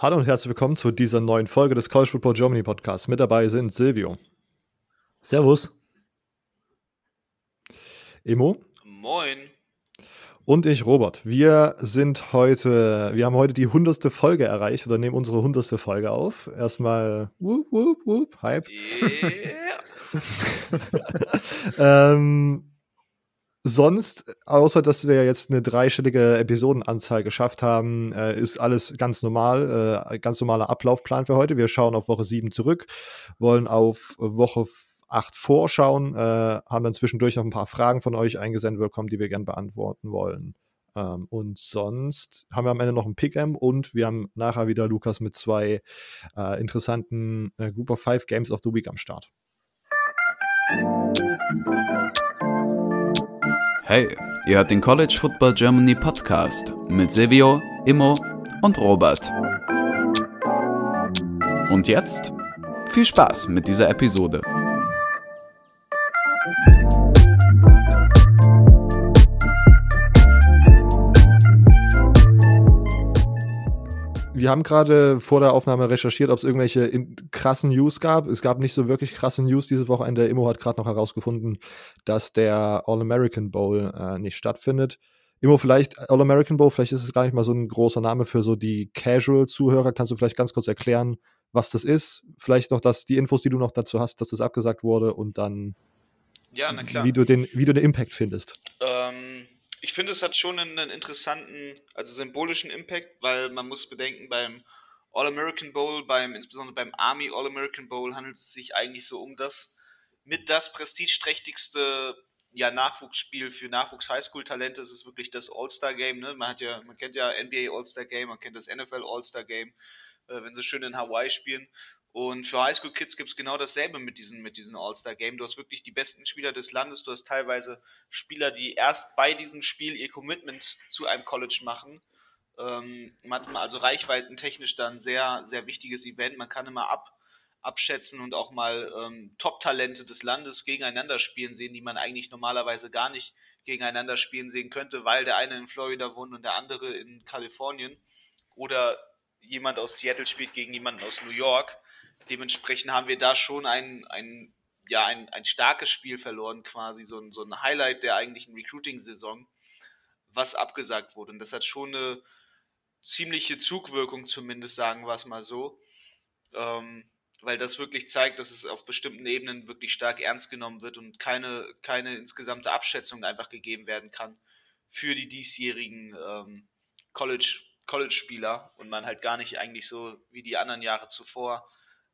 Hallo und herzlich willkommen zu dieser neuen Folge des College Football Germany Podcasts. Mit dabei sind Silvio. Servus. Emo. Moin. Und ich, Robert. Wir sind heute, wir haben heute die hundertste Folge erreicht oder nehmen unsere hundertste Folge auf. Erstmal whoop, whoop, whoop, Hype. Yeah. ähm, Sonst, außer dass wir jetzt eine dreistellige Episodenanzahl geschafft haben, äh, ist alles ganz normal, äh, ganz normaler Ablaufplan für heute. Wir schauen auf Woche 7 zurück, wollen auf Woche 8 vorschauen, äh, haben dann zwischendurch noch ein paar Fragen von euch eingesendet bekommen, die wir gerne beantworten wollen. Ähm, und sonst haben wir am Ende noch ein Pick'em und wir haben nachher wieder Lukas mit zwei äh, interessanten äh, Group of Five Games of the Week am Start. Hey, ihr hört den College Football Germany Podcast mit Silvio, Immo und Robert. Und jetzt viel Spaß mit dieser Episode. Wir haben gerade vor der Aufnahme recherchiert, ob es irgendwelche krassen News gab. Es gab nicht so wirklich krasse News diese Wochenende. Immo hat gerade noch herausgefunden, dass der All-American Bowl äh, nicht stattfindet. Immo, vielleicht All-American Bowl, vielleicht ist es gar nicht mal so ein großer Name für so die Casual-Zuhörer. Kannst du vielleicht ganz kurz erklären, was das ist? Vielleicht noch dass die Infos, die du noch dazu hast, dass das abgesagt wurde und dann ja, wie du den, wie du den Impact findest. Ähm, ich finde, es hat schon einen, interessanten, also symbolischen Impact, weil man muss bedenken, beim All-American Bowl, beim, insbesondere beim Army All-American Bowl handelt es sich eigentlich so um das mit das prestigeträchtigste ja, Nachwuchsspiel für Nachwuchs-Highschool-Talente. Es ist wirklich das All-Star-Game. Ne? Man, ja, man kennt ja NBA All-Star-Game, man kennt das NFL All-Star-Game, äh, wenn sie schön in Hawaii spielen. Und für Highschool Kids gibt es genau dasselbe mit diesen, mit diesen All-Star-Game. Du hast wirklich die besten Spieler des Landes, du hast teilweise Spieler, die erst bei diesem Spiel ihr Commitment zu einem College machen. Ähm, manchmal also reichweitentechnisch dann sehr, sehr wichtiges Event. Man kann immer ab, abschätzen und auch mal ähm, Top-Talente des Landes gegeneinander spielen sehen, die man eigentlich normalerweise gar nicht gegeneinander spielen sehen könnte, weil der eine in Florida wohnt und der andere in Kalifornien. Oder jemand aus Seattle spielt gegen jemanden aus New York dementsprechend haben wir da schon ein, ein, ja, ein, ein starkes Spiel verloren, quasi so ein, so ein Highlight der eigentlichen Recruiting-Saison, was abgesagt wurde. Und das hat schon eine ziemliche Zugwirkung, zumindest sagen wir es mal so. Ähm, weil das wirklich zeigt, dass es auf bestimmten Ebenen wirklich stark ernst genommen wird und keine, keine insgesamte Abschätzung einfach gegeben werden kann für die diesjährigen ähm, College, College-Spieler und man halt gar nicht eigentlich so wie die anderen Jahre zuvor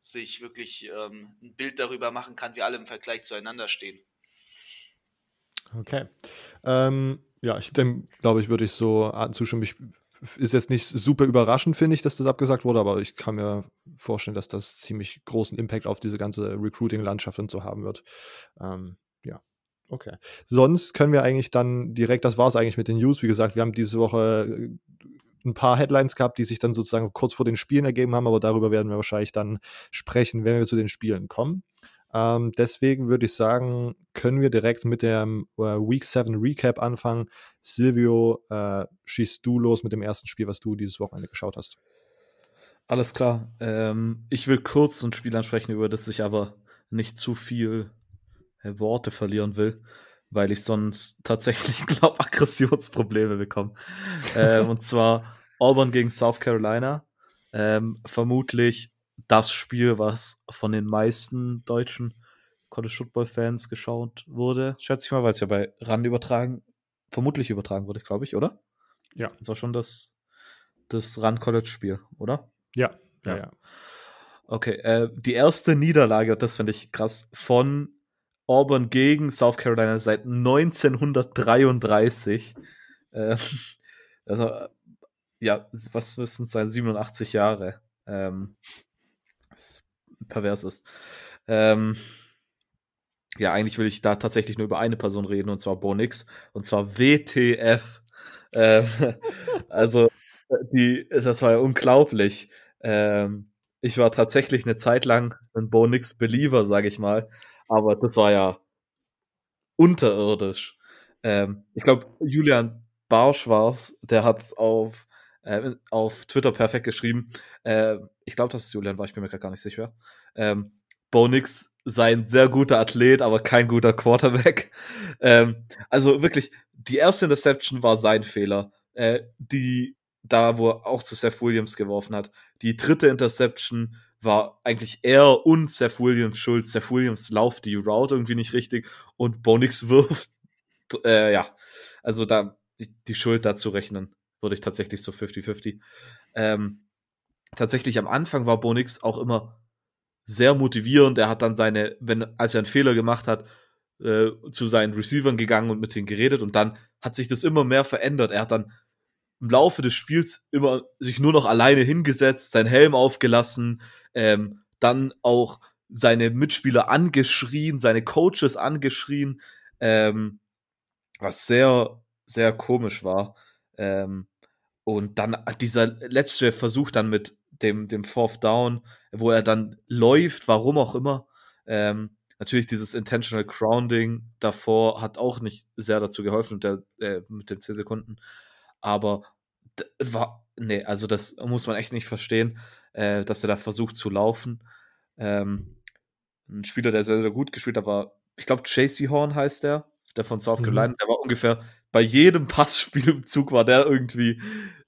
sich wirklich ähm, ein Bild darüber machen kann, wie alle im Vergleich zueinander stehen. Okay. Ähm, ja, ich denke, glaube ich, würde ich so zustimmen. Ich, ist jetzt nicht super überraschend, finde ich, dass das abgesagt wurde, aber ich kann mir vorstellen, dass das ziemlich großen Impact auf diese ganze Recruiting-Landschaft und so haben wird. Ähm, ja. Okay. Sonst können wir eigentlich dann direkt, das war es eigentlich mit den News. Wie gesagt, wir haben diese Woche ein paar Headlines gehabt, die sich dann sozusagen kurz vor den Spielen ergeben haben, aber darüber werden wir wahrscheinlich dann sprechen, wenn wir zu den Spielen kommen. Ähm, deswegen würde ich sagen, können wir direkt mit dem äh, Week 7 Recap anfangen. Silvio, äh, schießt du los mit dem ersten Spiel, was du dieses Wochenende geschaut hast. Alles klar. Ähm, ich will kurz ein Spiel ansprechen, über das ich aber nicht zu viel äh, Worte verlieren will weil ich sonst tatsächlich, glaube Aggressionsprobleme bekomme. ähm, und zwar Auburn gegen South Carolina. Ähm, vermutlich das Spiel, was von den meisten deutschen College Football Fans geschaut wurde, schätze ich mal, weil es ja bei RAN übertragen, vermutlich übertragen wurde, glaube ich, oder? Ja. Das war schon das, das RAN College Spiel, oder? Ja, ja, ja. Okay, äh, die erste Niederlage, das finde ich krass, von Auburn gegen South Carolina seit 1933. Äh, also, ja, was müssen es sein? 87 Jahre. Ähm, was pervers ist. Ähm, ja, eigentlich will ich da tatsächlich nur über eine Person reden, und zwar Bonix, und zwar WTF. Ähm, also, die, das war ja unglaublich. Ähm, ich war tatsächlich eine Zeit lang ein Bonix-Believer, sage ich mal aber das war ja unterirdisch. Ähm, ich glaube, Julian Barsch war's, der hat auf äh, auf Twitter perfekt geschrieben. Äh, ich glaube, das ist Julian war, ich bin mir gerade gar nicht sicher. Ähm, Bo Nix sei ein sehr guter Athlet, aber kein guter Quarterback. Ähm, also wirklich, die erste Interception war sein Fehler. Äh, die, da, wo er auch zu Seth Williams geworfen hat. Die dritte Interception war eigentlich er und Seth Williams schuld. Seth Williams lauft die Route irgendwie nicht richtig und Bo Nix wirft. Äh, ja, also da die Schuld dazu rechnen, würde ich tatsächlich so 50-50. Ähm, tatsächlich am Anfang war Bo Nix auch immer sehr motivierend. Er hat dann seine, wenn, als er einen Fehler gemacht hat, äh, zu seinen Receivern gegangen und mit denen geredet und dann hat sich das immer mehr verändert. Er hat dann im Laufe des Spiels immer sich nur noch alleine hingesetzt, seinen Helm aufgelassen, ähm, dann auch seine Mitspieler angeschrien, seine Coaches angeschrien, ähm, was sehr, sehr komisch war. Ähm, und dann dieser letzte Versuch dann mit dem, dem Fourth Down, wo er dann läuft, warum auch immer. Ähm, natürlich dieses Intentional Grounding davor hat auch nicht sehr dazu geholfen der, äh, mit den 10 Sekunden. Aber war, nee, also das muss man echt nicht verstehen, äh, dass er da versucht zu laufen. Ähm, ein Spieler, der sehr, sehr gut gespielt hat, war, ich glaube, JC Horn heißt der, der von South. Carolina, mhm. der war ungefähr bei jedem Passspielzug war der irgendwie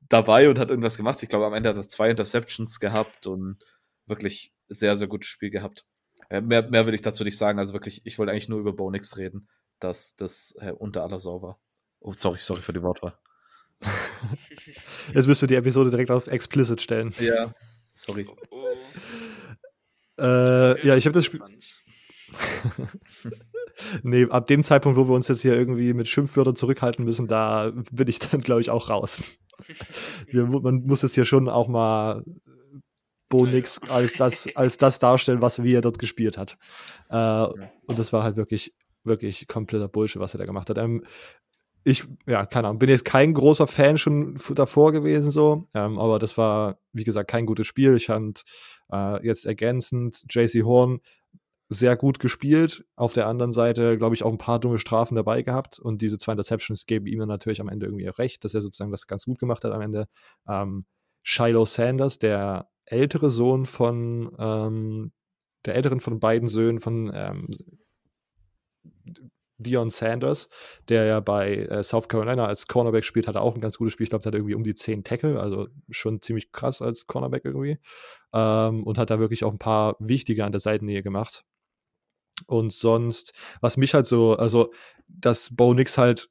dabei und hat irgendwas gemacht. Ich glaube, am Ende hat er zwei Interceptions gehabt und wirklich sehr, sehr gutes Spiel gehabt. Äh, mehr, mehr will ich dazu nicht sagen. Also wirklich, ich wollte eigentlich nur über Bonix reden, dass das äh, unter aller Sau war. Oh, sorry, sorry für die Wortwahl. Jetzt müssen wir die Episode direkt auf explicit stellen. Ja, sorry. Oh, oh. Äh, ja, ich habe das Spiel. nee, ab dem Zeitpunkt, wo wir uns jetzt hier irgendwie mit Schimpfwörtern zurückhalten müssen, da bin ich dann, glaube ich, auch raus. wir, man muss es hier schon auch mal Bonix als das, als das darstellen, was wie er dort gespielt hat. Äh, und das war halt wirklich, wirklich kompletter Bullshit, was er da gemacht hat. Ähm, ich, ja, keine Ahnung, bin jetzt kein großer Fan schon davor gewesen, so, ähm, aber das war, wie gesagt, kein gutes Spiel. Ich fand äh, jetzt ergänzend JC Horn sehr gut gespielt. Auf der anderen Seite, glaube ich, auch ein paar dumme Strafen dabei gehabt. Und diese zwei Interceptions geben ihm dann natürlich am Ende irgendwie recht, dass er sozusagen das ganz gut gemacht hat am Ende. Ähm, Shiloh Sanders, der ältere Sohn von, ähm, der älteren von beiden Söhnen von ähm, Dion Sanders, der ja bei äh, South Carolina als Cornerback spielt, hat auch ein ganz gutes Spiel. Ich glaube, der hat irgendwie um die 10 Tackle, also schon ziemlich krass als Cornerback irgendwie. Ähm, und hat da wirklich auch ein paar wichtige an der Seitennähe gemacht. Und sonst, was mich halt so, also, dass Bo Nix halt,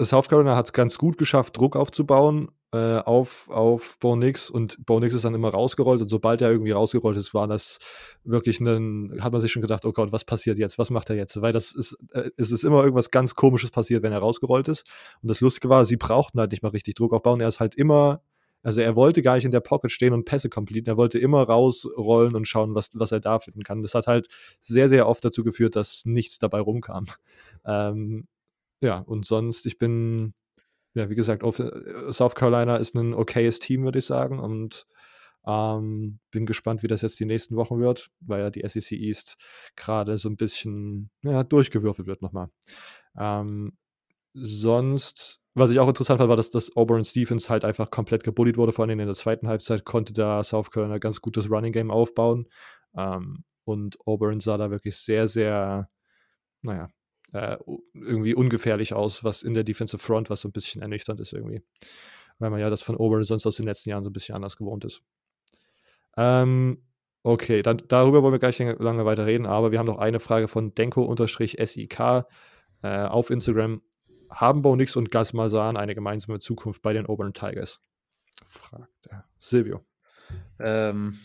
South Carolina hat es ganz gut geschafft, Druck aufzubauen äh, auf, auf Bo Nix und Bo Nix ist dann immer rausgerollt und sobald er irgendwie rausgerollt ist, war das wirklich ein, hat man sich schon gedacht, oh Gott, was passiert jetzt, was macht er jetzt? Weil das ist, äh, es ist immer irgendwas ganz komisches passiert, wenn er rausgerollt ist. Und das Lustige war, sie brauchten halt nicht mal richtig Druck aufbauen. Er ist halt immer also er wollte gar nicht in der Pocket stehen und Pässe completen. Er wollte immer rausrollen und schauen, was, was er da finden kann. Das hat halt sehr, sehr oft dazu geführt, dass nichts dabei rumkam. Ähm, ja, und sonst, ich bin, ja, wie gesagt, äh, South Carolina ist ein okayes Team, würde ich sagen. Und ähm, bin gespannt, wie das jetzt die nächsten Wochen wird, weil ja die SEC East gerade so ein bisschen ja, durchgewürfelt wird nochmal. Ähm, sonst was ich auch interessant fand, war, dass das Auburn Stephens halt einfach komplett gebullied wurde. Vor allem in der zweiten Halbzeit konnte da South Carolina ganz gutes Running Game aufbauen. Ähm, und Auburn sah da wirklich sehr, sehr, naja, äh, irgendwie ungefährlich aus, was in der Defensive Front, was so ein bisschen ernüchternd ist irgendwie. Weil man ja das von Auburn sonst aus den letzten Jahren so ein bisschen anders gewohnt ist. Ähm, okay, dann, darüber wollen wir gleich lange weiter reden, aber wir haben noch eine Frage von Denko-SIK äh, auf Instagram haben Bo Nix und Gas Malzahn eine gemeinsame Zukunft bei den Auburn Tigers? Fragt er. Silvio. Ähm,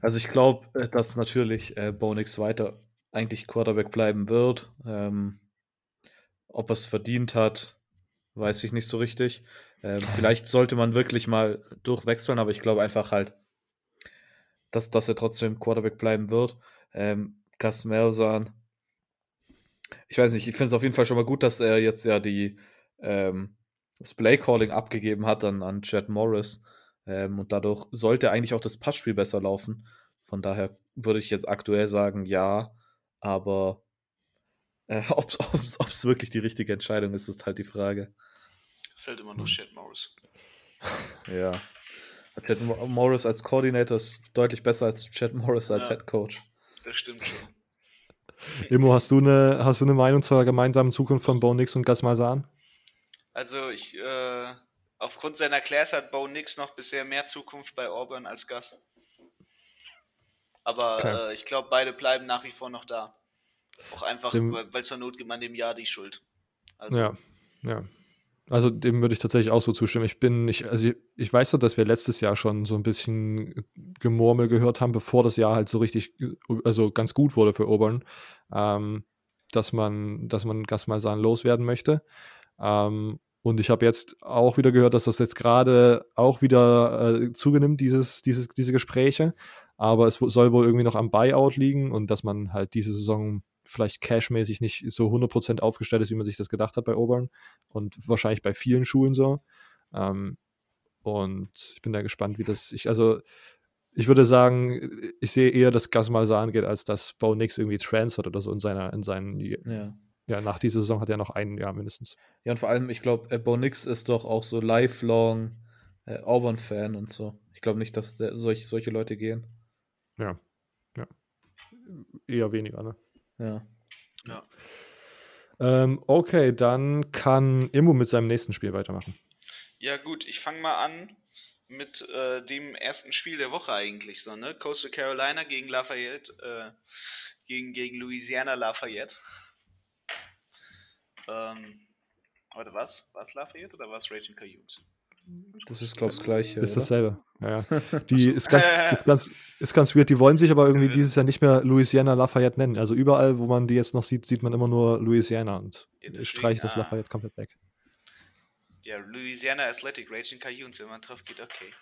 also ich glaube, äh, dass natürlich äh, Bo Nix weiter eigentlich Quarterback bleiben wird. Ähm, ob er es verdient hat, weiß ich nicht so richtig. Ähm, vielleicht sollte man wirklich mal durchwechseln, aber ich glaube einfach halt, dass, dass er trotzdem Quarterback bleiben wird. Ähm, Gus Malzahn ich weiß nicht, ich finde es auf jeden Fall schon mal gut, dass er jetzt ja die ähm, das Play-Calling abgegeben hat an, an Chad Morris. Ähm, und dadurch sollte eigentlich auch das Passspiel besser laufen. Von daher würde ich jetzt aktuell sagen, ja, aber äh, ob es wirklich die richtige Entscheidung ist, ist halt die Frage. Es ist halt immer nur hm. Chad Morris. Ja. Chad Morris als Coordinator ist deutlich besser als Chad Morris als ja, Head Coach. Das stimmt schon. Immo, hast du eine, hast du eine Meinung zur gemeinsamen Zukunft von Bo Nix und Gas Malzahn? Also ich, äh, aufgrund seiner Class hat Bo Nix noch bisher mehr Zukunft bei Auburn als Gas. Aber okay. äh, ich glaube, beide bleiben nach wie vor noch da. Auch einfach, dem, weil zur Not gibt man dem Jahr die Schuld. Also, ja, ja. Also dem würde ich tatsächlich auch so zustimmen. Ich bin, ich, also ich, ich weiß so, dass wir letztes Jahr schon so ein bisschen Gemurmel gehört haben, bevor das Jahr halt so richtig, also ganz gut wurde für Obern, ähm, dass man, dass man Gasmalsan loswerden möchte. Ähm, und ich habe jetzt auch wieder gehört, dass das jetzt gerade auch wieder äh, zugenimmt, dieses, dieses, diese Gespräche. Aber es soll wohl irgendwie noch am Buyout liegen und dass man halt diese Saison vielleicht cashmäßig nicht so 100% aufgestellt ist, wie man sich das gedacht hat bei Auburn und wahrscheinlich bei vielen Schulen so. Ähm, und ich bin da gespannt, wie das ich also ich würde sagen, ich sehe eher, dass Gas mal so angeht, als dass Bo Nix irgendwie transfert oder so in seiner in seinen ja. ja nach dieser Saison hat er noch ein Jahr mindestens. Ja und vor allem, ich glaube, äh, Bo Nix ist doch auch so lifelong äh, Auburn Fan und so. Ich glaube nicht, dass der, solch, solche Leute gehen. Ja, ja, eher weniger, ne? Ja. Ja. Ähm, okay, dann kann Immo mit seinem nächsten Spiel weitermachen. Ja, gut, ich fange mal an mit äh, dem ersten Spiel der Woche eigentlich so, ne? Coastal Carolina gegen Lafayette, äh, gegen, gegen Louisiana Lafayette. Ähm, oder was? War es Lafayette oder war es Raging Cajuns? Das ist, glaube ich, das Gleiche. Ist dasselbe. Ja, ja. Die ist ganz, ist, ganz, ist ganz weird. Die wollen sich aber irgendwie dieses Jahr nicht mehr Louisiana Lafayette nennen. Also überall, wo man die jetzt noch sieht, sieht man immer nur Louisiana und ja, streicht das ah. Lafayette komplett weg. Ja, Louisiana Athletic, Raging Cajuns, wenn man drauf geht, okay.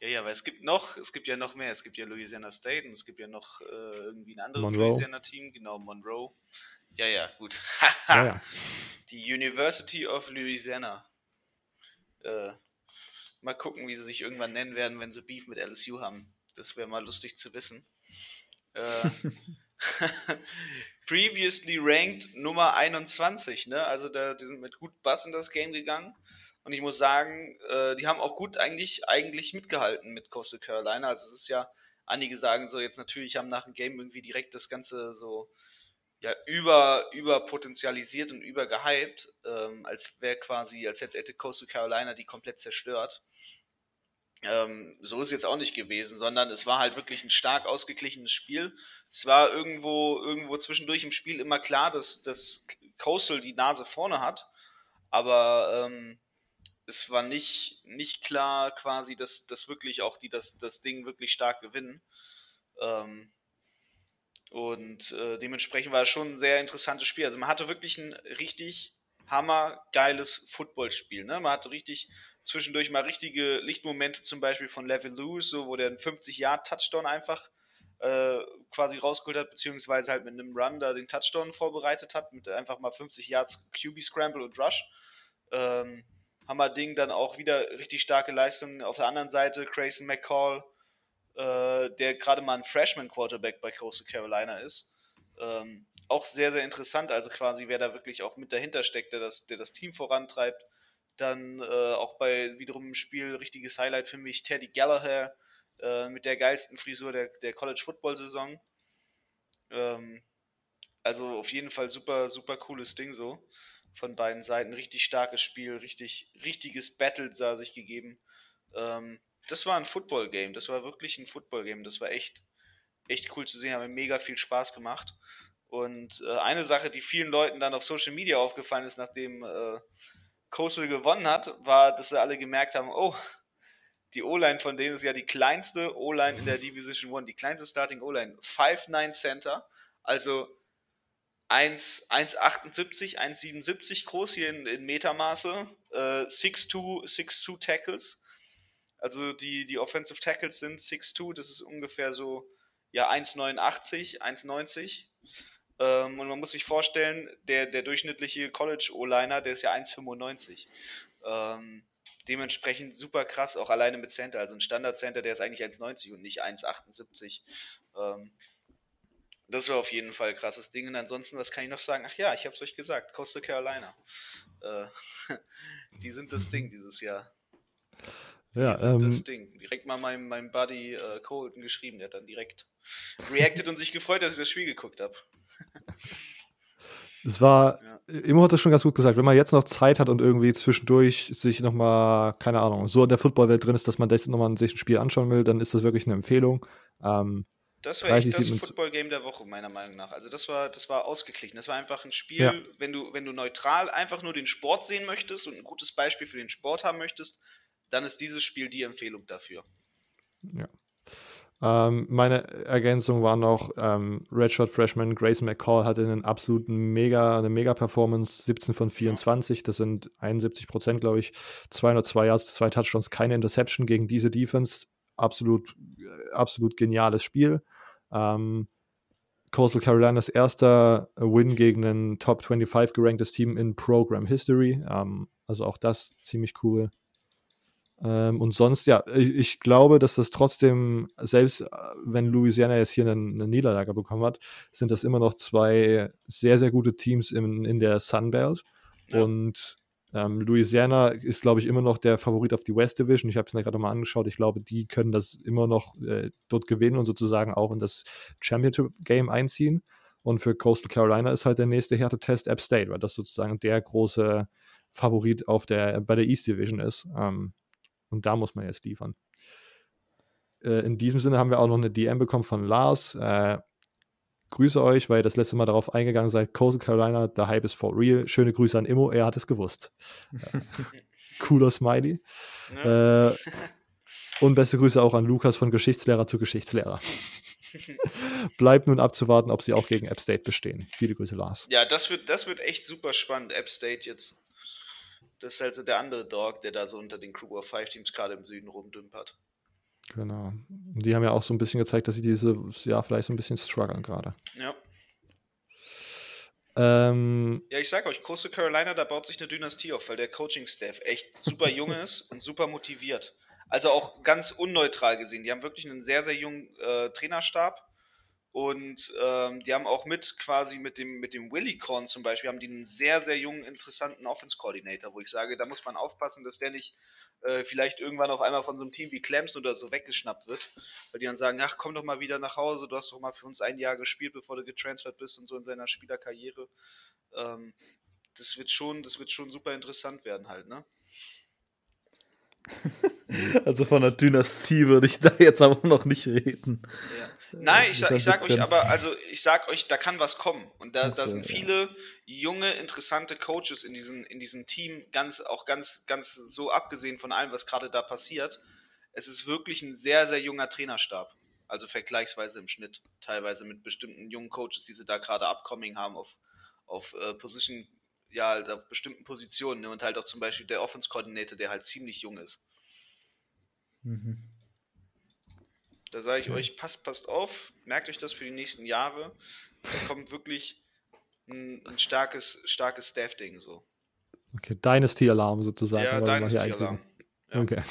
Ja, ja, aber es gibt noch, es gibt ja noch mehr. Es gibt ja Louisiana State und es gibt ja noch äh, irgendwie ein anderes Louisiana-Team, genau, Monroe. Ja, ja, gut. ja, ja. Die University of Louisiana. Äh, Mal gucken, wie sie sich irgendwann nennen werden, wenn sie Beef mit LSU haben. Das wäre mal lustig zu wissen. Äh, previously ranked Nummer 21, ne? Also da, die sind mit gut Bass in das Game gegangen. Und ich muss sagen, äh, die haben auch gut eigentlich, eigentlich mitgehalten mit Coastal Carolina. Also es ist ja, einige sagen so jetzt natürlich haben nach dem Game irgendwie direkt das Ganze so ja über überpotenzialisiert und übergehypt, ähm, als wäre quasi, als hätte, Coastal Carolina die komplett zerstört. Ähm, so ist jetzt auch nicht gewesen, sondern es war halt wirklich ein stark ausgeglichenes Spiel. Es war irgendwo, irgendwo zwischendurch im Spiel immer klar, dass, dass Coastal die Nase vorne hat, aber ähm, es war nicht, nicht klar quasi, dass, dass wirklich auch die das, das Ding wirklich stark gewinnen. Ähm, und äh, dementsprechend war es schon ein sehr interessantes Spiel. Also man hatte wirklich ein richtig hammergeiles Footballspiel. Ne? Man hatte richtig zwischendurch mal richtige Lichtmomente, zum Beispiel von Levin Lewis, so, wo der einen 50-Yard-Touchdown einfach äh, quasi rausgeholt hat, beziehungsweise halt mit einem Run da den Touchdown vorbereitet hat, mit einfach mal 50 Yards QB Scramble und Rush. Ähm, Hammer-Ding, dann auch wieder richtig starke Leistungen. Auf der anderen Seite Grayson McCall, äh, der gerade mal ein Freshman-Quarterback bei Coastal Carolina ist. Ähm, auch sehr, sehr interessant, also quasi wer da wirklich auch mit dahinter steckt, der das, der das Team vorantreibt. Dann äh, auch bei wiederum im Spiel richtiges Highlight für mich Teddy Gallagher äh, mit der geilsten Frisur der, der College Football Saison. Ähm, also auf jeden Fall super, super cooles Ding so. Von beiden Seiten. Richtig starkes Spiel, richtig, richtiges Battle sah sich gegeben. Ähm, das war ein Football-Game. Das war wirklich ein Football-Game. Das war echt, echt cool zu sehen. Hat mir mega viel Spaß gemacht. Und äh, eine Sache, die vielen Leuten dann auf Social Media aufgefallen ist, nachdem äh, Coastal gewonnen hat, war, dass sie alle gemerkt haben, oh, die O-Line von denen ist ja die kleinste O-Line in der Division 1, die kleinste Starting O-Line. 5'9 Center, also 1,78, 1,77 groß hier in, in Metermaße, äh, 6'2, 6'2 Tackles. Also die, die Offensive Tackles sind 6'2, das ist ungefähr so ja 1,89, 1,90. Ähm, und man muss sich vorstellen, der, der durchschnittliche College-O-Liner, der ist ja 1,95. Ähm, dementsprechend super krass, auch alleine mit Center. Also ein Standard-Center, der ist eigentlich 1,90 und nicht 1,78. Ähm, das war auf jeden Fall ein krasses Ding. Und ansonsten, was kann ich noch sagen? Ach ja, ich habe es euch gesagt, Coastal Carolina. Äh, die sind das Ding dieses Jahr. Ja, das ähm, Ding. Direkt mal meinem, meinem Buddy äh, Colton geschrieben, der hat dann direkt reacted und sich gefreut, dass ich das Spiel geguckt habe. es war, Ja. Immo hat das schon ganz gut gesagt, wenn man jetzt noch Zeit hat und irgendwie zwischendurch sich nochmal, keine Ahnung, so in der Footballwelt drin ist, dass man das nochmal sich ein Spiel anschauen will, dann ist das wirklich eine Empfehlung. Ähm, Das war 30, echt das 27 Football-Game der Woche, meiner Meinung nach. Also das war, das war ausgeglichen. Das war einfach ein Spiel, Ja. wenn du, wenn du neutral einfach nur den Sport sehen möchtest und ein gutes Beispiel für den Sport haben möchtest, dann ist dieses Spiel die Empfehlung dafür. Ähm, meine Ergänzung war noch, ähm, Redshirt Freshman Grayson McCall hatte einen absoluten Mega, eine Mega-Performance, 17 von 24, das sind 71 Prozent, glaube ich, 202 Yards, zwei Touchdowns, keine Interception gegen diese Defense, absolut, äh, absolut geniales Spiel. Ähm, Coastal Carolinas erster Win gegen ein Top 25 geranktes Team in Program History, ähm, also auch das ziemlich cool. Ähm, und sonst, ja, ich, ich glaube, dass das trotzdem, selbst äh, wenn Louisiana jetzt hier eine, eine Niederlage bekommen hat, sind das immer noch zwei sehr, sehr gute Teams in, in der Sunbelt. Ja. Und ähm, Louisiana ist, glaube ich, immer noch der Favorit auf die West Division. Ich habe es mir gerade mal angeschaut. Ich glaube, die können das immer noch äh, dort gewinnen und sozusagen auch in das Championship Game einziehen. Und für Coastal Carolina ist halt der nächste Härtetest App State, weil das sozusagen der große Favorit auf der, bei der East Division ist. Ähm, und da muss man jetzt liefern. Äh, in diesem Sinne haben wir auch noch eine DM bekommen von Lars. Äh, grüße euch, weil ihr das letzte Mal darauf eingegangen seid. Coastal Carolina, the hype is for real. Schöne Grüße an Immo, er hat es gewusst. Cooler Smiley. Ne? Äh, und beste Grüße auch an Lukas von Geschichtslehrer zu Geschichtslehrer. Bleibt nun abzuwarten, ob sie auch gegen App State bestehen. Viele Grüße, Lars. ja, das wird, das wird echt super spannend. App State jetzt. Das ist also der andere Dog, der da so unter den Crew of Five Teams gerade im Süden rumdümpert. Genau. Die haben ja auch so ein bisschen gezeigt, dass sie dieses Jahr vielleicht so ein bisschen strugglen gerade. Ja. Ähm, Ja, ich sag euch, Coastal Carolina, da baut sich eine Dynastie auf, weil der Coaching-Staff echt super jung ist und super motiviert. Also auch ganz unneutral gesehen. Die haben wirklich einen sehr, sehr jungen äh, Trainerstab und ähm, die haben auch mit quasi mit dem, mit dem Willy Korn zum Beispiel, haben die einen sehr, sehr jungen, interessanten Offense-Coordinator, wo ich sage, da muss man aufpassen, dass der nicht äh, vielleicht irgendwann auf einmal von so einem Team wie Clemson oder so weggeschnappt wird, weil die dann sagen, ach, komm doch mal wieder nach Hause, du hast doch mal für uns ein Jahr gespielt, bevor du getransfert bist und so in seiner Spielerkarriere. Ähm, das wird schon, das wird schon super interessant werden halt, ne? Also von der Dynastie würde ich da jetzt aber noch nicht reden. Ja. Nein, ich, ist ich sag euch aber, also ich sag euch, da kann was kommen. Und da, Ach da so, sind ja. viele junge, interessante Coaches in, diesen, in diesem Team, ganz, auch ganz, ganz so abgesehen von allem, was gerade da passiert. Es ist wirklich ein sehr, sehr junger Trainerstab. Also vergleichsweise im Schnitt. Teilweise mit bestimmten jungen Coaches, die sie da gerade upcoming haben auf, auf äh, Position, ja, halt auf bestimmten Positionen. Ne? Und halt auch zum Beispiel der Offense-Coordinator, der halt ziemlich jung ist. Mhm. Da sage ich Okay. euch, passt, passt auf, merkt euch das für die nächsten Jahre. Da kommt wirklich ein, ein starkes, starkes Staff-Ding so. okay, Dynasty-Alarm sozusagen. Ja, Dynasty-Alarm. Ja. Okay.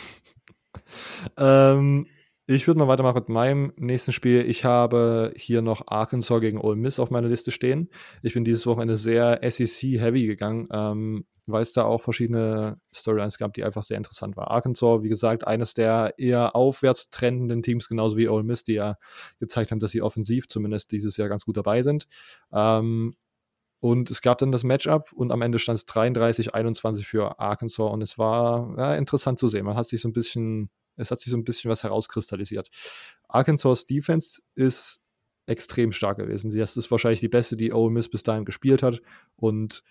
ähm, ich würde mal weitermachen mit meinem nächsten Spiel. Ich habe hier noch Arkansas gegen Ole Miss auf meiner Liste stehen. Ich bin dieses Wochenende sehr SEC-heavy gegangen, ähm, weil es da auch verschiedene Storylines gab, die einfach sehr interessant waren. Arkansas, wie gesagt, eines der eher aufwärts trendenden Teams, genauso wie Ole Miss, die ja gezeigt haben, dass sie offensiv zumindest dieses Jahr ganz gut dabei sind. Ähm, und es gab dann das Matchup und am Ende stand es 33-21 für Arkansas und es war ja, interessant zu sehen. Man hat sich so ein bisschen, es hat sich so ein bisschen was herauskristallisiert. Arkansas Defense ist extrem stark gewesen. Das ist wahrscheinlich die beste, die Ole Miss bis dahin gespielt hat und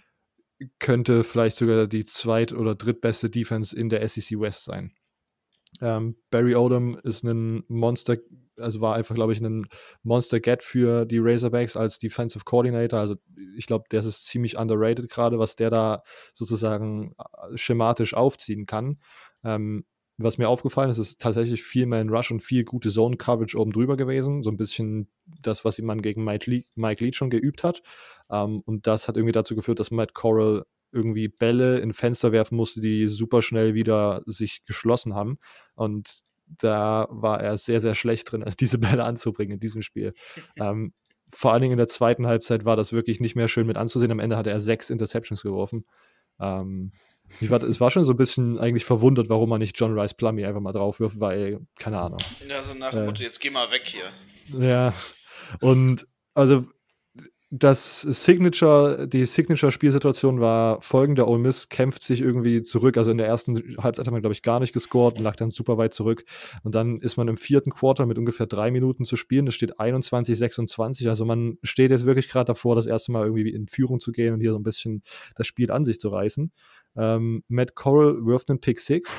könnte vielleicht sogar die zweit- oder drittbeste Defense in der SEC West sein. Ähm, Barry Odom ist ein Monster, also war einfach, glaube ich, ein Monster-Get für die Razorbacks als Defensive Coordinator. Also ich glaube, der ist ziemlich underrated gerade, was der da sozusagen äh, schematisch aufziehen kann. Ähm, was mir aufgefallen ist, ist tatsächlich viel Man Rush und viel gute Zone Coverage oben drüber gewesen. So ein bisschen das, was man gegen Mike Leach, Mike Leach schon geübt hat. Ähm, und das hat irgendwie dazu geführt, dass Matt Corral irgendwie Bälle in Fenster werfen musste, die super schnell wieder sich geschlossen haben. Und da war er sehr, sehr schlecht drin, als diese Bälle anzubringen in diesem Spiel. ähm, vor allen Dingen in der zweiten Halbzeit war das wirklich nicht mehr schön mit anzusehen. Am Ende hatte er sechs Interceptions geworfen. Ähm, Ich war, es war schon so ein bisschen eigentlich verwundert, warum man nicht John Rice Plummy einfach mal drauf wirft, weil, keine Ahnung. Ja, so nach Äh. Motto, jetzt geh mal weg hier. Ja. Und also das Signature, die Signature-Spielsituation war folgende: Ole Miss kämpft sich irgendwie zurück. Also in der ersten Halbzeit hat man, glaube ich, gar nicht gescored und lag dann super weit zurück. Und dann ist man im vierten Quarter mit ungefähr drei Minuten zu spielen. Es steht 21, 26. Also man steht jetzt wirklich gerade davor, das erste Mal irgendwie in Führung zu gehen und hier so ein bisschen das Spiel an sich zu reißen. Ähm, Matt Corral wirft einen Pick Six.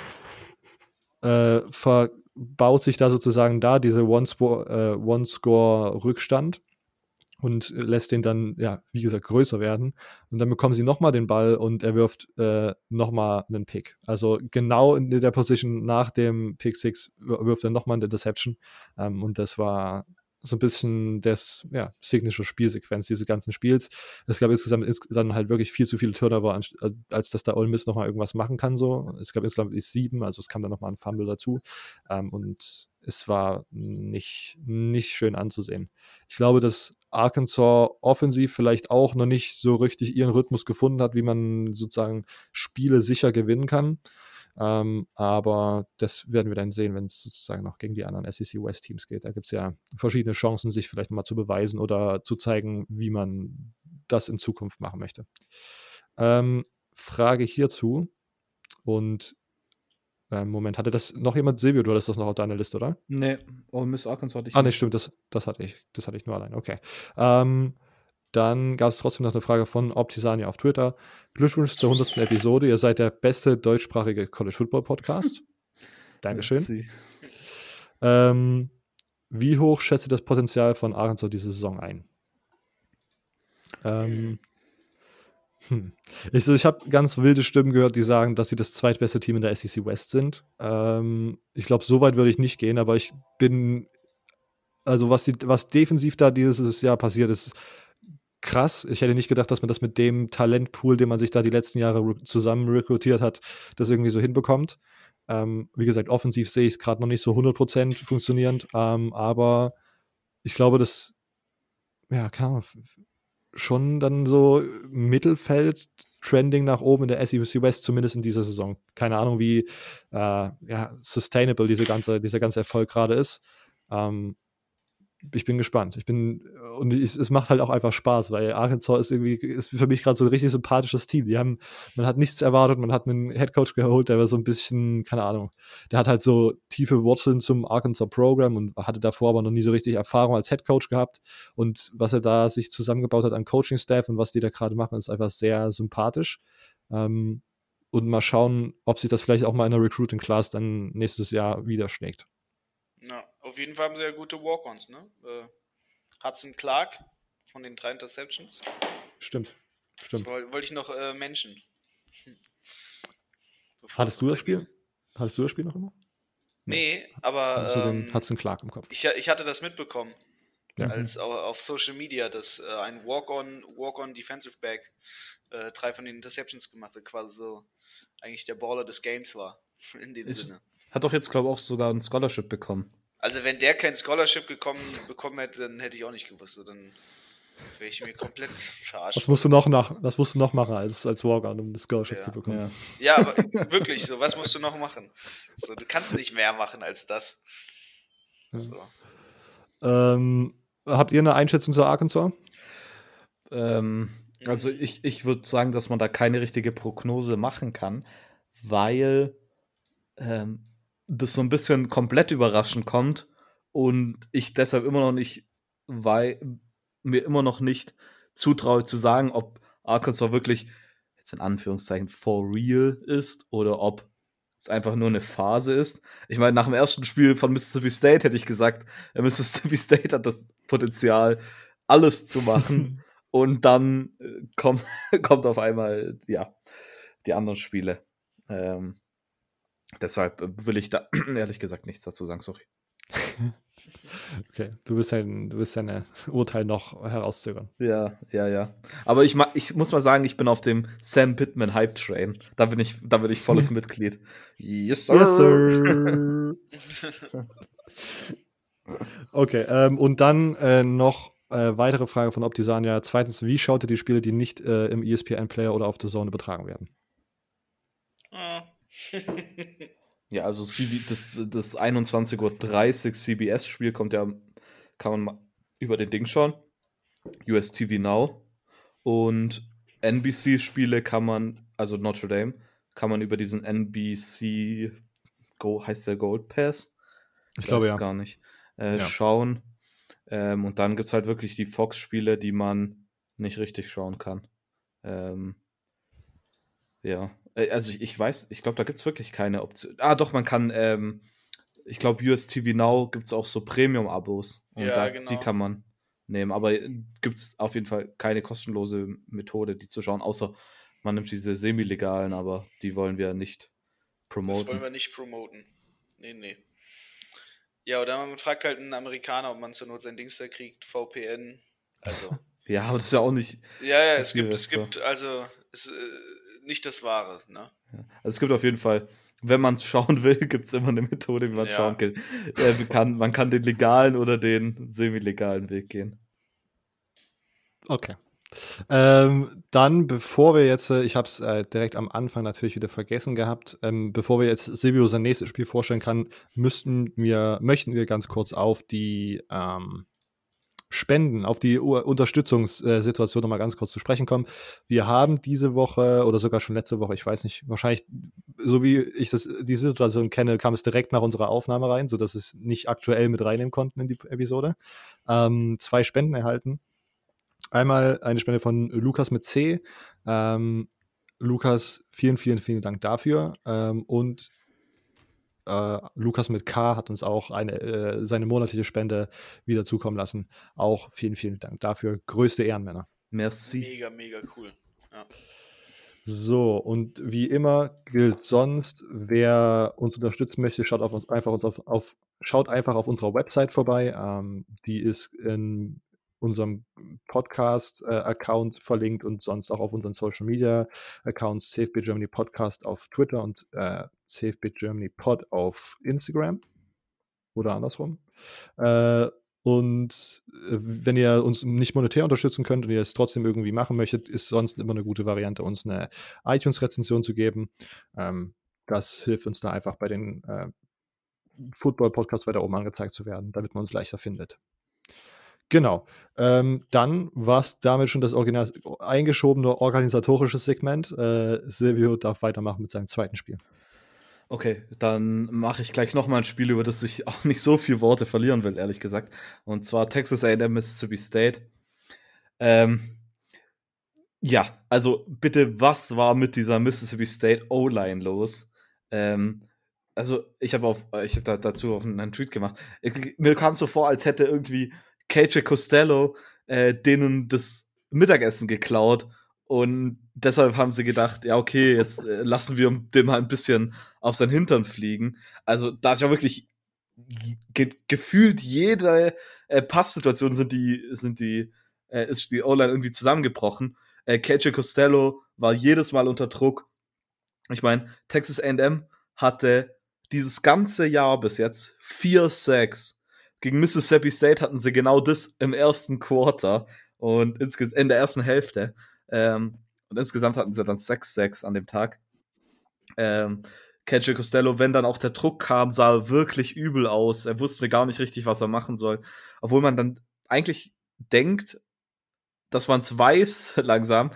Äh, verbaut sich da sozusagen da diese One-Score-Rückstand und lässt den dann, ja, wie gesagt, größer werden. Und dann bekommen sie nochmal den Ball und er wirft äh, nochmal einen Pick. Also genau in der Position nach dem Pick Six wir- wirft er nochmal eine Interception. Ähm, und das war so ein bisschen das, ja, signature Spielsequenz dieses ganzen Spiels. Es gab insgesamt ins, dann halt wirklich viel zu viele Turnover, als, als dass da Ole Miss nochmal irgendwas machen kann. So. Es gab insgesamt sieben, also es kam dann nochmal ein Fumble dazu. Ähm, und es war nicht, nicht schön anzusehen. Ich glaube, dass Arkansas offensiv vielleicht auch noch nicht so richtig ihren Rhythmus gefunden hat, wie man sozusagen Spiele sicher gewinnen kann. Ähm, aber das werden wir dann sehen, wenn es sozusagen noch gegen die anderen SEC West Teams geht. Da gibt es ja verschiedene Chancen, sich vielleicht mal zu beweisen oder zu zeigen, wie man das in Zukunft machen möchte. Ähm, Frage hierzu und äh, Moment, hatte das noch jemand? Silvio, du hattest das noch auf deiner Liste, oder? Nee, Ole Miss Arkansas hatte ich Ah, nee, stimmt, das, das hatte ich. Das hatte ich nur allein. Okay. Ähm, dann gab es trotzdem noch eine Frage von Optisania auf Twitter. Glückwunsch zur 100. Episode. Ihr seid der beste deutschsprachige College Football Podcast. Dankeschön. Ähm, wie hoch schätzt ihr das Potenzial von Arkansas diese Saison ein? Ähm, hm. Ich, ich habe ganz wilde Stimmen gehört, die sagen, dass sie das zweitbeste Team in der SEC West sind. Ähm, ich glaube, so weit würde ich nicht gehen, aber ich bin, also was, die, was defensiv da dieses Jahr passiert ist, krass. Ich hätte nicht gedacht, dass man das mit dem Talentpool, den man sich da die letzten Jahre re- zusammen rekrutiert hat, das irgendwie so hinbekommt. Ähm, wie gesagt, offensiv sehe ich es gerade noch nicht so 100% funktionierend, ähm, aber ich glaube, dass, ja, f- f- schon dann so Mittelfeld, Trending nach oben in der SEC West, zumindest in dieser Saison. Keine Ahnung, wie äh, ja, sustainable diese ganze, dieser ganze Erfolg gerade ist. Ähm, ich bin gespannt. Ich bin, und ich, es macht halt auch einfach Spaß, weil Arkansas ist irgendwie, ist für mich gerade so ein richtig sympathisches Team. Die haben, man hat nichts erwartet, man hat einen Headcoach geholt, der war so ein bisschen, keine Ahnung, der hat halt so tiefe Wurzeln zum Arkansas Program und hatte davor aber noch nie so richtig Erfahrung als Headcoach gehabt. Und was er da sich zusammengebaut hat an Coaching-Staff und was die da gerade machen, ist einfach sehr sympathisch. Ähm, und mal schauen, ob sich das vielleicht auch mal in der Recruiting-Class dann nächstes Jahr widerschlägt. Ja, auf jeden Fall haben sie ja gute Walk-Ons, ne? Äh, Hudson Clark von den drei Interceptions. Stimmt. Stimmt. woll- wollte ich noch äh, mention. Bevor Hattest es du das Spiel? runtergeht. Hattest du das Spiel noch immer? Nee, aber Hattest du ähm, den Hudson Clark im Kopf? ich, ich hatte das mitbekommen. Ja. Als au- auf Social Media, dass äh, ein Walk-on Walk-on Defensive Back äh, drei von den Interceptions gemacht hat, quasi so eigentlich der Baller des Games war. In dem Sinne. Hat doch jetzt, glaube ich, auch sogar ein Scholarship bekommen. Also wenn der kein Scholarship gekommen, bekommen hätte, dann hätte ich auch nicht gewusst. So, dann wäre ich mir komplett verarscht. Was musst du noch nach, was musst du noch machen als, als Walk-On, um das Scholarship Ja. zu bekommen? Ja, aber wirklich so, was musst du noch machen? So, du kannst nicht mehr machen als das. Ja. So. Ähm, habt ihr eine Einschätzung zu Arkansas? Ähm, also ich, ich würde sagen, dass man da keine richtige Prognose machen kann, weil ähm, das so ein bisschen komplett überraschend kommt und ich deshalb immer noch nicht, weil mir immer noch nicht zutraue zu sagen, ob Arkansas wirklich jetzt in Anführungszeichen for real ist oder ob es einfach nur eine Phase ist. Ich meine, nach dem ersten Spiel von Mississippi State hätte ich gesagt, äh, Mississippi State hat das Potenzial, alles zu machen. Und dann äh, kommt, kommt auf einmal, ja, die anderen Spiele. Ähm, deshalb äh, will ich da ehrlich gesagt nichts dazu sagen, sorry. Okay, du willst dein, du deine Urteil noch herauszögern. Ja, ja, ja. Aber ich, ich muss mal sagen, ich bin auf dem Sam Pittman Hype Train. Da bin ich, da bin ich volles Mitglied. Yes, sir. Yes, sir. okay, ähm, und dann äh, noch äh, weitere Frage von Optisania. Zweitens, wie schaut ihr die Spiele, die nicht äh, im ESPN-Player oder auf der Zone übertragen werden? Ja, also CB, das, das 21.30 Uhr CBS-Spiel kommt ja, kann man mal über den Ding schauen. US TV Now. Und NBC-Spiele kann man, also Notre Dame, kann man über diesen NBC, Go, heißt der Gold Pass? Ich glaube Weiß ja. gar nicht. Äh, Ja. Schauen. Ähm, und dann gibt es halt wirklich die Fox-Spiele, die man nicht richtig schauen kann. Ähm, ja. Äh, Also ich, ich weiß, ich glaube, da gibt es wirklich keine Option. Ah, doch, man kann, ähm, ich glaube, US TV Now gibt es auch so Premium-Abos. Und Ja, da, genau. die kann man nehmen. Aber gibt es auf jeden Fall keine kostenlose Methode, die zu schauen, außer man nimmt diese semi-legalen, aber die wollen wir nicht Das promoten. wollen wir nicht promoten. Nee, nee. Ja, oder man fragt halt einen Amerikaner, ob man zur Not sein Dings da kriegt, VPN. Also, Ja, aber das ist ja auch nicht. ja, ja, Das es gibt, es gibt, also, es, äh, nicht das Wahre, ne? Also es gibt auf jeden Fall, wenn man es schauen will, gibt es immer eine Methode, wie man Ja. schauen kann. Äh, man kann. Man kann den legalen oder den semi-legalen Weg gehen. Okay. Ähm, dann, bevor wir jetzt, äh, ich habe es äh, direkt am Anfang natürlich wieder vergessen gehabt, ähm, bevor wir jetzt Silvio sein nächstes Spiel vorstellen kann, müssten wir, möchten wir ganz kurz auf die ähm, Spenden, auf die Unterstützungssituation nochmal ganz kurz zu sprechen kommen. Wir haben diese Woche oder sogar schon letzte Woche, ich weiß nicht, wahrscheinlich, so wie ich das, die Situation kenne, kam es direkt nach unserer Aufnahme rein, sodass es nicht aktuell mit reinnehmen konnten in die Episode. Ähm, zwei Spenden erhalten. Einmal eine Spende von Lukas mit C. Ähm, Lukas, vielen, vielen, vielen Dank dafür. Ähm, und äh, Lukas mit K hat uns auch eine, äh, seine monatliche Spende wieder zukommen lassen. Auch vielen, vielen Dank dafür. Größte Ehrenmänner. Merci. Mega, mega cool. Ja. So, und wie immer gilt sonst, wer uns unterstützen möchte, schaut auf uns einfach uns auf, auf schaut einfach auf unserer Website vorbei. Ähm, die ist in unserem Podcast-Account verlinkt und sonst auch auf unseren Social Media Accounts CFB Germany Podcast auf Twitter und äh, CFB Germany Pod auf Instagram oder andersrum. Äh, und äh, wenn ihr uns nicht monetär unterstützen könnt und ihr es trotzdem irgendwie machen möchtet, ist sonst immer eine gute Variante, uns eine iTunes-Rezension zu geben. Ähm, das hilft uns da einfach bei den äh, Football-Podcasts weiter oben angezeigt zu werden, damit man uns leichter findet. Genau. Ähm, dann war es damit schon das Original eingeschobene organisatorische Segment. Äh, Silvio darf weitermachen mit seinem zweiten Spiel. Okay, dann mache ich gleich nochmal ein Spiel, über das ich auch nicht so viel Worte verlieren will, ehrlich gesagt. Und zwar Texas A&M Mississippi State. Ähm, ja, also bitte, was war mit dieser Mississippi State O-Line los? Ähm, also ich habe auf, da, dazu auch einen Tweet gemacht. Mir kam es so vor, als hätte irgendwie KJ Costello äh, denen das Mittagessen geklaut und deshalb haben sie gedacht, ja okay, jetzt äh, lassen wir dem mal ein bisschen auf seinen Hintern fliegen. Also da ist ja wirklich ge gefühlt jede äh, Passsituation sind die sind die äh, ist die O-Line irgendwie zusammengebrochen. Äh, KJ Costello war jedes Mal unter Druck. Ich meine, Texas A&M hatte dieses ganze Jahr bis jetzt vier Sacks. Gegen Mississippi State hatten sie genau das im ersten Quarter und in der ersten Hälfte. Ähm, und insgesamt hatten sie dann sechs Sacks an dem Tag. Ähm, KJ Costello, wenn dann auch der Druck kam, sah er wirklich übel aus. Er wusste gar nicht richtig, was er machen soll. Obwohl man dann eigentlich denkt, dass man es weiß langsam,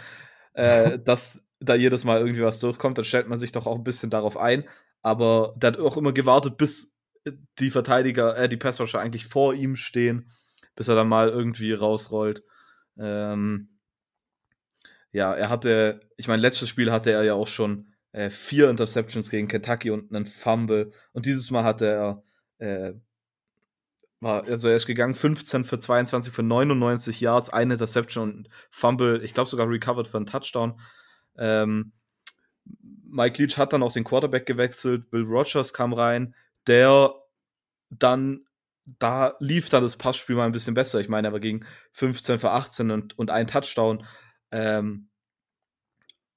äh, dass da jedes Mal irgendwie was durchkommt, dann stellt man sich doch auch ein bisschen darauf ein. Aber der hat auch immer gewartet, bis die Verteidiger, äh, die Passwatcher eigentlich vor ihm stehen, bis er dann mal irgendwie rausrollt. Ähm, ja, er hatte, ich meine, letztes Spiel hatte er ja auch schon äh, vier Interceptions gegen Kentucky und einen Fumble. Und dieses Mal hatte er, äh, war, also er ist gegangen 15 für 22 für 99 Yards, eine Interception und Fumble, ich glaube sogar recovered für einen Touchdown. Ähm, Mike Leach hat dann auch den Quarterback gewechselt, Bill Rogers kam rein, der dann, da lief dann das Passspiel mal ein bisschen besser. Ich meine, er war gegen 15 für 18 und, und ein Touchdown. Ähm,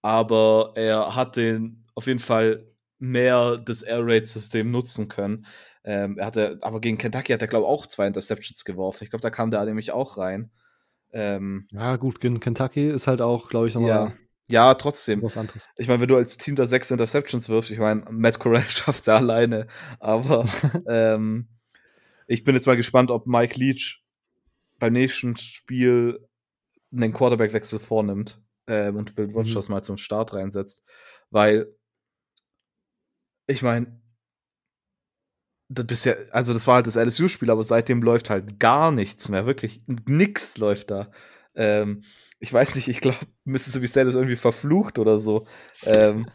aber er hat den auf jeden Fall mehr das Air Raid System nutzen können. Ähm, er hatte, aber gegen Kentucky hat er, glaube ich, auch zwei Interceptions geworfen. Ich glaube, da kam der nämlich auch rein. Ähm, ja, gut, gegen Kentucky ist halt auch, glaube ich, nochmal ja. Ja, trotzdem. Was anderes. Ich meine, wenn du als Team da sechs Interceptions wirfst, ich meine, Matt Corral schafft er alleine. Aber ähm, ich bin jetzt mal gespannt, ob Mike Leach beim nächsten Spiel einen Quarterback-Wechsel vornimmt ähm, und Will Rogers mhm. mal zum Start reinsetzt. Weil, ich meine, das bisher, also das war halt das LSU-Spiel, aber seitdem läuft halt gar nichts mehr. Wirklich nix läuft da. Ähm, ich weiß nicht, ich glaube, Mississippi State ist irgendwie verflucht oder so. Ähm,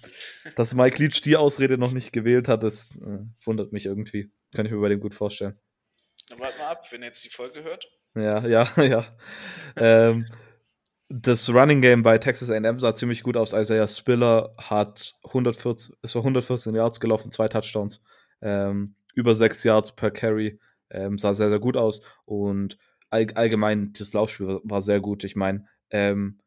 dass Mike Leach die Ausrede noch nicht gewählt hat, das äh, wundert mich irgendwie. Kann ich mir bei dem gut vorstellen. Dann warte mal ab, wenn er jetzt die Folge hört. Ja, ja, ja. ähm, das Running Game bei Texas A&M sah ziemlich gut aus. Isaiah Spiller hat 114, ist 114 Yards gelaufen, zwei Touchdowns, ähm, über sechs Yards per Carry, ähm, sah sehr, sehr gut aus. Und all, allgemein, das Laufspiel war, war sehr gut. Ich meine, ähm,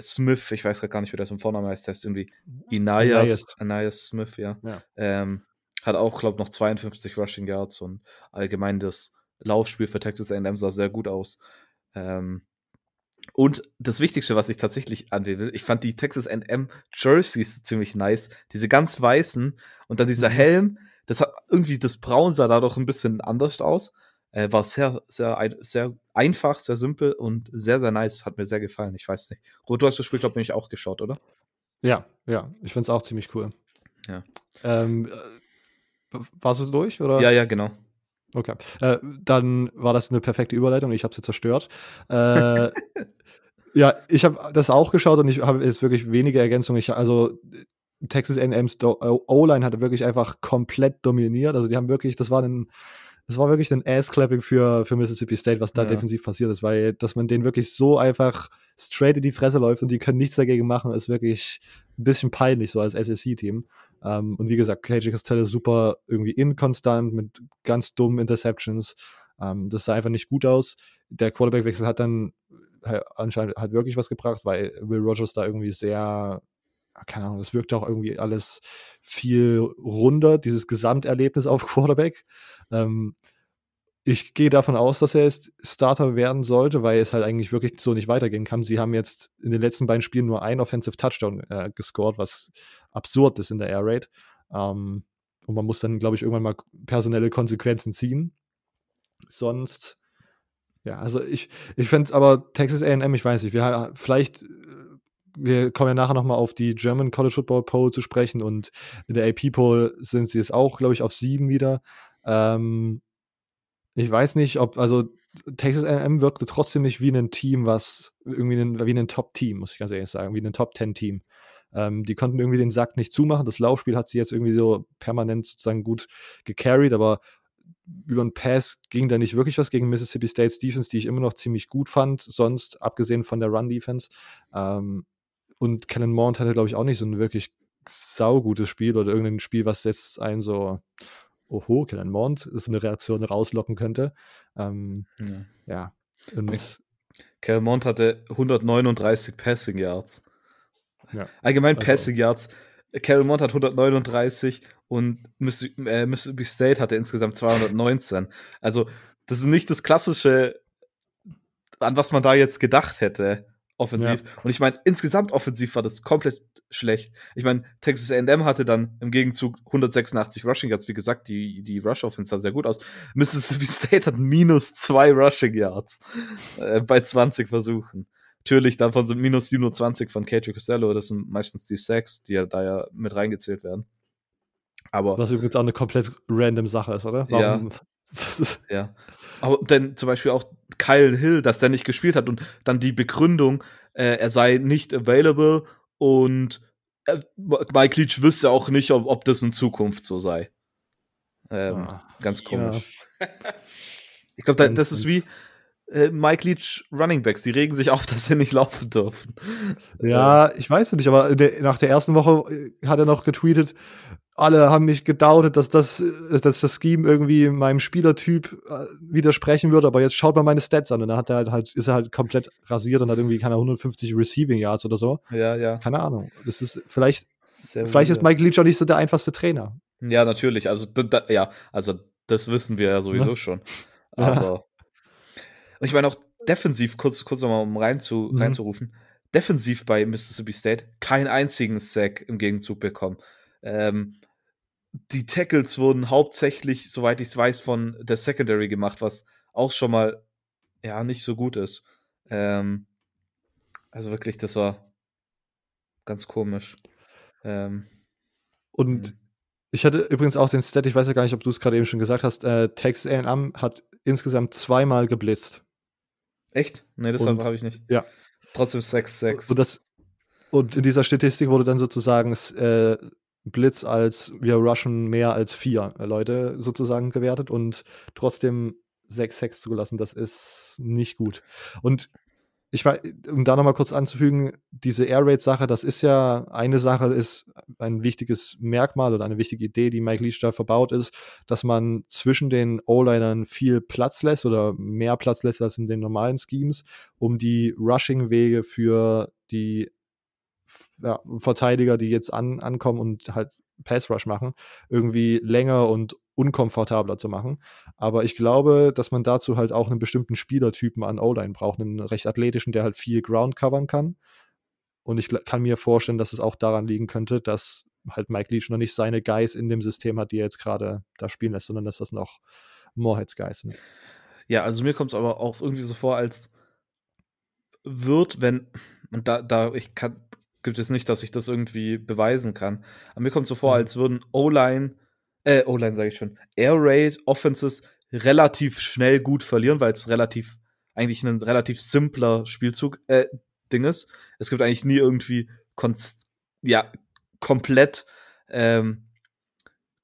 Smith, ich weiß gar nicht, wie das im Vornamen heißt, heißt irgendwie Inayas, Inayas Smith, ja. ja. Ähm, hat auch, glaube ich, noch 52 Rushing Yards und allgemein das Laufspiel für Texas A&M sah sehr gut aus. Ähm, und das Wichtigste, was ich tatsächlich anwählen will, ich fand die Texas A&M Jerseys ziemlich nice. Diese ganz weißen und dann dieser mhm. Helm, das hat irgendwie, das Braun sah da doch ein bisschen anders aus. Äh, war sehr, sehr, sehr einfach, sehr simpel und sehr, sehr nice. Hat mir sehr gefallen. Ich weiß nicht. Robert, du hast das Spiel, glaube ich, auch geschaut, oder? Ja, ja. Ich finde es auch ziemlich cool. Ja. Ähm, äh, warst du durch? Oder? Ja, ja, genau. Okay. Äh, dann war das eine perfekte Überleitung. Ich habe sie zerstört. Äh, ja, ich habe das auch geschaut und ich habe jetzt wirklich wenige Ergänzungen. Ich, also Texas A&M's O-Line hatte wirklich einfach komplett dominiert. Also die haben wirklich, das war ein das war wirklich ein Ass-Clapping für, für Mississippi State, was da ja. defensiv passiert ist, weil dass man denen wirklich so einfach straight in die Fresse läuft und die können nichts dagegen machen, ist wirklich ein bisschen peinlich, so als SSC-Team. Um, ähm, und wie gesagt, KJ Costello ist super irgendwie inkonstant mit ganz dummen Interceptions. Um, ähm, das sah einfach nicht gut aus. Der Quarterback-Wechsel hat dann halt anscheinend halt wirklich was gebracht, weil Will Rogers da irgendwie sehr keine Ahnung, das wirkt auch irgendwie alles viel runder, dieses Gesamterlebnis auf Quarterback. Ähm, ich gehe davon aus, dass er jetzt Starter werden sollte, weil es halt eigentlich wirklich so nicht weitergehen kann. Sie haben jetzt in den letzten beiden Spielen nur ein Offensive Touchdown äh, gescored, was absurd ist in der Air Raid. Ähm, und man muss dann, glaube ich, irgendwann mal personelle Konsequenzen ziehen. Sonst, ja, also ich, ich fände es aber Texas AM, ich weiß nicht, wir, vielleicht wir kommen ja nachher nochmal auf die German College Football Poll zu sprechen und in der AP Poll sind sie jetzt auch, glaube ich, auf sieben wieder. Ähm, ich weiß nicht, ob, also Texas AM wirkte trotzdem nicht wie ein Team, was irgendwie ein, wie ein Top-Team, muss ich ganz ehrlich sagen, wie ein Top-10-Team. Ähm, die konnten irgendwie den Sack nicht zumachen. Das Laufspiel hat sie jetzt irgendwie so permanent sozusagen gut gecarried, aber über den Pass ging da nicht wirklich was gegen Mississippi State's Defense, die ich immer noch ziemlich gut fand, sonst abgesehen von der Run-Defense. Ähm, und Kellen Mount hatte, glaube ich, auch nicht so ein wirklich saugutes Spiel oder irgendein Spiel, was jetzt einen so, oho, Kellen Mount ist eine Reaktion rauslocken könnte. Ähm, ja. ja. Und Kellen Mount hatte 139 Passing Yards. Ja. Allgemein also. Passing Yards. Kellen Mount hat 139 und äh, Mississippi State hatte insgesamt 219. Also, das ist nicht das klassische, an was man da jetzt gedacht hätte offensiv. Ja. Und ich meine, insgesamt offensiv war das komplett schlecht. Ich meine, Texas A&M hatte dann im Gegenzug 186 Rushing Yards. Wie gesagt, die, die Rush-Offense sah sehr gut aus. Mississippi State hat minus zwei Rushing Yards äh, bei 20 Versuchen. Natürlich, davon sind minus 27 von KJ Costello. Das sind meistens die Sacks, die ja da ja mit reingezählt werden. Aber Was übrigens auch eine komplett random Sache ist, oder? Warum? Ja. Ja. Aber denn zum Beispiel auch Kyle Hill, dass der nicht gespielt hat und dann die Begründung, äh, er sei nicht available und äh, Mike Leach wüsste auch nicht, ob, ob das in Zukunft so sei. Ähm, ah, ganz komisch. Ja. Ich glaube, da, das ist wie äh, Mike Leach Running Backs, die regen sich auf, dass sie nicht laufen dürfen. Ja, ich weiß nicht, aber nach der ersten Woche äh, hat er noch getweetet, alle haben mich gedautet, dass das, äh, dass das Scheme irgendwie meinem Spielertyp äh, widersprechen würde, aber jetzt schaut mal meine Stats an und dann hat er halt, halt ist er halt komplett rasiert und hat irgendwie keine 150 Receiving Yards oder so. Ja, ja. Keine Ahnung. Das ist vielleicht, Sehr vielleicht ist Mike Leach auch nicht so der einfachste Trainer. Ja, natürlich. Also, da, ja, also das wissen wir ja sowieso ja. schon. Aber ja. ich meine auch defensiv, kurz, kurz nochmal, um rein zu, mhm. reinzurufen, defensiv bei Mississippi State keinen einzigen Sack im Gegenzug bekommen. Ähm, die Tackles wurden hauptsächlich, soweit ich es weiß, von der Secondary gemacht, was auch schon mal ja nicht so gut ist. Ähm, also wirklich, das war ganz komisch. Ähm, Und ich hatte übrigens auch den Stat, ich weiß ja gar nicht, ob du es gerade eben schon gesagt hast, äh, Texas A&M hat insgesamt zweimal geblitzt. Echt? Nee, das habe ich nicht. ja. Trotzdem 6-6. Und, das, und in dieser Statistik wurde dann sozusagen äh, Blitz als wir rushen mehr als vier Leute sozusagen gewertet und trotzdem sechs Hacks zugelassen. Das ist nicht gut. Und ich war, um da nochmal kurz anzufügen, diese Air Raid-Sache, das ist ja eine Sache, ist ein wichtiges Merkmal oder eine wichtige Idee, die Mike Leach da verbaut ist, dass man zwischen den O-Linern viel Platz lässt oder mehr Platz lässt als in den normalen Schemes, um die Rushing-Wege für die ja, Verteidiger, die jetzt an, ankommen und halt Pass Rush machen, irgendwie länger und unkomfortabler zu machen. Aber ich glaube, dass man dazu halt auch einen bestimmten Spielertypen an O-Line braucht, einen recht athletischen, der halt viel Ground covern kann. Und ich kann mir vorstellen, dass es auch daran liegen könnte, dass halt Mike Leach noch nicht seine Guys in dem System hat, die er jetzt gerade da spielen lässt, sondern dass das noch Moorheads Guys sind. Ja, also mir kommt es aber auch irgendwie so vor, als wird, wenn, und da, da, ich kann, gibt es nicht, dass ich das irgendwie beweisen kann, aber mir kommt so vor, Mhm. als würden O-Line, äh, O-Line sage ich schon, Air Raid Offenses relativ schnell gut verlieren, weil es relativ, eigentlich ein relativ simpler Spielzug, äh, Ding ist. Es gibt eigentlich nie irgendwie, konst ja, komplett, ähm,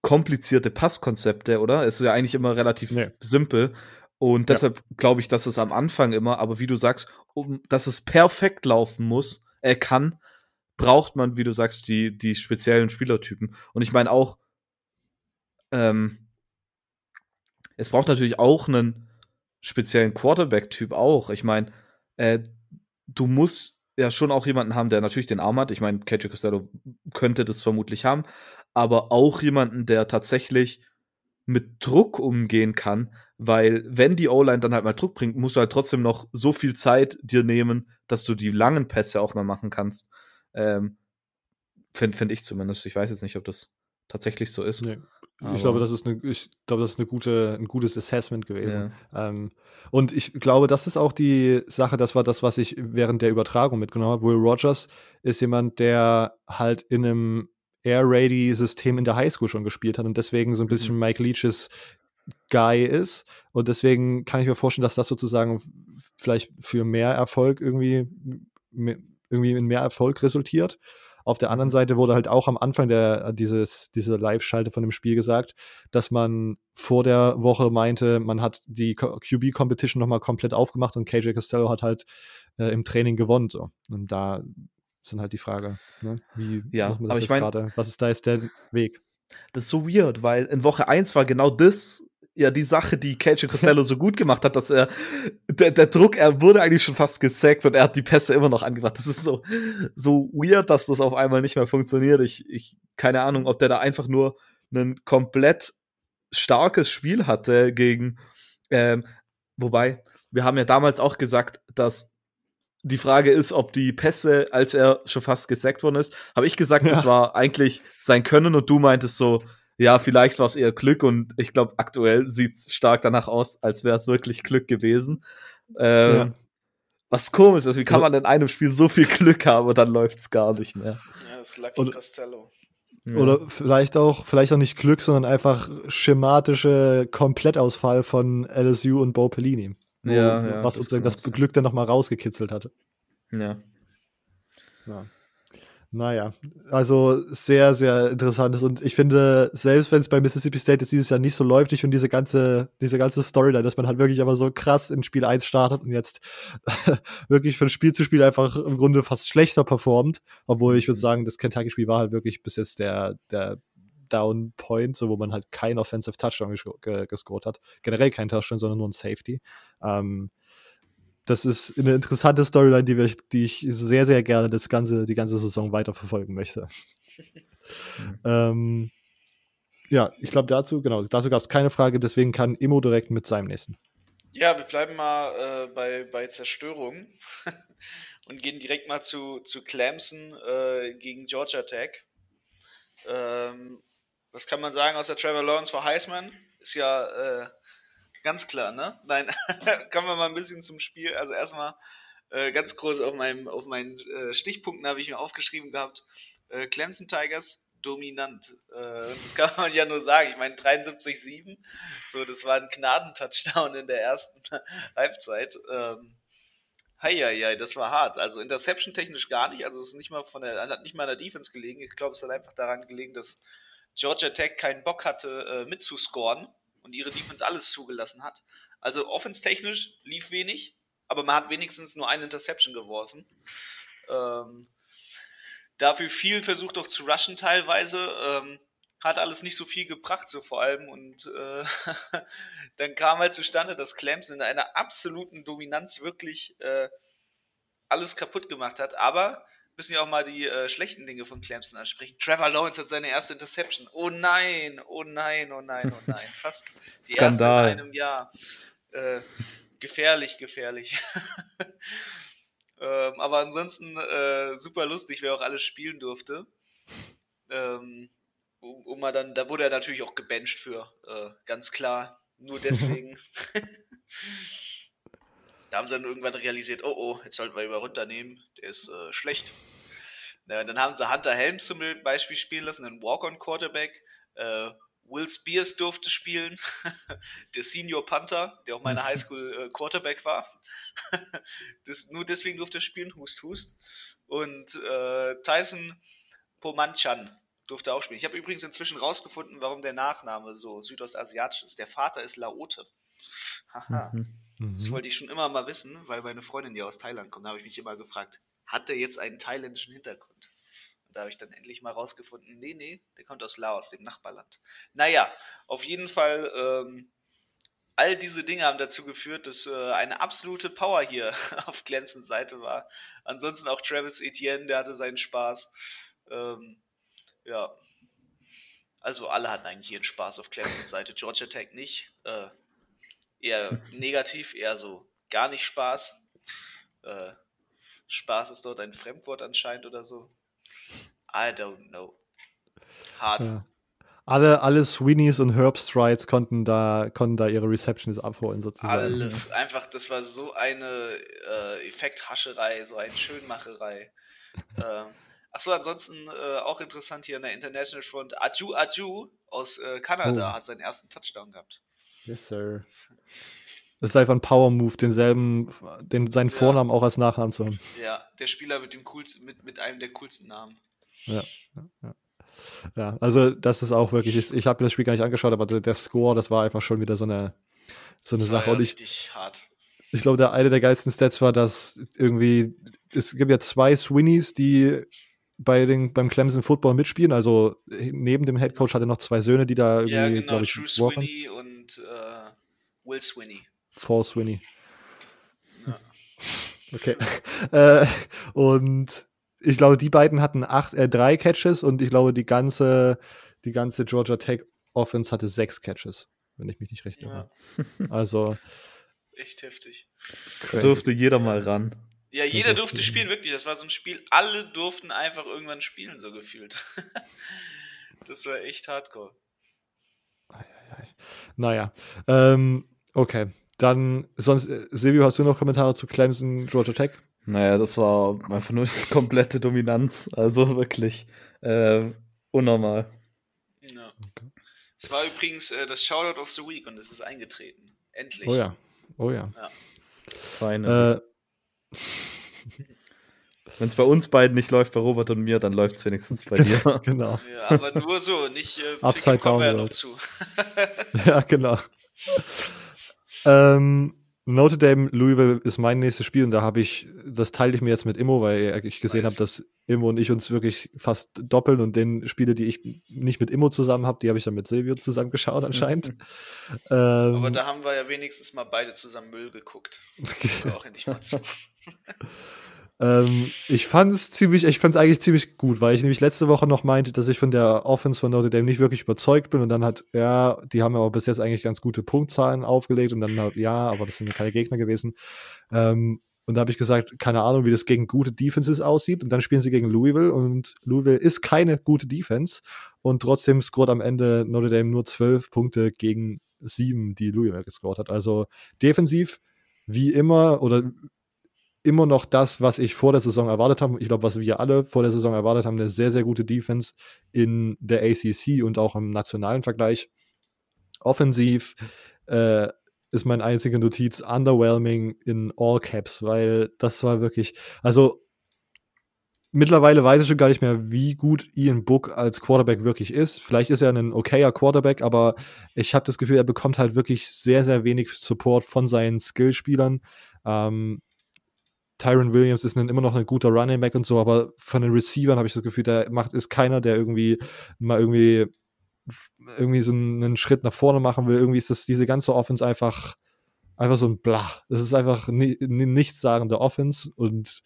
komplizierte Passkonzepte, oder? Es ist ja eigentlich immer relativ Nee. simpel. Und Ja. deshalb glaube ich, dass es am Anfang immer, aber wie du sagst, um dass es perfekt laufen muss, äh, kann, braucht man, wie du sagst, die, die speziellen Spielertypen. Und ich meine auch, ähm, es braucht natürlich auch einen speziellen Quarterback-Typ auch. Ich meine, äh, du musst ja schon auch jemanden haben, der natürlich den Arm hat. Ich meine, KJ Costello könnte das vermutlich haben, aber auch jemanden, der tatsächlich mit Druck umgehen kann, weil wenn die O-Line dann halt mal Druck bringt, musst du halt trotzdem noch so viel Zeit dir nehmen, dass du die langen Pässe auch mal machen kannst. Ähm, Finde find ich zumindest. Ich weiß jetzt nicht, ob das tatsächlich so ist. Nee. Ich glaube, das ist eine, ich glaube, das ist eine gute, ein gutes Assessment gewesen. Ja. Ähm, und ich glaube, das ist auch die Sache, das war das, was ich während der Übertragung mitgenommen habe. Will Rogers ist jemand, der halt in einem Air-Ready-System in der Highschool schon gespielt hat und deswegen so ein bisschen Mhm. Mike Leaches Guy ist. Und deswegen kann ich mir vorstellen, dass das sozusagen vielleicht für mehr Erfolg irgendwie, irgendwie in mehr Erfolg resultiert. Auf der anderen. Seite wurde halt auch am Anfang der, dieses, diese Live-Schalte von dem Spiel gesagt, dass man vor der Woche meinte, man hat die Co- QB-Competition nochmal komplett aufgemacht und KJ Costello hat halt äh, im Training gewonnen. So. Und da ist dann halt die Frage, ne? wie Ja, macht man das aber ich mein- gerade? Was ist da jetzt der Weg? Das ist so weird, weil in Woche 1 war genau das ja die Sache, die KJ Costello so gut gemacht hat, dass er der, der Druck, er wurde eigentlich schon fast gesackt und er hat die Pässe immer noch angebracht. Das ist so, so weird, dass das auf einmal nicht mehr funktioniert. Ich, ich, keine Ahnung, ob der da einfach nur ein komplett starkes Spiel hatte gegen, ähm, wobei, wir haben ja damals auch gesagt, dass die Frage ist, ob die Pässe, als er schon fast gesackt worden ist, habe ich gesagt, das Ja. war eigentlich sein Können und du meintest so, ja, vielleicht war es eher Glück und ich glaube, aktuell sieht es stark danach aus, als wäre es wirklich Glück gewesen. Ähm, Ja. Was komisch ist, wie kann Oder- man in einem Spiel so viel Glück haben und dann läuft es gar nicht mehr? Ja, das ist Lucky Und- Costello. Oder vielleicht auch, vielleicht auch nicht Glück, sondern einfach schematische Komplettausfall von LSU und Bo Pelini. Wo, Ja, ja, was das sozusagen das. Glück dann nochmal rausgekitzelt hatte. ja. Ja. Naja, also sehr, sehr interessantes und ich finde, selbst wenn es bei Mississippi State jetzt dieses Jahr nicht so läuft, ich finde diese ganze, diese ganze Storyline, dass man halt wirklich aber so krass in Spiel 1 startet und jetzt wirklich von Spiel zu Spiel einfach im Grunde fast schlechter performt, obwohl ich würde sagen, das Kentucky-Spiel war halt wirklich bis jetzt der, der Down Point, so wo man halt kein Offensive Touchdown ges ge gescored hat. Generell kein Touchdown, sondern nur ein Safety. Ähm, das ist eine interessante Storyline, die, wir, die ich sehr, sehr gerne das ganze, die ganze Saison weiterverfolgen möchte. ähm, ja, ich glaube dazu, genau, dazu gab es keine Frage, deswegen kann Immo direkt mit seinem nächsten. Ja, wir bleiben mal äh, bei, bei Zerstörung und gehen direkt mal zu, zu Clemson äh, gegen Georgia Tech. Ähm, was kann man sagen außer Trevor Lawrence vor Heisman? Ist ja äh, ganz klar, ne? Nein, kommen wir mal ein bisschen zum Spiel. Also erstmal äh, ganz groß auf, meinem, auf meinen äh, Stichpunkten habe ich mir aufgeschrieben gehabt. Äh, Clemson Tigers dominant. Äh, das kann man ja nur sagen. Ich meine 73-7, so das war ein Gnadentouchdown in der ersten Halbzeit. Ähm, Heieiei, das war hart. Also Interception technisch gar nicht. Also es ist nicht mal von der, hat nicht mal an der Defense gelegen. Ich glaube, es hat einfach daran gelegen, dass Georgia Tech keinen Bock hatte, äh, mitzuscoren und ihre Defense alles zugelassen hat. Also offense-technisch lief wenig, aber man hat wenigstens nur eine Interception geworfen. Ähm, dafür viel versucht auch zu rushen teilweise. Ähm, hat alles nicht so viel gebracht, so vor allem. Und äh, dann kam halt zustande, dass Clemson in einer absoluten Dominanz wirklich äh, alles kaputt gemacht hat. Aber müssen ja auch mal die äh, schlechten Dinge von Clemson ansprechen. Trevor Lawrence hat seine erste Interception. Oh nein, oh nein, oh nein, oh nein. Fast die Skandal. erste in einem Jahr. Äh, gefährlich, gefährlich. ähm, aber ansonsten äh, super lustig, wer auch alles spielen durfte. Ähm, um, um mal dann, da wurde er natürlich auch gebencht für, äh, ganz klar. Nur deswegen. da haben sie dann irgendwann realisiert, oh oh, jetzt sollten wir ihn mal runternehmen, der ist äh, schlecht. Na, dann haben sie Hunter Helms zum Beispiel spielen lassen, einen Walk-on-Quarterback. Äh, Will Spears durfte spielen, der Senior Panther, der auch meine Highschool äh, Quarterback war. das, nur deswegen durfte er spielen, Hust Hust. Und äh, Tyson Pomanchan durfte auch spielen. Ich habe übrigens inzwischen rausgefunden, warum der Nachname so südostasiatisch ist. Der Vater ist Laote. Haha. Mhm. Das wollte ich schon immer mal wissen, weil meine Freundin ja aus Thailand kommt. Da habe ich mich immer gefragt, hat der jetzt einen thailändischen Hintergrund? Und da habe ich dann endlich mal rausgefunden, nee, nee, der kommt aus Laos, dem Nachbarland. Naja, auf jeden Fall, ähm, all diese Dinge haben dazu geführt, dass äh, eine absolute Power hier auf Glänzens Seite war. Ansonsten auch Travis Etienne, der hatte seinen Spaß. Ähm, ja. Also alle hatten eigentlich ihren Spaß auf Clemsons Seite. Georgia Tech nicht. Äh, eher negativ, eher so gar nicht Spaß. Äh, Spaß ist dort ein Fremdwort anscheinend oder so. I don't know. Hart. Ja. Alle, alle Sweeneys und Herb Strides konnten da, konnten da ihre Receptions abholen, sozusagen. Alles. Einfach, das war so eine äh, Effekthascherei, so eine Schönmacherei. äh, Achso, ansonsten äh, auch interessant hier in der International Front. Aju Aju aus äh, Kanada Oh. hat seinen ersten Touchdown gehabt. Yes, sir. Das ist einfach ein Power-Move, denselben, den, seinen Ja. Vornamen auch als Nachnamen zu haben. Ja, der Spieler mit dem coolsten, mit, mit einem der coolsten Namen. Ja, ja, ja. also das ist auch wirklich, ich, ich habe mir das Spiel gar nicht angeschaut, aber der, der Score, das war einfach schon wieder so eine, so eine Das Sache. ja Und ich, richtig hart. ich glaube, der eine der geilsten Stats war, dass irgendwie, es gibt ja zwei Swinnies, die bei den, beim Clemson Football mitspielen. Also neben dem Head Coach hat er noch zwei Söhne, die da irgendwie, Ja, genau, glaube ich, walken. Swinney und äh, Will Swinney. Four Swinny. Ja. Okay. äh, und ich glaube, die beiden hatten acht, äh, drei Catches und ich glaube, die ganze, die ganze Georgia Tech Offense hatte sechs Catches, wenn ich mich nicht recht irre. Ja, Also echt heftig. Da crazy. durfte jeder mal ran. Ja, jeder durfte- durfte spielen, wirklich. Das war so ein Spiel, alle durften einfach irgendwann spielen, so gefühlt. das war echt hardcore. Naja, ähm, okay. Dann, sonst, äh, Silvio, hast du noch Kommentare zu Clemson, Georgia Tech? Naja, das war einfach nur die komplette Dominanz. Also wirklich äh, unnormal. Ja. Es war übrigens äh, das Shoutout of the Week und es ist eingetreten. Endlich. Oh ja, oh ja. Feine. Äh, Wenn es bei uns beiden nicht läuft, bei Robert und mir, dann läuft es wenigstens bei dir. genau. Ja, aber nur so, nicht äh, Upside Picken kommen wir ja down, noch zu. Ja, genau. Ähm, Notre Dame Louisville ist mein nächstes Spiel und da habe ich, das teile ich mir jetzt mit Immo, weil ich gesehen habe, dass Immo und ich uns wirklich fast doppeln und den Spiele, die ich nicht mit Immo zusammen habe, die habe ich dann mit Silvio zusammen geschaut anscheinend. ähm, Aber da haben wir ja wenigstens mal beide zusammen Müll geguckt. Auch endlich mal zu. Ähm, ich fand es ziemlich, ich fand es eigentlich ziemlich gut, weil ich nämlich letzte Woche noch meinte, dass ich von der Offense von Notre Dame nicht wirklich überzeugt bin und dann hat, ja, die haben aber bis jetzt eigentlich ganz gute Punktzahlen aufgelegt und dann hat, ja, aber das sind keine Gegner gewesen. Ähm, und da habe ich gesagt, keine Ahnung, wie das gegen gute Defenses aussieht. Und dann spielen sie gegen Louisville und Louisville ist keine gute Defense. Und trotzdem scoret am Ende Notre Dame nur zwölf Punkte gegen sieben, die Louisville gescored hat. Also defensiv wie immer oder immer noch das, was ich vor der Saison erwartet habe. Ich glaube, was wir alle vor der Saison erwartet haben, eine sehr, sehr gute Defense in der ACC und auch im nationalen Vergleich. Offensiv äh, ist meine einzige Notiz underwhelming in all caps, weil das war wirklich, also mittlerweile weiß ich schon gar nicht mehr, wie gut Ian Book als Quarterback wirklich ist. Vielleicht ist er ein okayer Quarterback, aber ich habe das Gefühl, er bekommt halt wirklich sehr, sehr wenig Support von seinen Skillspielern. Ähm, Tyron Williams ist ein, immer noch ein guter Running Back und so, aber von den Receivern habe ich das Gefühl, der macht ist keiner, der irgendwie mal irgendwie irgendwie so einen Schritt nach vorne machen will. Irgendwie ist das diese ganze Offense einfach einfach so ein Blah. Das ist einfach ni nichtssagende Offense und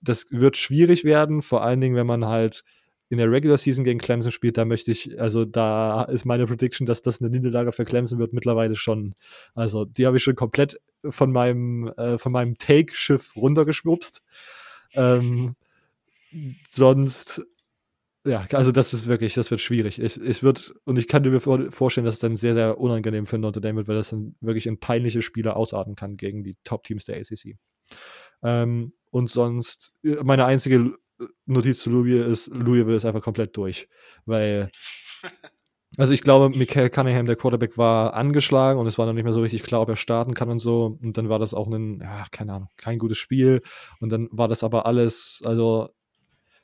das wird schwierig werden, vor allen Dingen, wenn man halt in der Regular Season gegen Clemson spielt, da möchte ich, also da ist meine Prediction, dass das eine Niederlage für Clemson wird, mittlerweile schon. Also die habe ich schon komplett von meinem, äh, von meinem Take-Schiff runtergeschwupst. Ähm, sonst, ja, also das ist wirklich, das wird schwierig. Es, es wird, und ich kann mir vorstellen, dass es dann sehr, sehr unangenehm für Notre Dame wird, weil das dann wirklich in peinliche Spiele ausarten kann gegen die Top-Teams der ACC. Ähm, und sonst, äh, meine einzige Notiz zu Louisville ist, Louisville ist einfach komplett durch. Weil, also ich glaube, Michael Cunningham, der Quarterback, war angeschlagen und es war noch nicht mehr so richtig klar, ob er starten kann und so. Und dann war das auch ein, ja, keine Ahnung, kein gutes Spiel. Und dann war das aber alles, also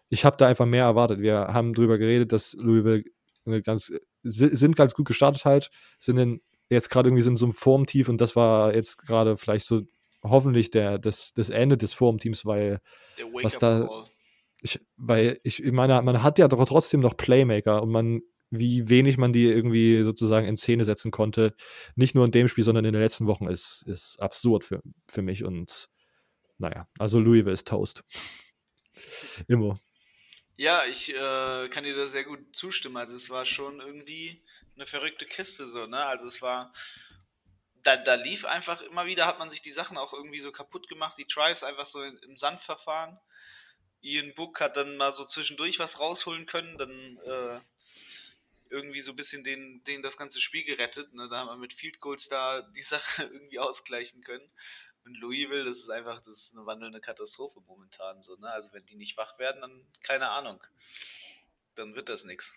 ich habe da einfach mehr erwartet. Wir haben drüber geredet, dass Louisville ganz, sind ganz gut gestartet halt, sind in, jetzt gerade irgendwie in so einem Formtief und das war jetzt gerade vielleicht so hoffentlich der, das, das Ende des Formteams, weil was da, ich, weil ich meine, man hat ja doch trotzdem noch Playmaker und man, wie wenig man die irgendwie sozusagen in Szene setzen konnte, nicht nur in dem Spiel, sondern in den letzten Wochen, ist, ist absurd für, für mich. Und naja, also Louisville ist Toast. Immer. Ja, ich äh, kann dir da sehr gut zustimmen. Also es war schon irgendwie eine verrückte Kiste so, ne? Also es war da, da lief einfach immer wieder, hat man sich die Sachen auch irgendwie so kaputt gemacht, die Drives einfach so im Sand verfahren. Ian Book hat dann mal so zwischendurch was rausholen können, dann äh, irgendwie so ein bisschen den, den das ganze Spiel gerettet. Ne? Da haben wir mit Field Goals da die Sache irgendwie ausgleichen können. Und Louisville, das ist einfach, das ist eine wandelnde Katastrophe momentan. So, ne? Also wenn die nicht wach werden, dann keine Ahnung. Dann wird das nichts.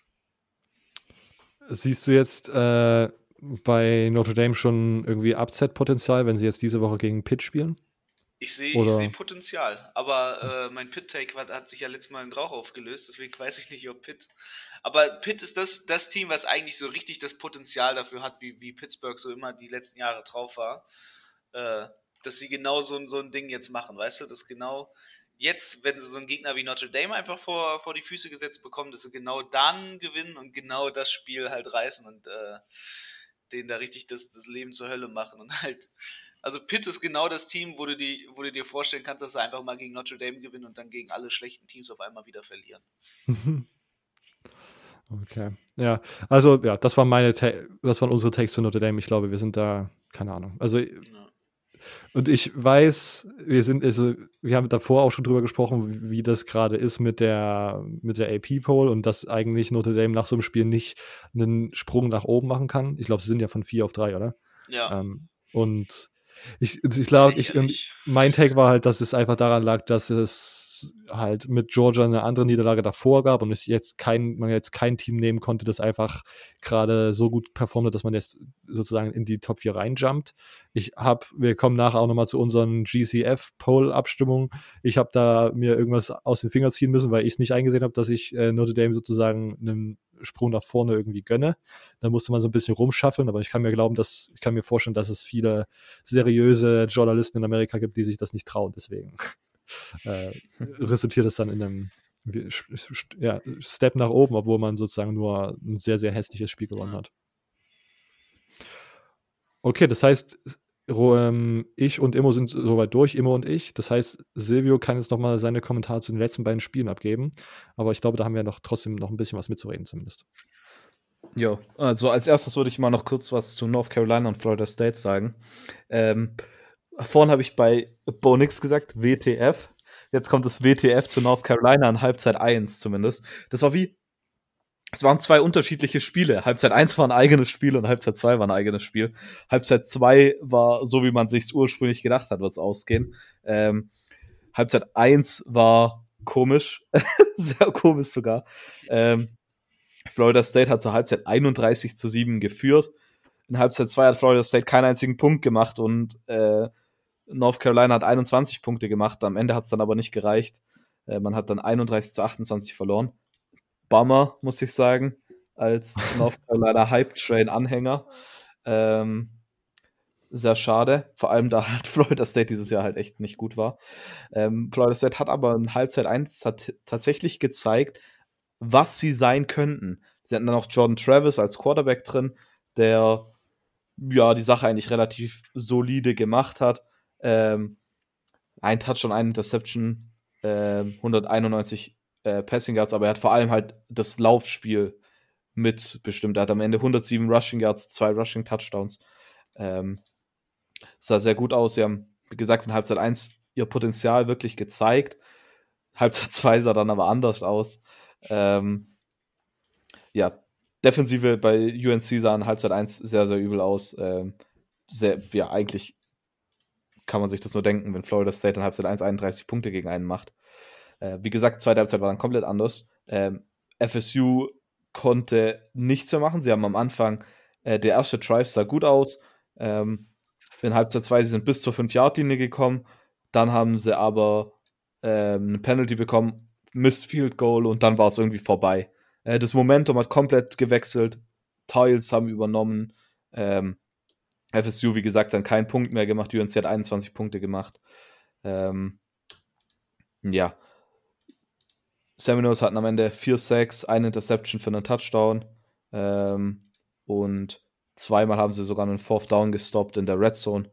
Siehst du jetzt äh, bei Notre Dame schon irgendwie Upset-Potenzial, wenn sie jetzt diese Woche gegen Pitt spielen? Ich sehe seh Potenzial, aber äh, mein Pitt-Take hat sich ja letztes Mal in Rauch aufgelöst, deswegen weiß ich nicht, ob Pitt. Aber Pitt ist das, das Team, was eigentlich so richtig das Potenzial dafür hat, wie, wie Pittsburgh so immer die letzten Jahre drauf war, äh, dass sie genau so, so ein Ding jetzt machen, weißt du? Dass genau jetzt, wenn sie so einen Gegner wie Notre Dame einfach vor, vor die Füße gesetzt bekommen, dass sie genau dann gewinnen und genau das Spiel halt reißen und äh, denen da richtig das, das Leben zur Hölle machen und halt also Pitt ist genau das Team, wo du, die, wo du dir vorstellen kannst, dass sie einfach mal gegen Notre Dame gewinnen und dann gegen alle schlechten Teams auf einmal wieder verlieren. Okay. Ja, also ja, das war meine das waren unsere Takes zu Notre Dame. Ich glaube, wir sind da, keine Ahnung. Also ja. und ich weiß, wir sind, also wir haben davor auch schon drüber gesprochen, wie das gerade ist mit der mit der AP Poll und dass eigentlich Notre Dame nach so einem Spiel nicht einen Sprung nach oben machen kann. Ich glaube, sie sind ja von vier auf drei, oder? Ja. Ähm, und ich, ich glaube, ich, mein Take war halt, dass es einfach daran lag, dass es halt mit Georgia eine andere Niederlage davor gab und es jetzt kein, man jetzt kein Team nehmen konnte, das einfach gerade so gut performt hat, dass man jetzt sozusagen in die Top 4 reinjumpt. Ich habe, wir kommen nachher auch nochmal zu unseren GCF-Poll-Abstimmungen. Ich habe da mir irgendwas aus den Fingern ziehen müssen, weil ich es nicht eingesehen habe, dass ich äh, Notre Dame sozusagen einen Sprung nach vorne irgendwie gönne. Da musste man so ein bisschen rumschaffeln, aber ich kann mir glauben, dass ich kann mir vorstellen, dass es viele seriöse Journalisten in Amerika gibt, die sich das nicht trauen. Deswegen äh, resultiert es dann in einem ja, Step nach oben, obwohl man sozusagen nur ein sehr, sehr hässliches Spiel gewonnen hat. Okay, das heißt, ich und Immo sind soweit durch, Immo und ich. Das heißt, Silvio kann jetzt noch mal seine Kommentare zu den letzten beiden Spielen abgeben. Aber ich glaube, da haben wir noch trotzdem noch ein bisschen was mitzureden zumindest. Ja, also als erstes würde ich mal noch kurz was zu North Carolina und Florida State sagen. Ähm, vorhin habe ich bei Bo nix gesagt, WTF. Jetzt kommt das WTF zu North Carolina in Halbzeit 1 zumindest. Das war wie, es waren zwei unterschiedliche Spiele. Halbzeit 1 war ein eigenes Spiel und Halbzeit 2 war ein eigenes Spiel. Halbzeit 2 war so, wie man sich ursprünglich gedacht hat, wird es ausgehen. Ähm, Halbzeit 1 war komisch, sehr komisch sogar. Ähm, Florida State hat zur Halbzeit 31 zu 7 geführt. In Halbzeit 2 hat Florida State keinen einzigen Punkt gemacht und äh, North Carolina hat 21 Punkte gemacht. Am Ende hat es dann aber nicht gereicht. Äh, man hat dann 31 zu 28 verloren. Bummer, muss ich sagen, als North Carolina Hype Train Anhänger. Ähm, sehr schade, vor allem da halt Florida State dieses Jahr halt echt nicht gut war. Ähm, Florida State hat aber in Halbzeit 1 tatsächlich gezeigt, was sie sein könnten. Sie hatten dann auch Jordan Travis als Quarterback drin, der ja die Sache eigentlich relativ solide gemacht hat. Ähm, ein Touchdown, eine Interception, äh, 191 äh, Passing Yards, aber er hat vor allem halt das Laufspiel mitbestimmt. Er hat am Ende 107 Rushing Yards, zwei Rushing Touchdowns. Ähm, sah sehr gut aus. Sie haben, wie gesagt, in Halbzeit 1 ihr Potenzial wirklich gezeigt. Halbzeit 2 sah dann aber anders aus. Ähm, ja, Defensive bei UNC sah in Halbzeit 1 sehr, sehr übel aus. Ähm, sehr, ja, eigentlich kann man sich das nur denken, wenn Florida State in Halbzeit 1 31 Punkte gegen einen macht. Äh, wie gesagt, zweite Halbzeit war dann komplett anders. Ähm, FSU konnte nichts mehr machen. Sie haben am Anfang, äh, der erste Drive sah gut aus. Ähm, in Halbzeit 2, sie sind bis zur 5-Yard-Linie gekommen. Dann haben sie aber ähm, eine Penalty bekommen, Missed Field Goal und dann war es irgendwie vorbei. Äh, das Momentum hat komplett gewechselt. Tiles haben übernommen. Ähm, FSU, wie gesagt, dann keinen Punkt mehr gemacht. UNC hat 21 Punkte gemacht. Ähm, ja. Seminoles hatten am Ende 4 Sacks, eine Interception für einen Touchdown. Ähm, und zweimal haben sie sogar einen Fourth Down gestoppt in der Red Zone.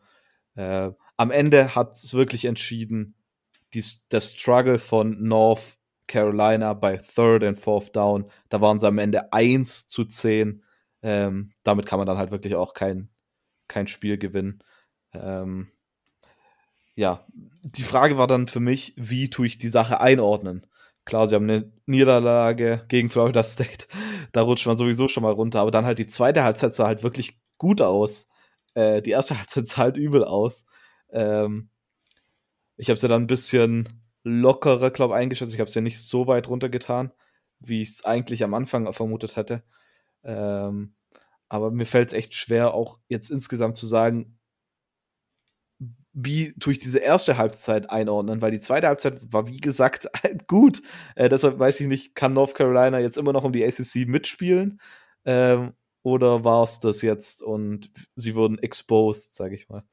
Äh, am Ende hat es wirklich entschieden, die, der Struggle von North Carolina bei Third and Fourth Down. Da waren sie am Ende 1 zu 10. Ähm, damit kann man dann halt wirklich auch kein, kein Spiel gewinnen. Ähm, ja, die Frage war dann für mich, wie tue ich die Sache einordnen? Klar, sie haben eine Niederlage gegen Florida State. Da rutscht man sowieso schon mal runter. Aber dann halt die zweite Halbzeit sah halt wirklich gut aus. Äh, die erste Halbzeit sah halt übel aus. Ähm, ich habe es ja dann ein bisschen lockerer, glaube ich, eingeschätzt. Ich habe es ja nicht so weit runtergetan, wie ich es eigentlich am Anfang vermutet hätte. Ähm, aber mir fällt es echt schwer, auch jetzt insgesamt zu sagen, wie tue ich diese erste Halbzeit einordnen, weil die zweite Halbzeit war, wie gesagt, halt gut. Äh, deshalb weiß ich nicht, kann North Carolina jetzt immer noch um die ACC mitspielen? Ähm, oder war es das jetzt und sie wurden exposed, sage ich mal.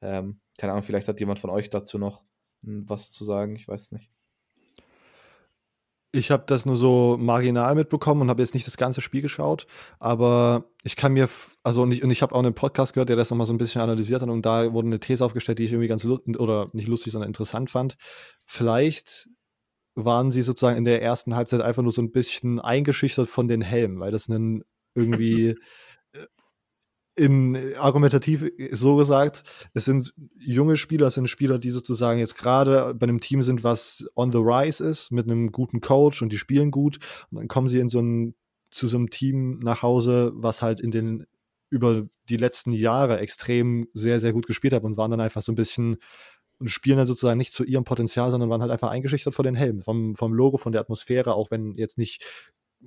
Ähm, keine Ahnung, vielleicht hat jemand von euch dazu noch was zu sagen, ich weiß nicht. Ich habe das nur so marginal mitbekommen und habe jetzt nicht das ganze Spiel geschaut, aber ich kann mir, also und ich, ich habe auch einen Podcast gehört, der das nochmal so ein bisschen analysiert hat und da wurde eine These aufgestellt, die ich irgendwie ganz oder nicht lustig, sondern interessant fand. Vielleicht waren sie sozusagen in der ersten Halbzeit einfach nur so ein bisschen eingeschüchtert von den Helmen, weil das einen irgendwie in argumentativ so gesagt, es sind junge Spieler, es sind Spieler, die sozusagen jetzt gerade bei einem Team sind, was on the rise ist, mit einem guten Coach und die spielen gut. Und dann kommen sie in so ein, zu so einem Team nach Hause, was halt in den über die letzten Jahre extrem sehr, sehr gut gespielt hat und waren dann einfach so ein bisschen und spielen dann sozusagen nicht zu ihrem Potenzial, sondern waren halt einfach eingeschüchtert vor den Helmen, vom, vom Logo, von der Atmosphäre, auch wenn jetzt nicht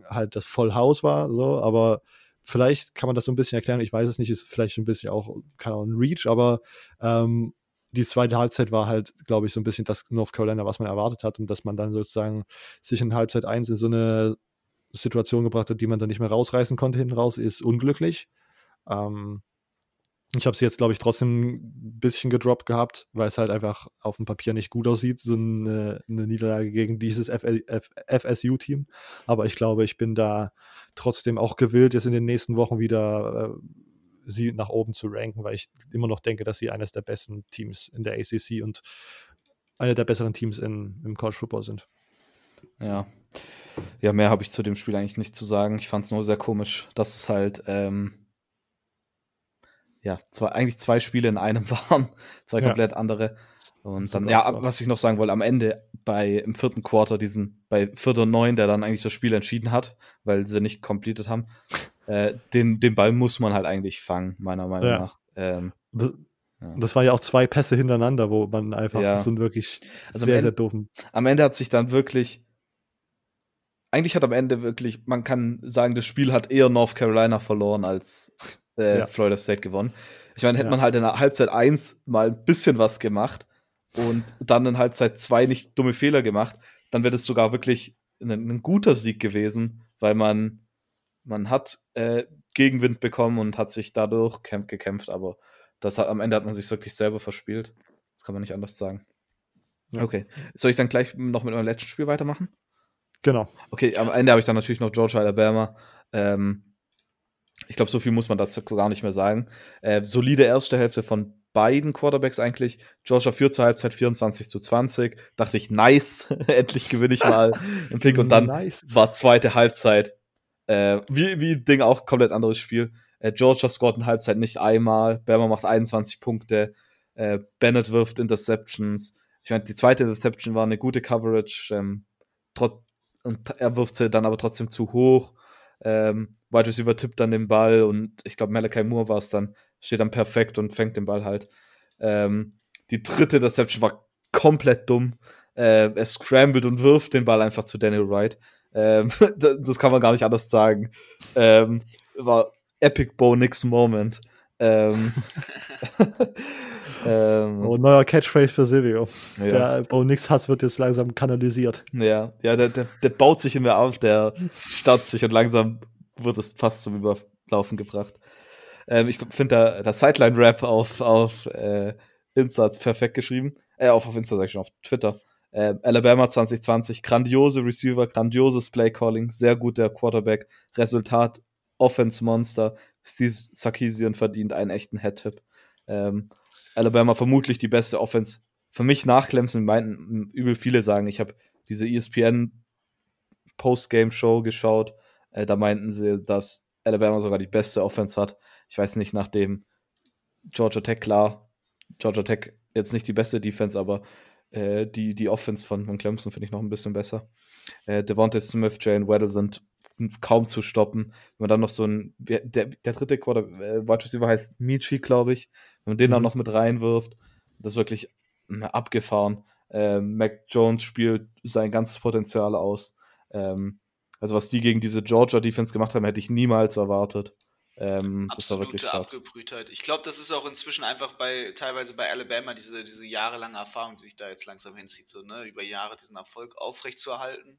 halt das Vollhaus war, so, aber Vielleicht kann man das so ein bisschen erklären. Ich weiß es nicht, ist vielleicht ein bisschen auch, keine Ahnung, Reach, aber ähm, die zweite Halbzeit war halt, glaube ich, so ein bisschen das North Carolina, was man erwartet hat und dass man dann sozusagen sich in Halbzeit 1 in so eine Situation gebracht hat, die man dann nicht mehr rausreißen konnte hinten raus, ist unglücklich. Ähm, ich habe sie jetzt, glaube ich, trotzdem ein bisschen gedroppt gehabt, weil es halt einfach auf dem Papier nicht gut aussieht, so eine, eine Niederlage gegen dieses FSU-Team. Aber ich glaube, ich bin da trotzdem auch gewillt, jetzt in den nächsten Wochen wieder sie nach oben zu ranken, weil ich immer noch denke, dass sie eines der besten Teams in der ACC und eine der besseren Teams in, im College Football sind. Ja. Ja, mehr habe ich zu dem Spiel eigentlich nicht zu sagen. Ich fand es nur sehr komisch, dass es halt ähm, ja, zwei, eigentlich zwei Spiele in einem waren, zwei ja. komplett andere. Und dann, ja, was ich noch sagen wollte, am Ende bei im vierten Quarter, diesen, bei Viertel neun, der dann eigentlich das Spiel entschieden hat, weil sie nicht completed haben, äh, den, den Ball muss man halt eigentlich fangen, meiner Meinung ja. nach. Ähm, das, ja. das waren ja auch zwei Pässe hintereinander, wo man einfach ja. so einen wirklich also sehr, Ende, sehr doofen. Am Ende hat sich dann wirklich, eigentlich hat am Ende wirklich, man kann sagen, das Spiel hat eher North Carolina verloren als äh, ja. Florida State gewonnen. Ich meine, hätte man halt in der Halbzeit 1 mal ein bisschen was gemacht, und dann in Halbzeit zwei nicht dumme Fehler gemacht, dann wäre das sogar wirklich ein, ein, guter Sieg gewesen, weil man, man hat äh, Gegenwind bekommen und hat sich dadurch kämp gekämpft, aber das hat, am Ende hat man sich wirklich selber verspielt. Das kann man nicht anders sagen. Ja. Okay. Soll ich dann gleich noch mit meinem letzten Spiel weitermachen? Genau. Okay, am Ende habe ich dann natürlich noch Georgia Alabama. Ähm, ich glaube, so viel muss man dazu gar nicht mehr sagen. Äh, solide erste Hälfte von beiden Quarterbacks eigentlich. Georgia führt zur Halbzeit 24 zu 20. Dachte ich, nice, endlich gewinne ich mal einen Pick. Und dann nice. war zweite Halbzeit, äh, wie, wie Ding auch komplett anderes Spiel. Äh, Georgia scoret in Halbzeit nicht einmal. Bermer macht 21 Punkte. Äh, Bennett wirft Interceptions. Ich meine, die zweite Interception war eine gute Coverage. Ähm, und er wirft sie dann aber trotzdem zu hoch. Ähm, Wide Receiver tippt dann den Ball und ich glaube, Malachi Moore war es dann, steht dann perfekt und fängt den Ball halt. Ähm, die dritte Interception war komplett dumm. Äh, er scrambled und wirft den Ball einfach zu Daniel Wright. Ähm, das kann man gar nicht anders sagen. Ähm, war Epic Bo Nix Moment. Ähm, ähm, oh, neuer Catchphrase für Silvio. Ja. Der Bo Nix Hass wird jetzt langsam kanalisiert. Ja, ja der, der, der baut sich immer auf, der staut sich und langsam wird es fast zum Überlaufen gebracht. Ähm, ich finde der, der Sideline-Rap auf, auf äh, Insta perfekt geschrieben. Äh, auf, auf Insta sag ich schon, auf Twitter. Äh, Alabama 2020, grandiose Receiver, grandioses Play-Calling, sehr guter Quarterback. Resultat, Offense-Monster. Steve Sarkisian verdient einen echten Head-Tip. Ähm, Alabama vermutlich die beste Offense. Für mich nach Clemson meinten übel viele sagen, ich habe diese ESPN Postgame-Show geschaut. Äh, da meinten sie, dass Alabama sogar die beste Offense hat. Ich weiß nicht, nachdem Georgia Tech klar, Georgia Tech jetzt nicht die beste Defense, aber äh, die, die Offense von, von Clemson finde ich noch ein bisschen besser. Äh, Devontae Smith, Jane Weddle sind kaum zu stoppen. Wenn man dann noch so ein, der, der dritte Quarter, äh, Wide Receiver heißt Michi, glaube ich, wenn man den mhm. dann noch mit reinwirft, das ist wirklich mh, abgefahren. Ähm, Mac Jones spielt sein ganzes Potenzial aus. Ähm, also was die gegen diese Georgia Defense gemacht haben, hätte ich niemals erwartet. Ähm, das war wirklich stark. Abgebrühtheit. Ich glaube, das ist auch inzwischen einfach bei teilweise bei Alabama diese, diese jahrelange Erfahrung, die sich da jetzt langsam hinzieht, so ne, über Jahre diesen Erfolg aufrechtzuerhalten,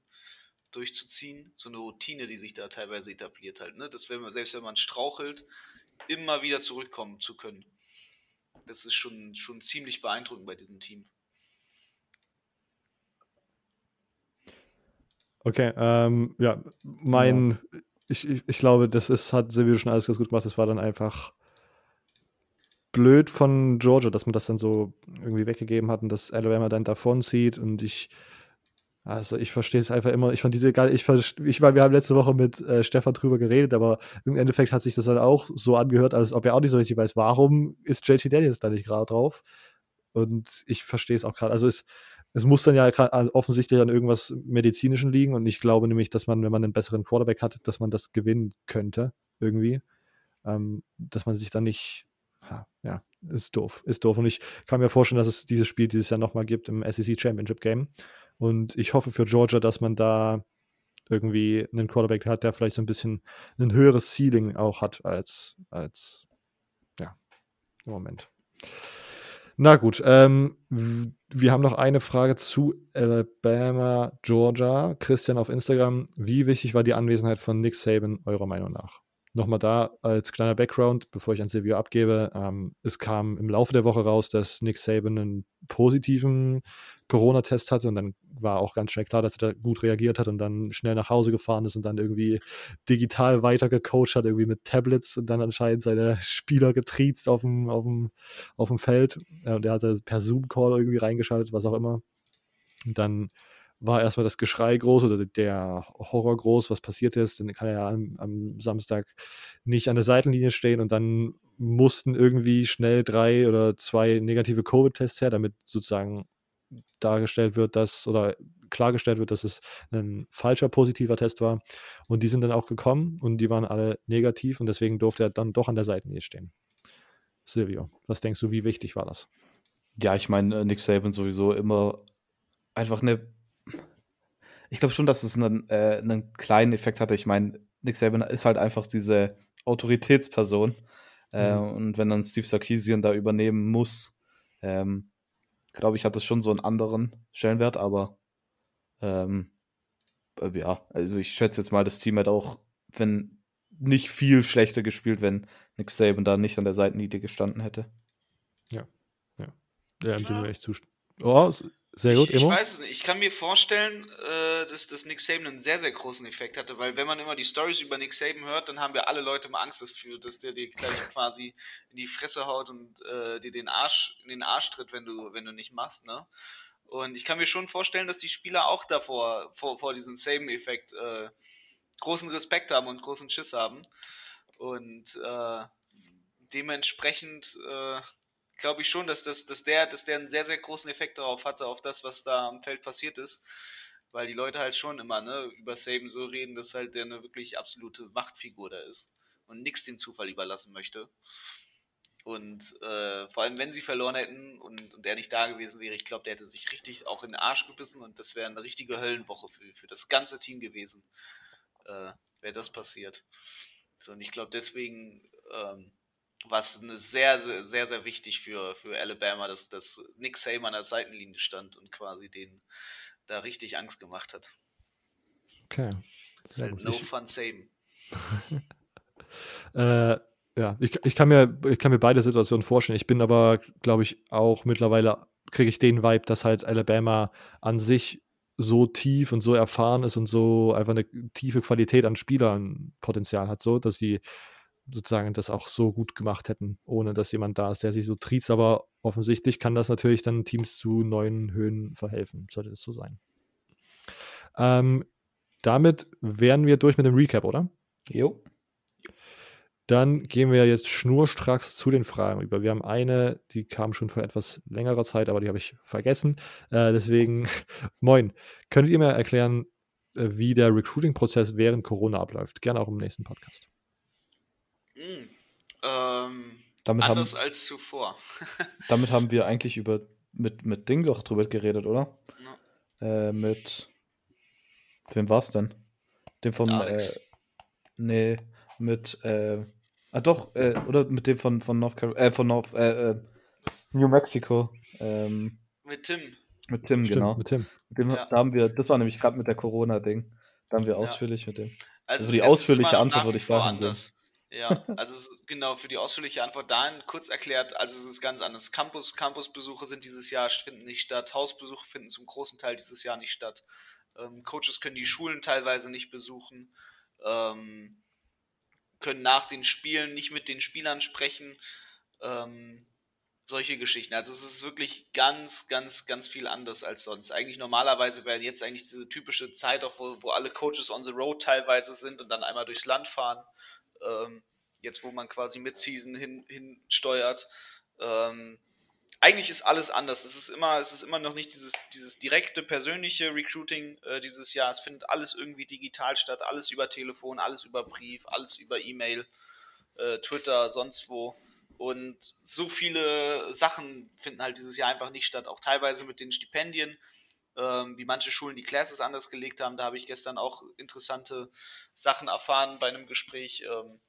durchzuziehen, so eine Routine, die sich da teilweise etabliert halt, ne, dass wenn man, selbst wenn man strauchelt, immer wieder zurückkommen zu können. Das ist schon, schon ziemlich beeindruckend bei diesem Team. Okay, ähm, ja, mein, ja. Ich, ich, ich, glaube, das ist, hat Silvio schon alles ganz gut gemacht. Das war dann einfach blöd von Georgia, dass man das dann so irgendwie weggegeben hat und dass Alabama dann davon zieht und ich, also ich verstehe es einfach immer. Ich fand diese geil, ich, ich meine, wir haben letzte Woche mit äh, Stefan drüber geredet, aber im Endeffekt hat sich das dann auch so angehört, als ob er auch nicht so richtig weiß, warum ist JT Daniels da nicht gerade drauf. Und ich verstehe es auch gerade. Also es, es muss dann ja offensichtlich an irgendwas Medizinischen liegen und ich glaube nämlich, dass man, wenn man einen besseren Quarterback hat, dass man das gewinnen könnte, irgendwie. Ähm, dass man sich dann nicht, ja, ist doof, ist doof. Und ich kann mir vorstellen, dass es dieses Spiel dieses Jahr nochmal gibt im SEC Championship Game. Und ich hoffe für Georgia, dass man da irgendwie einen Quarterback hat, der vielleicht so ein bisschen ein höheres Ceiling auch hat als, als ja, im Moment. Na gut, ähm, wir haben noch eine Frage zu Alabama, Georgia. Christian auf Instagram. Wie wichtig war die Anwesenheit von Nick Saban eurer Meinung nach? Nochmal da als kleiner Background, bevor ich an Silvio abgebe. Ähm, es kam im Laufe der Woche raus, dass Nick Saban einen positiven Corona-Test hatte und dann war auch ganz schnell klar, dass er da gut reagiert hat und dann schnell nach Hause gefahren ist und dann irgendwie digital weitergecoacht hat, irgendwie mit Tablets und dann anscheinend seine Spieler getriezt auf dem, auf dem, auf dem Feld. Und er hatte per Zoom-Call irgendwie reingeschaltet, was auch immer. Und dann war erstmal das Geschrei groß oder der Horror groß, was passiert ist. Dann kann er ja am, am, Samstag nicht an der Seitenlinie stehen und dann mussten irgendwie schnell drei oder zwei negative Covid-Tests her, damit sozusagen dargestellt wird, dass oder klargestellt wird, dass es ein falscher positiver Test war. Und die sind dann auch gekommen und die waren alle negativ und deswegen durfte er dann doch an der Seitenlinie stehen. Silvio, was denkst du, wie wichtig war das? Ja, ich meine, äh, Nick Saban sowieso immer einfach eine ich glaube schon, dass es einen, äh, einen kleinen Effekt hatte. Ich meine, Nick Saban ist halt einfach diese Autoritätsperson. Äh, mhm. und wenn dann Steve Sarkisian da übernehmen muss, ähm, glaube ich, hat das schon so einen anderen Stellenwert, aber ähm, äh, ja, also ich schätze jetzt mal, das Team hat auch, wenn nicht viel schlechter gespielt, wenn Nick Saban da nicht an der Seitenlinie gestanden hätte. Ja, ja. Ja, dem ja. echt zustimmen. Oh, sehr gut, ich, ich weiß es nicht. Ich kann mir vorstellen, äh, dass, dass Nick Saban einen sehr, sehr großen Effekt hatte, weil wenn man immer die Stories über Nick Saban hört, dann haben wir alle Leute mal Angst dafür, dass der dir gleich quasi in die Fresse haut und äh, dir den Arsch in den Arsch tritt, wenn du, wenn du nicht machst, ne? Und ich kann mir schon vorstellen, dass die Spieler auch davor, vor, vor diesem Saban-Effekt, äh, großen Respekt haben und großen Schiss haben. Und äh, dementsprechend äh, glaube ich schon, dass, das, dass, der, dass der einen sehr, sehr großen Effekt darauf hatte, auf das, was da am Feld passiert ist. Weil die Leute halt schon immer ne, über Saban so reden, dass halt der eine wirklich absolute Machtfigur da ist und nichts dem Zufall überlassen möchte. Und äh, vor allem, wenn sie verloren hätten und, und er nicht da gewesen wäre, ich glaube, der hätte sich richtig auch in den Arsch gebissen und das wäre eine richtige Höllenwoche für, für das ganze Team gewesen, äh, wäre das passiert. So, und ich glaube, deswegen ähm, was eine sehr, sehr, sehr, sehr wichtig für, für Alabama, dass, dass Nick Saban an der Seitenlinie stand und quasi den da richtig Angst gemacht hat. Okay. Ist halt no ich, fun Saban. äh, ja, ich, ich, kann mir, ich kann mir beide Situationen vorstellen. Ich bin aber, glaube ich, auch mittlerweile kriege ich den Vibe, dass halt Alabama an sich so tief und so erfahren ist und so einfach eine tiefe Qualität an Spielern Potenzial hat, so dass sie sozusagen das auch so gut gemacht hätten, ohne dass jemand da ist, der sich so triezt. Aber offensichtlich kann das natürlich dann Teams zu neuen Höhen verhelfen, sollte es so sein. Ähm, damit wären wir durch mit dem Recap, oder? Jo. Dann gehen wir jetzt schnurstracks zu den Fragen über. Wir haben eine, die kam schon vor etwas längerer Zeit, aber die habe ich vergessen. Äh, deswegen, moin. Könntet ihr mir erklären, äh, wie der Recruiting-Prozess während Corona abläuft? Gerne auch im nächsten Podcast. Mhm. Ähm, damit anders haben, als zuvor. damit haben wir eigentlich über mit, mit Ding doch drüber geredet, oder? Ja. Äh, mit wem war es denn? Dem von äh, nee, mit äh, ah doch, äh, oder mit dem von von North Carolina, äh, von North, äh, äh, New Mexico. Ähm, mit Tim. Mit Tim, Stimmt, genau. Mit Tim. Mit dem, ja. Da haben wir, das war nämlich gerade mit der Corona-Ding. Da haben wir ausführlich ja. mit dem. Also, also die ausführliche Antwort würde ich da anders. Ja, also genau, für die ausführliche Antwort dahin kurz erklärt, also es ist ganz anders. Campus, Campusbesuche sind dieses Jahr finden nicht statt, Hausbesuche finden zum großen Teil dieses Jahr nicht statt. Ähm, Coaches können die Schulen teilweise nicht besuchen, ähm, können nach den Spielen nicht mit den Spielern sprechen, ähm, solche Geschichten. Also es ist wirklich ganz, ganz, ganz viel anders als sonst. Eigentlich normalerweise wäre jetzt eigentlich diese typische Zeit, auch wo, wo alle Coaches on the road teilweise sind und dann einmal durchs Land fahren ähm, jetzt wo man quasi mit Season hin, hin steuert. Ähm, eigentlich ist alles anders. Es ist immer, es ist immer noch nicht dieses, dieses direkte persönliche Recruiting äh, dieses Jahr. Es findet alles irgendwie digital statt, alles über Telefon, alles über Brief, alles über E-Mail, äh, Twitter, sonst wo. Und so viele Sachen finden halt dieses Jahr einfach nicht statt. Auch teilweise mit den Stipendien ähm, wie manche Schulen die Classes anders gelegt haben. Da habe ich gestern auch interessante Sachen erfahren bei einem Gespräch. Ähm,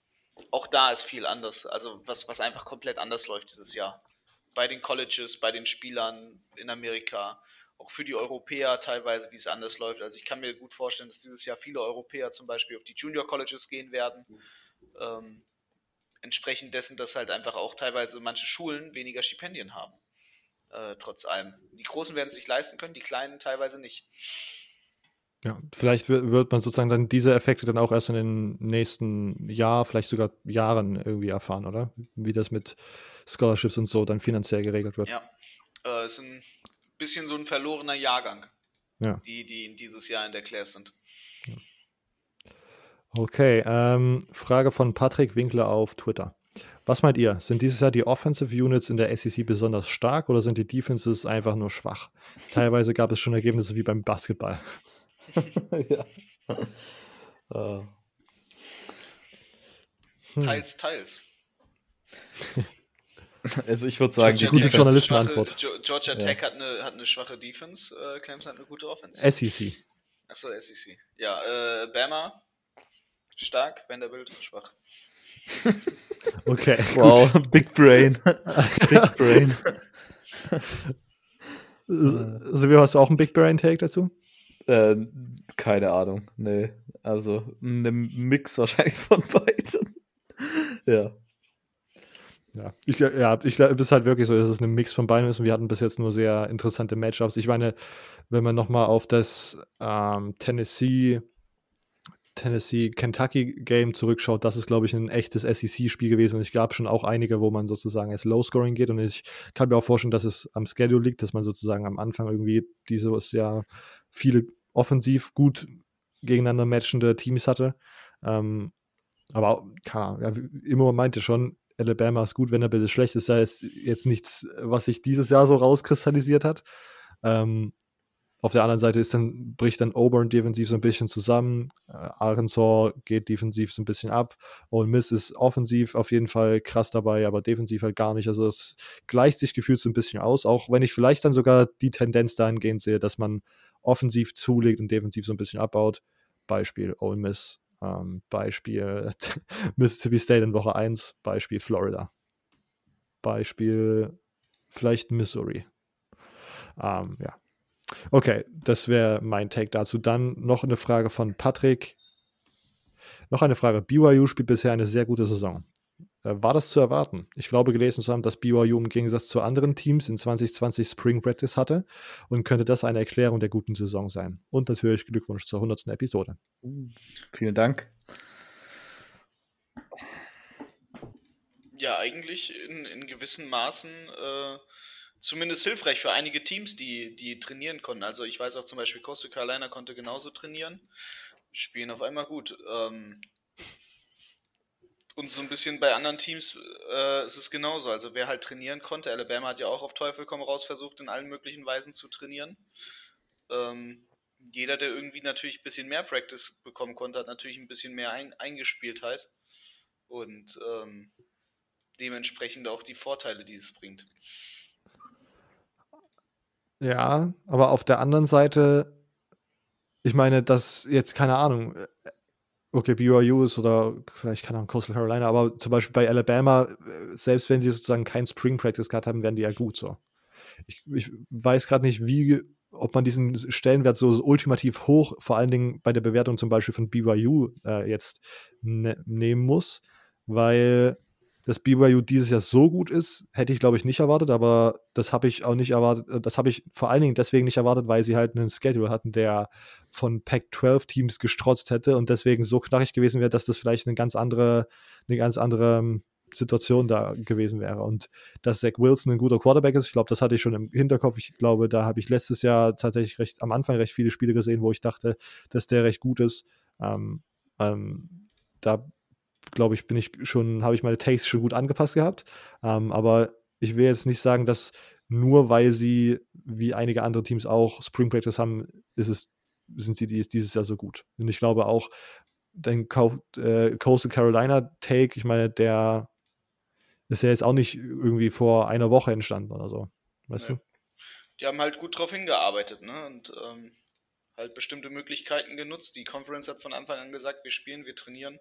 auch da ist viel anders, also was, was einfach komplett anders läuft dieses Jahr. Bei den Colleges, bei den Spielern in Amerika, auch für die Europäer teilweise, wie es anders läuft. Also ich kann mir gut vorstellen, dass dieses Jahr viele Europäer zum Beispiel auf die Junior Colleges gehen werden. Ähm, entsprechend dessen, dass halt einfach auch teilweise manche Schulen weniger Stipendien haben. Äh, trotz allem. Die Großen werden es sich leisten können, die Kleinen teilweise nicht. Ja, vielleicht wird man sozusagen dann diese Effekte dann auch erst in den nächsten Jahr, vielleicht sogar Jahren irgendwie erfahren, oder? Wie das mit Scholarships und so dann finanziell geregelt wird. Ja, äh, ist ein bisschen so ein verlorener Jahrgang, Ja. die, die dieses Jahr in der Class sind. Okay, ähm, Frage von Patrick Winkler auf Twitter. Was meint ihr? Sind dieses Jahr die Offensive Units in der SEC besonders stark oder sind die Defenses einfach nur schwach? Teilweise gab es schon Ergebnisse wie beim Basketball. ja. Äh, Hm. Teils, teils. also ich würde sagen, die die gute Journalistenantwort. Georgia Ja. Tech hat eine, hat eine schwache Defense, äh, Clemson hat eine gute Offense. SEC. Achso, SEC. Ja, äh, Bama stark, Vanderbilt schwach. Okay. Wow, Big Brain. Big Brain. Gut. Silvio, hast du auch einen Big Brain Take dazu? Äh, keine Ahnung. Nee. Also ein Mix wahrscheinlich von beiden. ja. Ja, ich, ja, ich glaube, es ist halt wirklich so, dass es ein Mix von beiden ist und wir hatten bis jetzt nur sehr interessante Matchups. Ich meine, wenn man nochmal auf das ähm, Tennessee, Tennessee, Kentucky Game zurückschaut, das ist, glaube ich, ein echtes SEC-Spiel gewesen und ich gab schon auch einige, wo man sozusagen als Low-Scoring geht und ich kann mir auch vorstellen, dass es am Schedule liegt, dass man sozusagen am Anfang irgendwie dieses Jahr viele offensiv gut gegeneinander matchende Teams hatte. Ähm, aber keine Ahnung, ja, immer meinte schon, Alabama ist gut, Vanderbilt ist schlecht. Das ist ja jetzt, jetzt nichts, was sich dieses Jahr so rauskristallisiert hat. Ähm, auf der anderen Seite ist dann, bricht dann Auburn defensiv so ein bisschen zusammen. Äh, Arkansas geht defensiv so ein bisschen ab. Ole Miss ist offensiv auf jeden Fall krass dabei, aber defensiv halt gar nicht. Also es gleicht sich gefühlt so ein bisschen aus, auch wenn ich vielleicht dann sogar die Tendenz dahingehend sehe, dass man offensiv zulegt und defensiv so ein bisschen abbaut. Beispiel Ole Miss, ähm, Beispiel Mississippi State in Woche 1, Beispiel Florida. Beispiel vielleicht Missouri. Ähm, ja. Okay, das wäre mein Take dazu. Dann noch eine Frage von Patrick. Noch eine Frage. BYU spielt bisher eine sehr gute Saison. Äh, War das zu erwarten? Ich glaube, gelesen zu haben, dass BYU im Gegensatz zu anderen Teams in 2020 Spring Practice hatte und könnte das eine Erklärung der guten Saison sein. Und natürlich Glückwunsch zur 100. Episode. Vielen Dank. Ja, eigentlich in, in gewissen Maßen äh, zumindest hilfreich für einige Teams, die, die trainieren konnten. Also ich weiß auch zum Beispiel, Coastal Carolina konnte genauso trainieren, spielen auf einmal gut. Ähm, und so ein bisschen bei anderen Teams äh, ist es genauso. Also wer halt trainieren konnte, Alabama hat ja auch auf Teufel komm raus versucht, in allen möglichen Weisen zu trainieren. Ähm, jeder, der irgendwie natürlich ein bisschen mehr Practice bekommen konnte, hat natürlich ein bisschen mehr ein Eingespieltheit. Und ähm, dementsprechend auch die Vorteile, die es bringt. Ja, aber auf der anderen Seite, ich meine, dass jetzt keine Ahnung, äh, okay, BYU ist oder vielleicht keine Ahnung, Coastal Carolina, aber zum Beispiel bei Alabama, äh, selbst wenn sie sozusagen kein Spring Practice gehabt haben, werden die ja gut so. Ich, ich weiß gerade nicht, wie, ob man diesen Stellenwert so ultimativ hoch, vor allen Dingen bei der Bewertung zum Beispiel von BYU äh, jetzt ne nehmen muss, weil dass BYU dieses Jahr so gut ist, hätte ich, glaube ich, nicht erwartet, aber das habe ich auch nicht erwartet. äh, Das habe ich vor allen Dingen deswegen nicht erwartet, weil sie halt einen Schedule hatten, der von Pac-12-Teams gestrotzt hätte und deswegen so knackig gewesen wäre, dass das vielleicht eine ganz andere, eine ganz andere ähm, Situation da gewesen wäre. Und dass Zach Wilson ein guter Quarterback ist, ich glaube, das hatte ich schon im Hinterkopf. Ich glaube, da habe ich letztes Jahr tatsächlich recht am Anfang recht viele Spiele gesehen, wo ich dachte, dass der recht gut ist. Ähm, ähm, da glaube ich, bin ich schon, habe ich meine Takes schon gut angepasst gehabt. Ähm, aber ich will jetzt nicht sagen, dass nur weil sie, wie einige andere Teams auch, Spring Practice haben, ist es, sind sie dies, dieses Jahr so gut. Und ich glaube auch, Kau- äh, Coastal Carolina Take, ich meine, der ist ja jetzt auch nicht irgendwie vor einer Woche entstanden oder so. Weißt Nee. du? Die haben halt gut drauf hingearbeitet, ne? Und ähm, halt bestimmte Möglichkeiten genutzt. Die Conference hat von Anfang an gesagt, wir spielen, wir trainieren.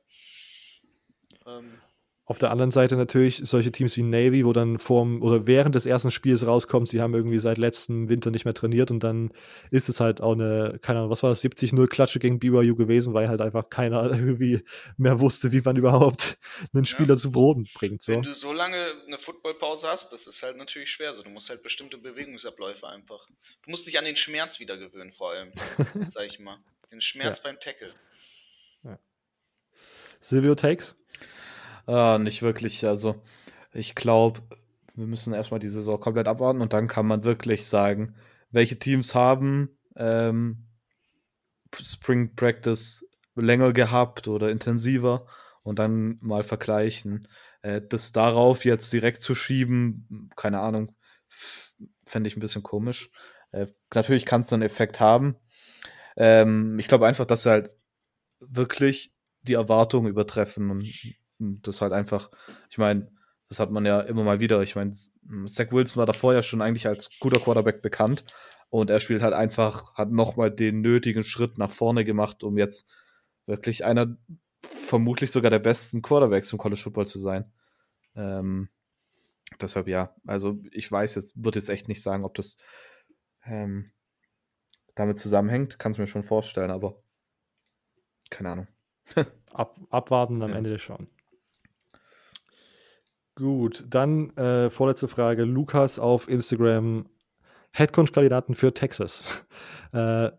Ähm, Auf der anderen Seite natürlich solche Teams wie Navy, wo dann vorm oder während des ersten Spiels rauskommt, sie haben irgendwie seit letztem Winter nicht mehr trainiert und dann ist es halt auch eine, keine Ahnung, was war das, 70-0 Klatsche gegen BYU gewesen, weil halt einfach keiner irgendwie mehr wusste, wie man überhaupt einen Spieler ja. zu Boden bringt. So. Wenn du so lange eine Footballpause hast, das ist halt natürlich schwer. So. Du musst halt bestimmte Bewegungsabläufe einfach. Du musst dich an den Schmerz wieder gewöhnen, vor allem, sag ich mal. Den Schmerz ja. beim Tackle. Ja. Silvio Takes? Äh, nicht wirklich. Also, ich glaube, wir müssen erstmal die Saison komplett abwarten und dann kann man wirklich sagen, welche Teams haben ähm, Spring Practice länger gehabt oder intensiver und dann mal vergleichen. Äh, das darauf jetzt direkt zu schieben, keine Ahnung, fände ich ein bisschen komisch. Äh, natürlich kann es einen Effekt haben. Ähm, ich glaube einfach, dass sie halt wirklich die Erwartungen übertreffen und das halt einfach, ich meine, das hat man ja immer mal wieder. Ich meine, Zach Wilson war davor ja schon eigentlich als guter Quarterback bekannt und er spielt halt einfach, hat nochmal den nötigen Schritt nach vorne gemacht, um jetzt wirklich einer, vermutlich sogar der besten Quarterbacks im College Football zu sein. Ähm, deshalb ja, also ich weiß jetzt, würde jetzt echt nicht sagen, ob das ähm, damit zusammenhängt, kann es mir schon vorstellen, aber keine Ahnung. Ab, abwarten und am ja. Ende schauen. Gut, dann äh, vorletzte Frage. Lukas auf Instagram. Headcoach-Kandidaten für Texas. äh,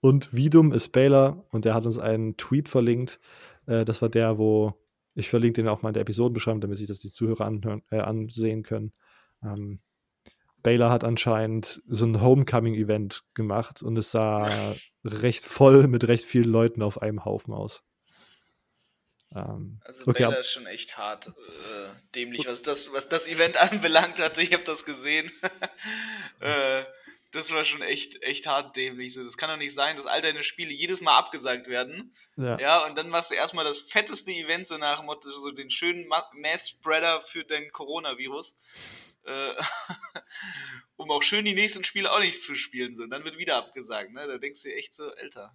und wie dumm ist Baylor? Und der hat uns einen Tweet verlinkt. Äh, das war der, wo ich verlinke den auch mal in der Episodenbeschreibung, damit sich das die Zuhörer anhören, äh, ansehen können. Ähm, Baylor hat anscheinend so ein Homecoming-Event gemacht und es sah recht voll mit recht vielen Leuten auf einem Haufen aus. Ähm, also okay, Baylor ist schon echt hart äh, dämlich, was das, was das Event anbelangt hatte. Ich habe das gesehen. äh, das war schon echt, echt hart dämlich. So, das kann doch nicht sein, dass all deine Spiele jedes Mal abgesagt werden. Ja, ja und dann machst du erstmal das fetteste Event, so nach dem Motto, so den schönen Mass-Spreader für dein Coronavirus. Äh, um auch schön die nächsten Spiele auch nicht zu spielen. So. Und dann wird wieder abgesagt. Ne? Da denkst du dir echt so, Alter,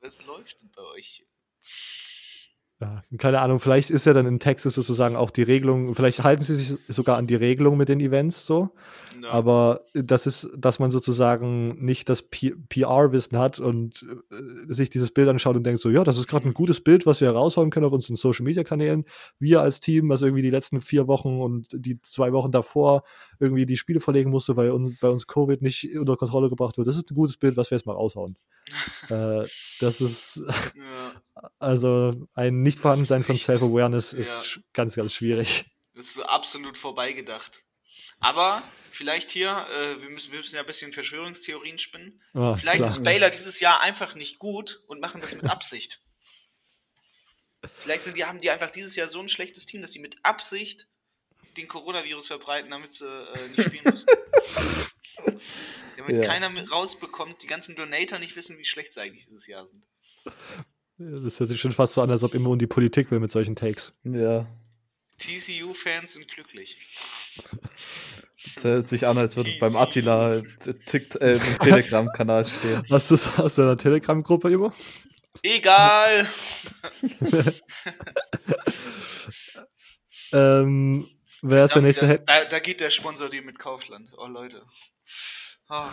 was läuft denn bei euch? Ja, keine Ahnung, vielleicht ist ja dann in Texas sozusagen auch die Regelung, vielleicht halten sie sich sogar an die Regelung mit den Events so. No. Aber das ist, dass man sozusagen nicht das PR-Wissen hat und äh, sich dieses Bild anschaut und denkt so, ja, das ist gerade ein gutes Bild, was wir raushauen können auf unseren Social-Media-Kanälen. Wir als Team, was irgendwie die letzten vier Wochen und die zwei Wochen davor irgendwie die Spiele verlegen musste, weil uns, bei uns Covid nicht unter Kontrolle gebracht wird. Das ist ein gutes Bild, was wir jetzt mal raushauen. Äh, das ist ja. also ein Nicht-Vorhandensein von Self-Awareness ist ja. ganz, ganz schwierig. Das ist so absolut vorbeigedacht. Aber vielleicht hier, äh, wir, müssen, wir müssen ja ein bisschen Verschwörungstheorien spinnen. Oh, vielleicht klar. ist Baylor dieses Jahr einfach nicht gut und machen das mit Absicht. vielleicht sind die, haben die einfach dieses Jahr so ein schlechtes Team, dass sie mit Absicht den Coronavirus verbreiten, damit sie äh, nicht spielen müssen. damit ja. keiner rausbekommt, die ganzen Donator nicht wissen, wie schlecht sie eigentlich dieses Jahr sind. Das hört sich schon fast so an, als ob immer um die Politik will mit solchen Takes. Ja. TCU-Fans sind glücklich. Das hört sich an, als würde es beim Attila äh, äh, Telegram-Kanal stehen. Hast du das aus deiner Telegram-Gruppe immer? Egal! ähm, wer ist der nächste das, da, da, geht der Sponsor dir mit Kaufland. Oh, Leute. Oh.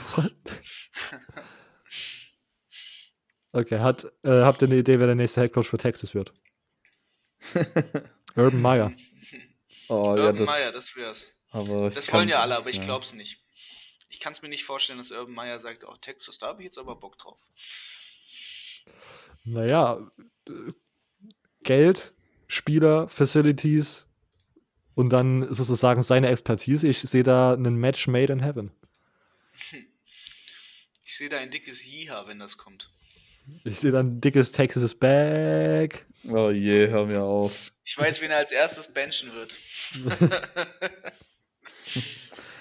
okay, hat, äh, habt ihr eine Idee, wer der nächste Headcoach für Texas wird? Urban Meyer. Oh, Urban ja, das, Meyer, das wär's. Aber das wollen ja alle, aber ich ja. glaub's nicht. Ich kann es mir nicht vorstellen, dass Urban Meyer sagt, oh, Texas, da habe ich jetzt aber Bock drauf. Naja, Geld, Spieler, Facilities und dann sozusagen seine Expertise. Ich sehe da einen Match made in heaven. Ich sehe da ein dickes Jiha, wenn das kommt. Ich sehe da ein dickes Texas is back. Oh je, hör mir auf. Ich weiß, wen er als erstes benchen wird.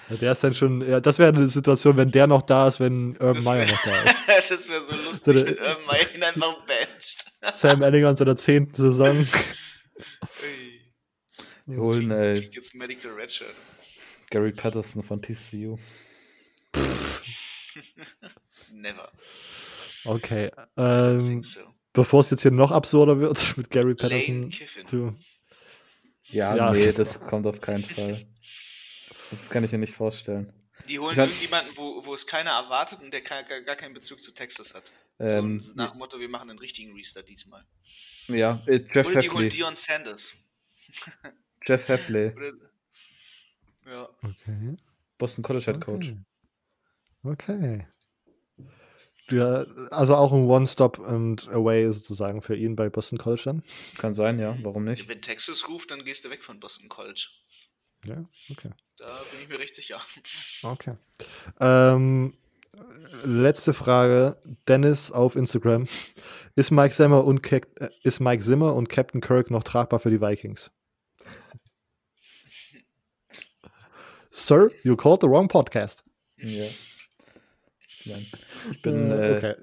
der ist dann schon, ja, das wäre eine Situation, wenn der noch da ist, wenn Urban Meyer noch da ist. das wäre so lustig, so wenn Urban Meyer ihn einfach bencht. Sam Ellinger in seiner zehnten Saison. Die holen, ey. Jetzt Medical Redshirt. Gary Patterson von TCU. Never. Okay. Ähm, so. Bevor es jetzt hier noch absurder wird mit Gary Patterson zu Ja, Ja. nee, das kommt auf keinen Fall. Das kann ich mir nicht vorstellen. Die holen irgendjemanden, wo, wo es keiner erwartet und der gar, gar keinen Bezug zu Texas hat. Ähm, so nach dem Motto, wir machen einen richtigen Restart diesmal. ja, äh, Jeff Oder die holen Heffley. Dion Sanders. Jeff Heffley, Oder, ja. Okay. Boston College Head Coach. Okay. Okay. Ja, also auch ein One-Stop and Away sozusagen für ihn bei Boston College dann. Kann sein, ja, warum nicht? Wenn Texas ruft, dann gehst du weg von Boston College. Ja, okay. Da bin ich mir recht sicher. Okay. Ähm, letzte Frage. Dennis auf Instagram. Ist Mike Zimmer und, Cap äh, ist Mike Zimmer und Captain Kirk noch tragbar für die Vikings? Sir, you called the wrong podcast. Ja. Ich meine, ich bin Äh, äh, okay.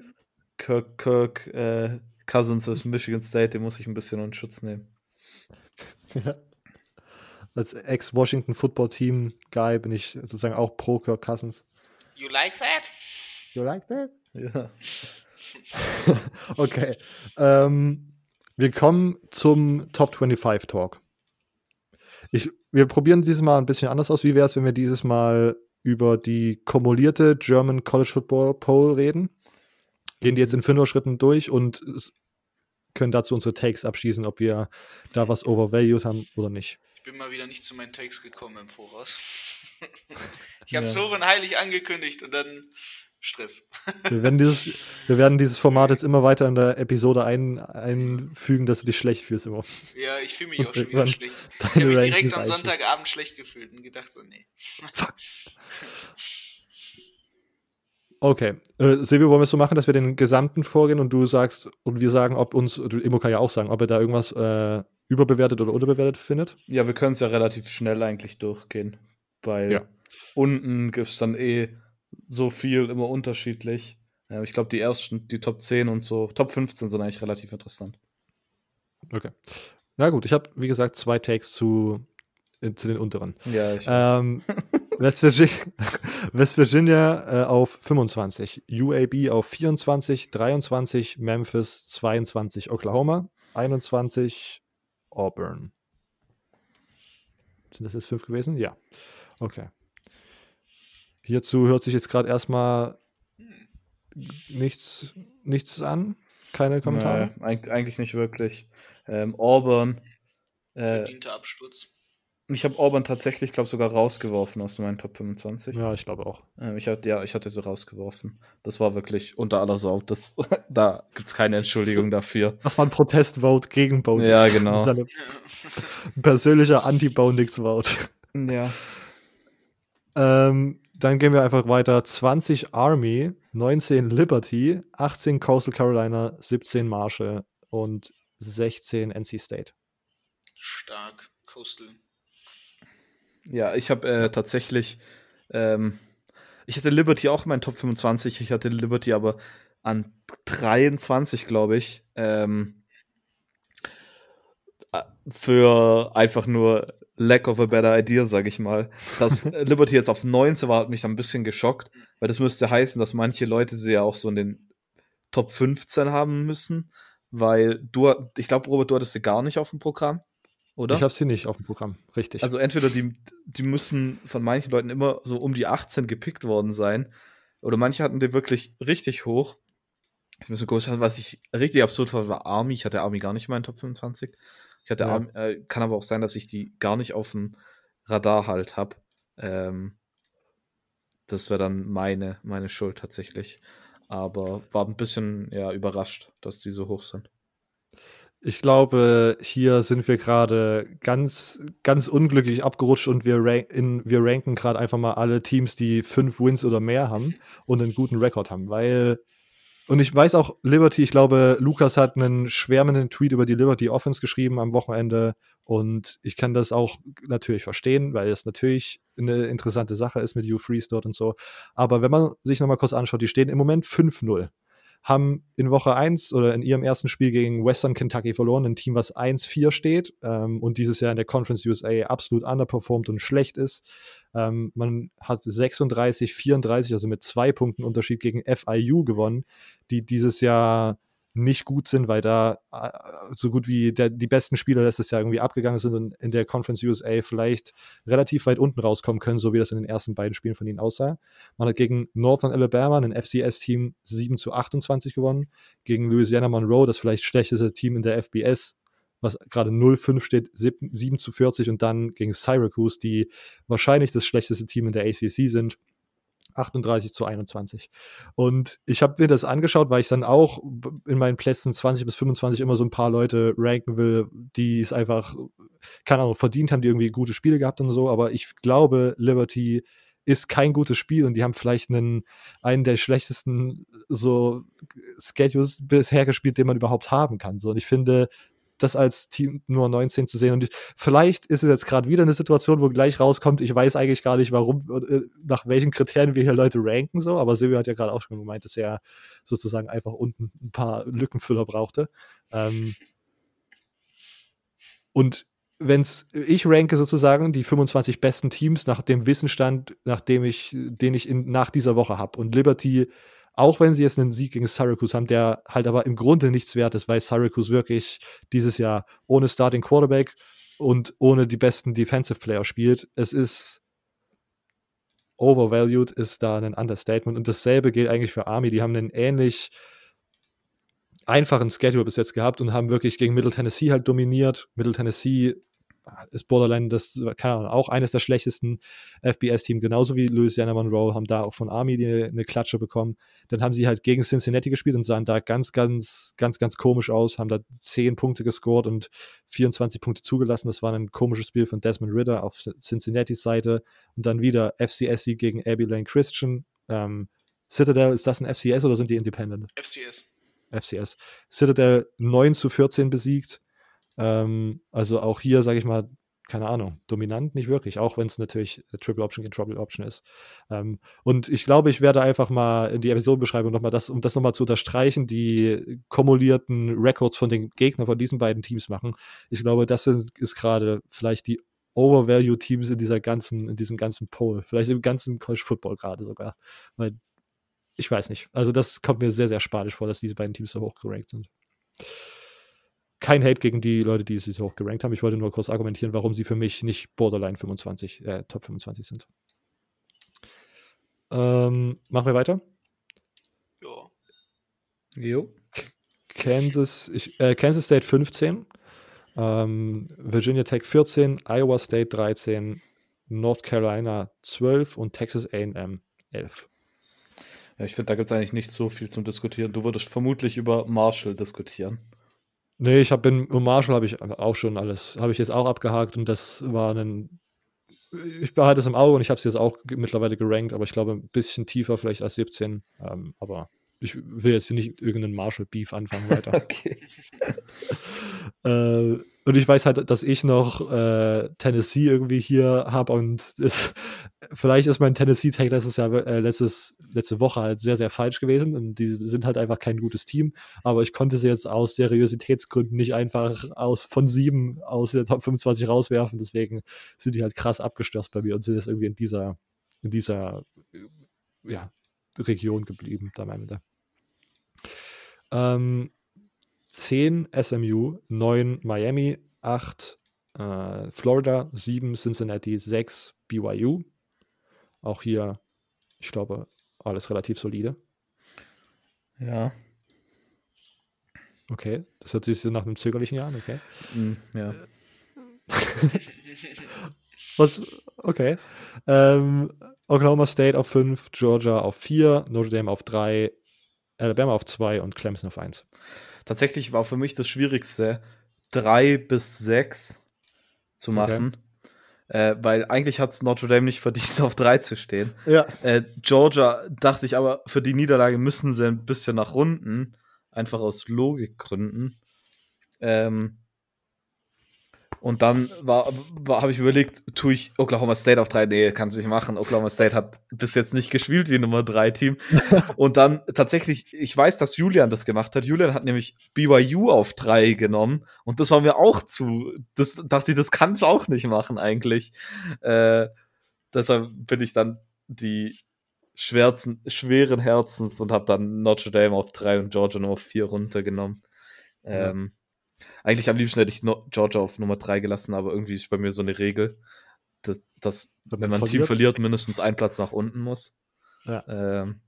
Kirk, Kirk äh, Cousins ist Michigan State, den muss ich ein bisschen in Schutz nehmen. Ja. Als Ex-Washington Football Team Guy bin ich sozusagen auch pro Kirk Cousins. You like that? You like that? Ja. okay. Ähm, wir kommen zum Top 25 Talk. Ich, wir probieren dieses Mal ein bisschen anders aus. Wie wäre es, wenn wir dieses Mal über die kumulierte German College Football Poll reden? Gehen die jetzt in Fünfer-Schritten durch und können dazu unsere Takes abschließen, ob wir da was overvalued haben oder nicht. Ich bin mal wieder nicht zu meinen Takes gekommen im Voraus. ich habe Ja. so und heilig angekündigt und dann Stress. Wir werden dieses, wir werden dieses Format jetzt immer weiter in der Episode ein, einfügen, dass du dich schlecht fühlst immer. Ja, ich fühle mich auch schon wieder schlecht. Ich habe mich direkt am. Sonntagabend schlecht gefühlt und gedacht so, nee. Okay. Äh, Silvio, wollen wir es so machen, dass wir den gesamten vorgehen und du sagst, und wir sagen, ob uns, du, Immo kann ja auch sagen, ob er da irgendwas äh, überbewertet oder unterbewertet findet. ja, wir können es ja relativ schnell eigentlich durchgehen, weil Ja. unten gibt es dann eh so viel immer unterschiedlich. Ja, ich glaube, die ersten, die Top 10 und so, Top 15 sind eigentlich relativ interessant. Okay. Na gut, ich habe, wie gesagt, zwei Takes zu, äh, zu den unteren. Ja, ich. Ähm, West, Virginia, West Virginia äh, auf 25, UAB auf 24, 23, Memphis 22, Oklahoma 21, Auburn. Sind das jetzt fünf gewesen? Ja. Okay. Hierzu hört sich jetzt gerade erstmal nichts, nichts an. Keine Kommentare. Nee, eig eigentlich nicht wirklich. Ähm, Auburn. Äh, Verdienter Absturz. ich habe Auburn tatsächlich, glaube sogar rausgeworfen aus meinen Top 25. Ja, ich glaube auch. Ähm, ich hatte, ja, ich hatte sie rausgeworfen. Das war wirklich unter aller Sau. Das, da gibt es keine Entschuldigung dafür. Das war ein Protestvote gegen Bonix. Ja, genau. Das ist ein persönlicher Anti-Bonix-Vote. Ja. Ähm, dann gehen wir einfach weiter. 20 Army, 19 Liberty, 18 Coastal Carolina, 17 Marshall und 16 NC State. Stark. Coastal. Ja, ich habe äh, tatsächlich, ähm, ich hatte Liberty auch in meinen Top 25, ich hatte Liberty aber an 23, glaube ich, ähm, äh, für einfach nur lack of a better idea, sage ich mal. Dass äh, Liberty jetzt auf 19 war, hat mich dann ein bisschen geschockt, weil das müsste heißen, dass manche Leute sie ja auch so in den Top 15 haben müssen, weil du, ich glaube, Robert, du hattest sie gar nicht auf dem Programm, oder? Ich habe sie nicht auf dem Programm, richtig. Also entweder die, die müssen von manchen Leuten immer so um die 18 gepickt worden sein. Oder manche hatten die wirklich richtig hoch. Jetzt müssen wir kurz schauen, was ich richtig absurd fand, war Army. Ich hatte Army gar nicht in meinen Top 25. Ich hatte Ja. Äh, kann aber auch sein, dass ich die gar nicht auf dem Radar halt habe. Ähm, das wäre dann meine, meine Schuld tatsächlich. Aber war ein bisschen ja, überrascht, dass die so hoch sind. Ich glaube, hier sind wir gerade ganz, ganz unglücklich abgerutscht und wir, rank, in, wir ranken gerade einfach mal alle Teams, die fünf Wins oder mehr haben und einen guten Rekord haben, weil und ich weiß auch, Liberty, ich glaube, Lukas hat einen schwärmenden Tweet über die Liberty Offense geschrieben am Wochenende und ich kann das auch natürlich verstehen, weil es natürlich eine interessante Sache ist mit Hugh Freeze dort und so. Aber wenn man sich nochmal kurz anschaut, die stehen im Moment 5-0 haben in Woche 1 oder in ihrem ersten Spiel gegen Western Kentucky verloren, ein Team, was 1-4 steht ähm, und dieses Jahr in der Conference USA absolut underperformed und schlecht ist. Ähm, man hat 36, 34, also mit zwei Punkten Unterschied gegen FIU gewonnen, die dieses Jahr nicht gut sind, weil da äh, so gut wie der, die besten Spieler letztes Jahr irgendwie abgegangen sind und in der Conference USA vielleicht relativ weit unten rauskommen können, so wie das in den ersten beiden Spielen von ihnen aussah. Man hat gegen Northern Alabama, ein FCS-Team, 7 zu 28 gewonnen, gegen Louisiana Monroe, das vielleicht schlechteste Team in der FBS, was gerade 0-5 steht, 7 zu 40 und dann gegen Syracuse, die wahrscheinlich das schlechteste Team in der ACC sind, 38 zu 21. Und ich habe mir das angeschaut, weil ich dann auch in meinen Plätzen 20 bis 25 immer so ein paar Leute ranken will, die es einfach, keine Ahnung, verdient haben, die irgendwie gute Spiele gehabt und so. Aber ich glaube, Liberty ist kein gutes Spiel und die haben vielleicht einen, einen der schlechtesten so Schedules bisher gespielt, den man überhaupt haben kann. So, und ich finde, das als Team nur 19 zu sehen. Und vielleicht ist es jetzt gerade wieder eine Situation, wo gleich rauskommt, ich weiß eigentlich gar nicht, warum, äh, nach welchen Kriterien wir hier Leute ranken, so, aber Silvio hat ja gerade auch schon gemeint, dass er sozusagen einfach unten ein paar Lückenfüller brauchte. Ähm, und wenn ich ranke sozusagen die 25 besten Teams nach dem Wissenstand, nach dem ich, den ich in, nach dieser Woche habe. Und Liberty auch wenn sie jetzt einen Sieg gegen Syracuse haben, der halt aber im Grunde nichts wert ist, weil Syracuse wirklich dieses Jahr ohne Starting Quarterback und ohne die besten Defensive Player spielt. Es ist overvalued, ist da ein Understatement. Und dasselbe gilt eigentlich für Army. Die haben einen ähnlich einfachen Schedule bis jetzt gehabt und haben wirklich gegen Middle Tennessee halt dominiert. Middle Tennessee ist Borderline das, keine Ahnung, auch eines der schlechtesten FBS-Teams, genauso wie Louisiana Monroe, haben da auch von Army die, eine Klatsche bekommen. Dann haben sie halt gegen Cincinnati gespielt und sahen da ganz, ganz, ganz, ganz komisch aus, haben da 10 Punkte gescored und 24 Punkte zugelassen. Das war ein komisches Spiel von Desmond Ritter auf Cincinnatis Seite. Und dann wieder FCSC gegen Abilene Christian. Ähm, Citadel, ist das ein FCS oder sind die Independent? FCS. FCS. Citadel 9 zu 14 besiegt. Ähm, also auch hier, sage ich mal, keine Ahnung, dominant nicht wirklich, auch wenn es natürlich Triple Option gegen Trouble Option ist. Ähm, und ich glaube, ich werde einfach mal in die Episodenbeschreibung nochmal das, um das nochmal zu unterstreichen, die kumulierten Records von den Gegnern von diesen beiden Teams machen. Ich glaube, das ist, ist gerade vielleicht die Overvalue Teams in dieser ganzen, in diesem ganzen Poll, vielleicht im ganzen College Football gerade sogar. Weil ich weiß nicht. Also das kommt mir sehr, sehr spanisch vor, dass diese beiden Teams so hoch gerankt sind kein Hate gegen die Leute, die sie so hoch gerankt haben. Ich wollte nur kurz argumentieren, warum sie für mich nicht Borderline 25, äh, Top 25 sind. Ähm, machen wir weiter? Ja. Jo. Kansas, ich, äh, Kansas State 15, ähm, Virginia Tech 14, Iowa State 13, North Carolina 12 und Texas AM 11. Ja, ich finde, da gibt es eigentlich nicht so viel zum Diskutieren. Du würdest vermutlich über Marshall diskutieren. Nee, ich habe in Marshall habe ich auch schon alles, habe ich jetzt auch abgehakt und das war ein. Ich behalte es im Auge und ich habe es jetzt auch mittlerweile gerankt, aber ich glaube ein bisschen tiefer vielleicht als 17. Ähm, aber ich will jetzt nicht irgendeinen Marshall-Beef anfangen weiter. okay. äh, und ich weiß halt, dass ich noch äh, Tennessee irgendwie hier habe und es, vielleicht ist mein Tennessee-Tag letztes Jahr, äh, letztes, letzte Woche halt sehr, sehr falsch gewesen und die sind halt einfach kein gutes Team. Aber ich konnte sie jetzt aus Seriositätsgründen nicht einfach aus von sieben aus der Top 25 rauswerfen. Deswegen sind die halt krass abgestürzt bei mir und sind jetzt irgendwie in dieser, in dieser ja, Region geblieben, am Ende. Ähm, 10 SMU, 9 Miami, 8 äh, Florida, 7 Cincinnati, 6 BYU. Auch hier, ich glaube, alles relativ solide. Ja. Okay, das hört sich so nach einem zögerlichen Jahr an, okay. Mm, ja. Was, okay. Ähm, Oklahoma State auf 5, Georgia auf 4, Notre Dame auf 3, Alabama auf 2 und Clemson auf 1 tatsächlich war für mich das Schwierigste, drei bis sechs zu machen. Okay. Äh, weil eigentlich hat es Notre Dame nicht verdient, auf drei zu stehen. Ja. Äh, Georgia dachte ich aber, für die Niederlage müssen sie ein bisschen nach unten. Einfach aus Logikgründen. Ähm, und dann war, war habe ich überlegt, tue ich Oklahoma State auf drei? Nee, kann es nicht machen. Oklahoma State hat bis jetzt nicht gespielt wie Nummer drei Team. und dann tatsächlich, ich weiß, dass Julian das gemacht hat. Julian hat nämlich BYU auf drei genommen. Und das war mir auch zu, das dachte ich, das kann ich auch nicht machen eigentlich. Äh, deshalb bin ich dann die schwerzen, schweren Herzens und habe dann Notre Dame auf 3 und Georgia nur auf 4 runtergenommen. Ja. Ähm, eigentlich am liebsten hätte ich no Georgia auf Nummer 3 gelassen, aber irgendwie ist bei mir so eine Regel, dass, dass Wenn wenn man ein Team verliert. mindestens ein Platz nach unten muss. Ja. Ähm,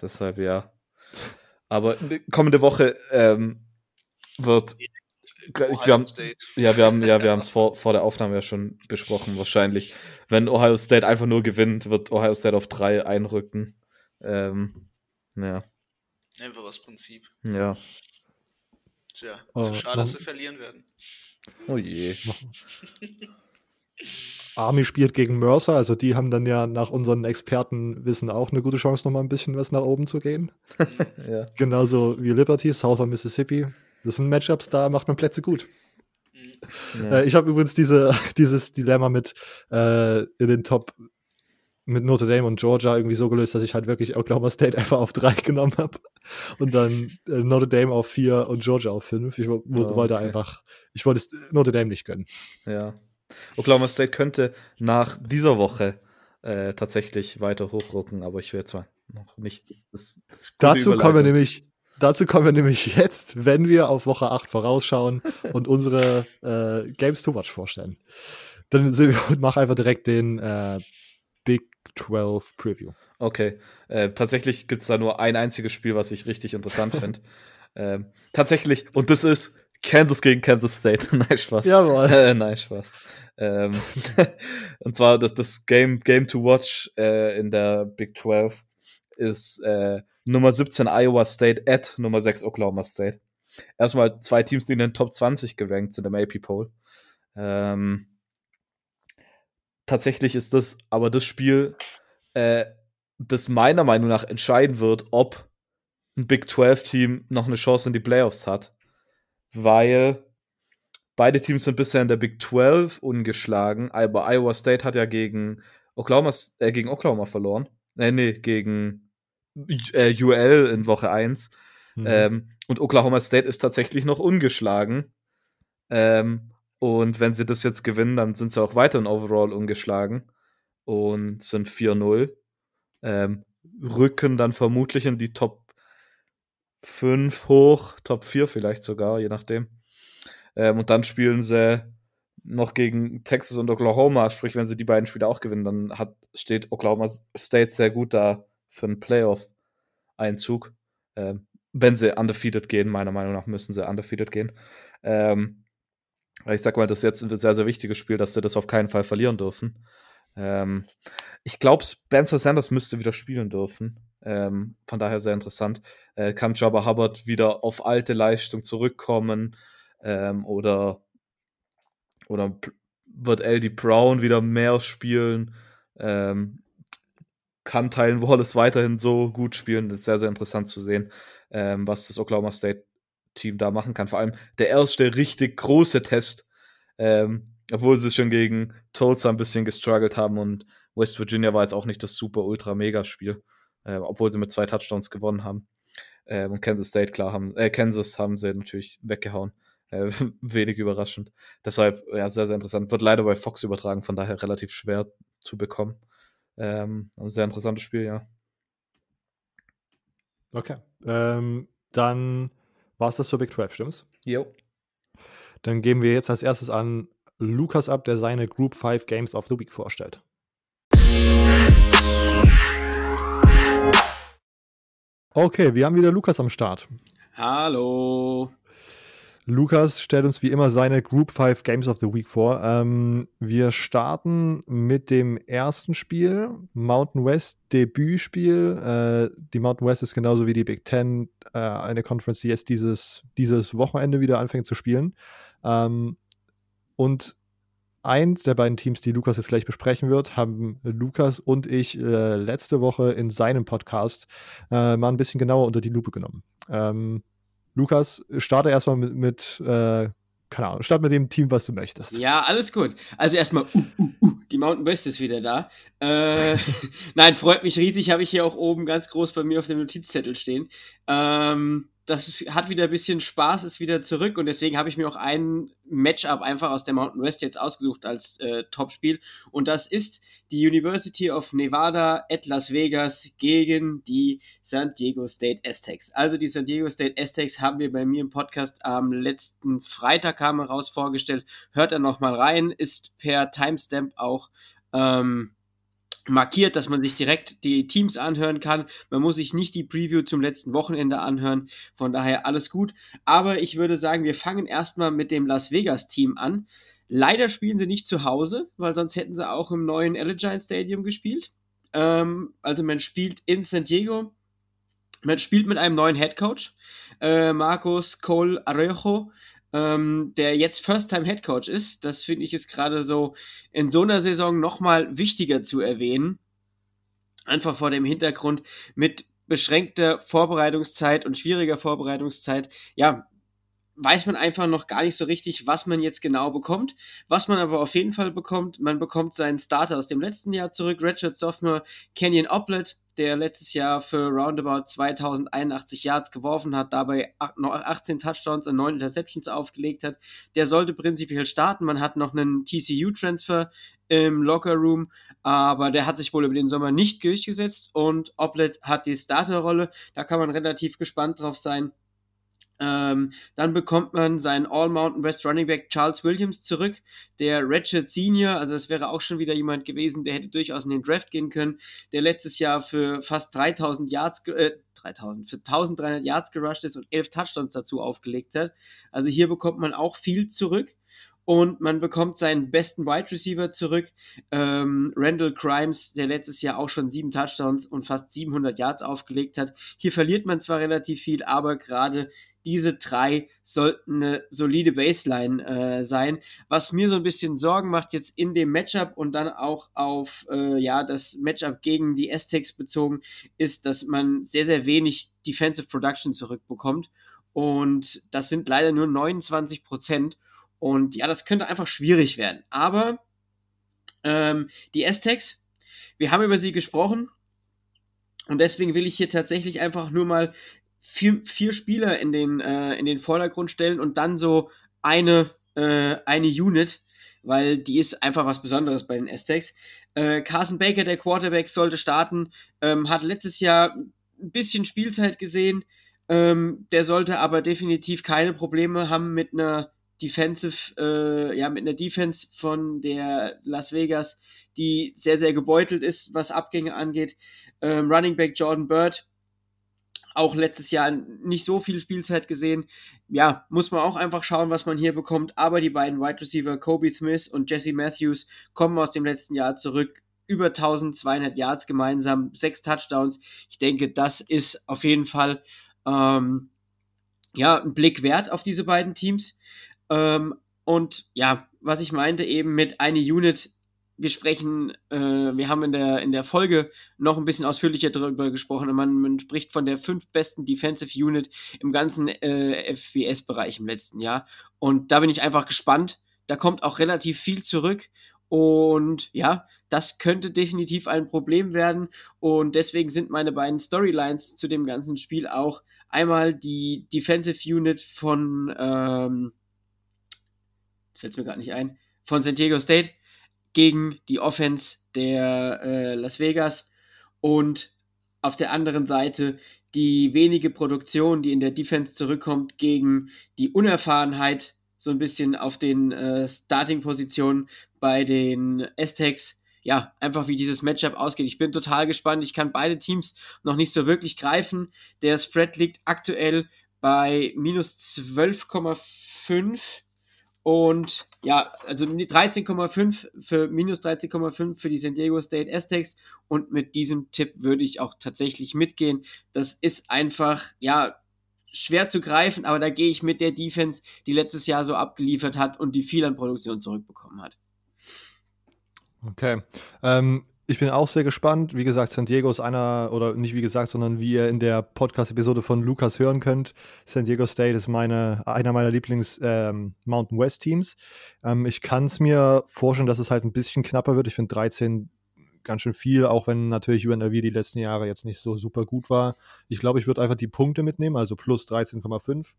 deshalb ja. Aber kommende Woche ähm, wird. Ich, wir Ohio haben, State. ja, wir haben ja, wir haben es vor, vor der Aufnahme ja schon besprochen. Wahrscheinlich, wenn Ohio State einfach nur gewinnt, wird Ohio State auf 3 einrücken. Ähm, ja, Einfach aus Prinzip. ja. Tja, Oh, so schade, dass wir verlieren werden. Oh je. Army spielt gegen Mercer, also die haben dann ja nach unseren Expertenwissen auch eine gute Chance, nochmal ein bisschen was nach oben zu gehen. Ja. Genauso wie Liberty, Southern Mississippi. Das sind Matchups, da macht man Plätze gut. Mhm. ja. Äh, ich habe übrigens diese, dieses Dilemma mit äh, in den Top mit Notre Dame und Georgia irgendwie so gelöst, dass ich halt wirklich Oklahoma State einfach auf drei genommen habe und dann äh, Notre Dame auf vier und Georgia auf fünf. Ich Oh, wollte okay. einfach, ich wollte es Notre Dame nicht gönnen. Ja. Oklahoma State könnte nach dieser Woche äh, tatsächlich weiter hochrücken, aber ich will jetzt mal noch nicht. Das, das, Dazu kommen wir nämlich, dazu kommen wir nämlich jetzt, wenn wir auf Woche 8 vorausschauen und unsere äh, Games to Watch vorstellen. Dann sind wir und mach einfach direkt den äh, 12 Preview. Okay. Äh, tatsächlich gibt es da nur ein einziges Spiel, was ich richtig interessant finde. ähm, tatsächlich, und das ist Kansas gegen Kansas State. nein, Spaß. Jawohl. Äh, nein, Spaß. Ähm, und zwar das, das Game, Game to Watch äh, in der Big 12 ist äh, Nummer 17 Iowa State at Nummer 6 Oklahoma State. Erstmal zwei Teams, die in den Top 20 gerankt sind im AP Poll. Ähm, tatsächlich ist das aber das Spiel, äh, das meiner Meinung nach entscheiden wird, ob ein Big 12-Team noch eine Chance in die Playoffs hat. Weil beide Teams sind bisher in der Big 12 ungeschlagen, aber Iowa State hat ja gegen Oklahoma, äh, gegen Oklahoma verloren. Äh, nee, gegen äh, UL in Woche 1. Mhm. Ähm, und Oklahoma State ist tatsächlich noch ungeschlagen. Ähm, und wenn sie das jetzt gewinnen, dann sind sie auch weiterhin overall ungeschlagen und sind 4-0. Ähm, rücken dann vermutlich in die Top 5 hoch, Top 4 vielleicht sogar, je nachdem. Ähm, und dann spielen sie noch gegen Texas und Oklahoma. Sprich, wenn sie die beiden Spiele auch gewinnen, dann hat, steht Oklahoma State sehr gut da für einen Playoff-Einzug. Ähm, wenn sie undefeated gehen, meiner Meinung nach müssen sie undefeated gehen. Ähm, ich sag mal, das ist jetzt ein sehr, sehr wichtiges Spiel, dass sie das auf keinen Fall verlieren dürfen. Ähm, ich glaube, Spencer Sanders müsste wieder spielen dürfen. Ähm, von daher sehr interessant. Äh, kann Jabba Hubbard wieder auf alte Leistung zurückkommen? Ähm, oder oder wird LD Brown wieder mehr spielen? Ähm, kann Tylen Wallace weiterhin so gut spielen? Das ist sehr, sehr interessant zu sehen, ähm, was das Oklahoma State Team da machen kann. Vor allem der erste richtig große Test, ähm, obwohl sie schon gegen Tulsa ein bisschen gestruggelt haben und West Virginia war jetzt auch nicht das super ultra mega Spiel, äh, obwohl sie mit zwei Touchdowns gewonnen haben. Ähm, und Kansas State, klar, haben, äh, Kansas haben sie natürlich weggehauen. Äh, wenig überraschend. Deshalb, ja, sehr, sehr interessant. Wird leider bei Fox übertragen, von daher relativ schwer zu bekommen. Ähm, ein sehr interessantes Spiel, ja. Okay. Ähm, dann war es das zur Big 12, stimmt's? Jo. Dann geben wir jetzt als erstes an Lukas ab, der seine Group 5 Games of the Week vorstellt. Okay, wir haben wieder Lukas am Start. Hallo. Lukas stellt uns wie immer seine Group 5 Games of the Week vor. Ähm, wir starten mit dem ersten Spiel, Mountain West Debütspiel. Äh, die Mountain West ist genauso wie die Big Ten äh, eine Conference, die jetzt dieses, dieses Wochenende wieder anfängt zu spielen. Ähm, und eins der beiden Teams, die Lukas jetzt gleich besprechen wird, haben Lukas und ich äh, letzte Woche in seinem Podcast äh, mal ein bisschen genauer unter die Lupe genommen. Ähm, Lukas, starte erstmal mit, mit äh, keine Ahnung, start mit dem Team, was du möchtest. Ja, alles gut. Also erstmal, uh, uh, uh, die Mountain West ist wieder da. Äh, Nein, freut mich riesig, habe ich hier auch oben ganz groß bei mir auf dem Notizzettel stehen. Ähm, das ist, hat wieder ein bisschen Spaß, ist wieder zurück und deswegen habe ich mir auch ein Matchup einfach aus der Mountain West jetzt ausgesucht als äh, Topspiel und das ist die University of Nevada at Las Vegas gegen die San Diego State Aztecs. Also die San Diego State Aztecs haben wir bei mir im Podcast am letzten Freitag kam heraus vorgestellt. Hört da noch mal rein, ist per Timestamp auch ähm, markiert, dass man sich direkt die Teams anhören kann. Man muss sich nicht die Preview zum letzten Wochenende anhören. Von daher alles gut. Aber ich würde sagen, wir fangen erstmal mit dem Las Vegas Team an. Leider spielen sie nicht zu Hause, weil sonst hätten sie auch im neuen Allegiant Stadium gespielt. Ähm, also man spielt in San Diego. Man spielt mit einem neuen Head Coach, äh, Marcos Cole Arejo ähm, der jetzt First-Time-Head Coach ist. Das finde ich ist gerade so in so einer Saison nochmal wichtiger zu erwähnen. Einfach vor dem Hintergrund mit beschränkter Vorbereitungszeit und schwieriger Vorbereitungszeit, ja, weiß man einfach noch gar nicht so richtig, was man jetzt genau bekommt. Was man aber auf jeden Fall bekommt, man bekommt seinen Starter aus dem letzten Jahr zurück, Richard Sophomore, Kenyon Oplet, der letztes Jahr für roundabout 2081 Yards geworfen hat, dabei 18 Touchdowns und 9 Interceptions aufgelegt hat. Der sollte prinzipiell starten. Man hat noch einen TCU-Transfer im Locker Room, aber der hat sich wohl über den Sommer nicht durchgesetzt und Oplet hat die Starterrolle. Da kann man relativ gespannt drauf sein. Ähm, dann bekommt man seinen All-Mountain West Running Back Charles Williams zurück, der Ratchet Senior, also das wäre auch schon wieder jemand gewesen, der hätte durchaus in den Draft gehen können, der letztes Jahr für fast 3000 Yards, äh, 3000, für 1300 Yards gerusht ist und 11 Touchdowns dazu aufgelegt hat. Also hier bekommt man auch viel zurück und man bekommt seinen besten Wide Receiver zurück, ähm, Randall Grimes, der letztes Jahr auch schon sieben Touchdowns und fast 700 Yards aufgelegt hat. Hier verliert man zwar relativ viel, aber gerade diese drei sollten eine solide Baseline äh, sein. Was mir so ein bisschen Sorgen macht jetzt in dem Matchup und dann auch auf äh, ja das Matchup gegen die Aztecs bezogen, ist, dass man sehr sehr wenig Defensive Production zurückbekommt und das sind leider nur 29 Prozent und ja, das könnte einfach schwierig werden. Aber ähm, die Aztecs, wir haben über sie gesprochen und deswegen will ich hier tatsächlich einfach nur mal vier, vier Spieler in den, äh, in den Vordergrund stellen und dann so eine, äh, eine Unit, weil die ist einfach was Besonderes bei den Aztecs. Äh, Carson Baker, der Quarterback, sollte starten, ähm, hat letztes Jahr ein bisschen Spielzeit gesehen, ähm, der sollte aber definitiv keine Probleme haben mit einer Defensive, äh, ja, mit einer Defense von der Las Vegas, die sehr, sehr gebeutelt ist, was Abgänge angeht. Ähm, Running Back Jordan Bird, auch letztes Jahr nicht so viel Spielzeit gesehen. Ja, muss man auch einfach schauen, was man hier bekommt. Aber die beiden Wide Receiver, Kobe Smith und Jesse Matthews, kommen aus dem letzten Jahr zurück. Über 1200 Yards gemeinsam, sechs Touchdowns. Ich denke, das ist auf jeden Fall ähm, ja, ein Blick wert auf diese beiden Teams. Ähm, und ja, was ich meinte eben mit eine Unit wir sprechen, äh, wir haben in der, in der Folge noch ein bisschen ausführlicher darüber gesprochen. Man, man spricht von der fünf besten Defensive Unit im ganzen äh, FBS-Bereich im letzten Jahr. Und da bin ich einfach gespannt. Da kommt auch relativ viel zurück. Und ja, das könnte definitiv ein Problem werden. Und deswegen sind meine beiden Storylines zu dem ganzen Spiel auch einmal die Defensive Unit von, ähm, fällt es mir gerade nicht ein, von San Diego State gegen die Offense der äh, Las Vegas und auf der anderen Seite die wenige Produktion, die in der Defense zurückkommt, gegen die Unerfahrenheit so ein bisschen auf den äh, Starting-Positionen bei den Aztecs. Ja, einfach wie dieses Matchup ausgeht. Ich bin total gespannt. Ich kann beide Teams noch nicht so wirklich greifen. Der Spread liegt aktuell bei minus 12,5 und ja, also 13,5 für minus 13,5 für die San Diego State Aztecs. Und mit diesem Tipp würde ich auch tatsächlich mitgehen. Das ist einfach, ja, schwer zu greifen, aber da gehe ich mit der Defense, die letztes Jahr so abgeliefert hat und die viel an Produktion zurückbekommen hat. Okay. Ähm, ich bin auch sehr gespannt. Wie gesagt, San Diego ist einer, oder nicht wie gesagt, sondern wie ihr in der Podcast-Episode von Lukas hören könnt, San Diego State ist meine, einer meiner Lieblings-Mountain ähm, West-Teams. Ähm, ich kann es mir vorstellen, dass es halt ein bisschen knapper wird. Ich finde 13 ganz schön viel, auch wenn natürlich UNLV die letzten Jahre jetzt nicht so super gut war. Ich glaube, ich würde einfach die Punkte mitnehmen, also plus 13,5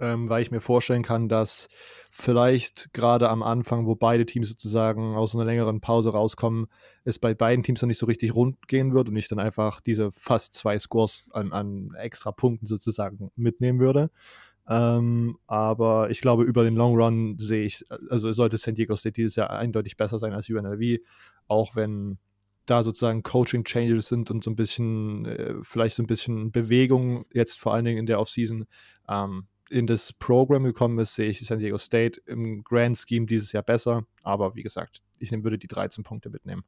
ähm, weil ich mir vorstellen kann, dass vielleicht gerade am Anfang, wo beide Teams sozusagen aus einer längeren Pause rauskommen, es bei beiden Teams noch nicht so richtig rund gehen wird und ich dann einfach diese fast zwei Scores an, an extra Punkten sozusagen mitnehmen würde. Ähm, aber ich glaube, über den Long Run sehe ich, also sollte San Diego State dieses Jahr eindeutig besser sein als UNLV, auch wenn da sozusagen Coaching Changes sind und so ein bisschen, äh, vielleicht so ein bisschen Bewegung jetzt vor allen Dingen in der Offseason. Ähm, in das Programm gekommen ist, sehe ich San Diego State im Grand Scheme dieses Jahr besser. Aber wie gesagt, ich würde die 13 Punkte mitnehmen.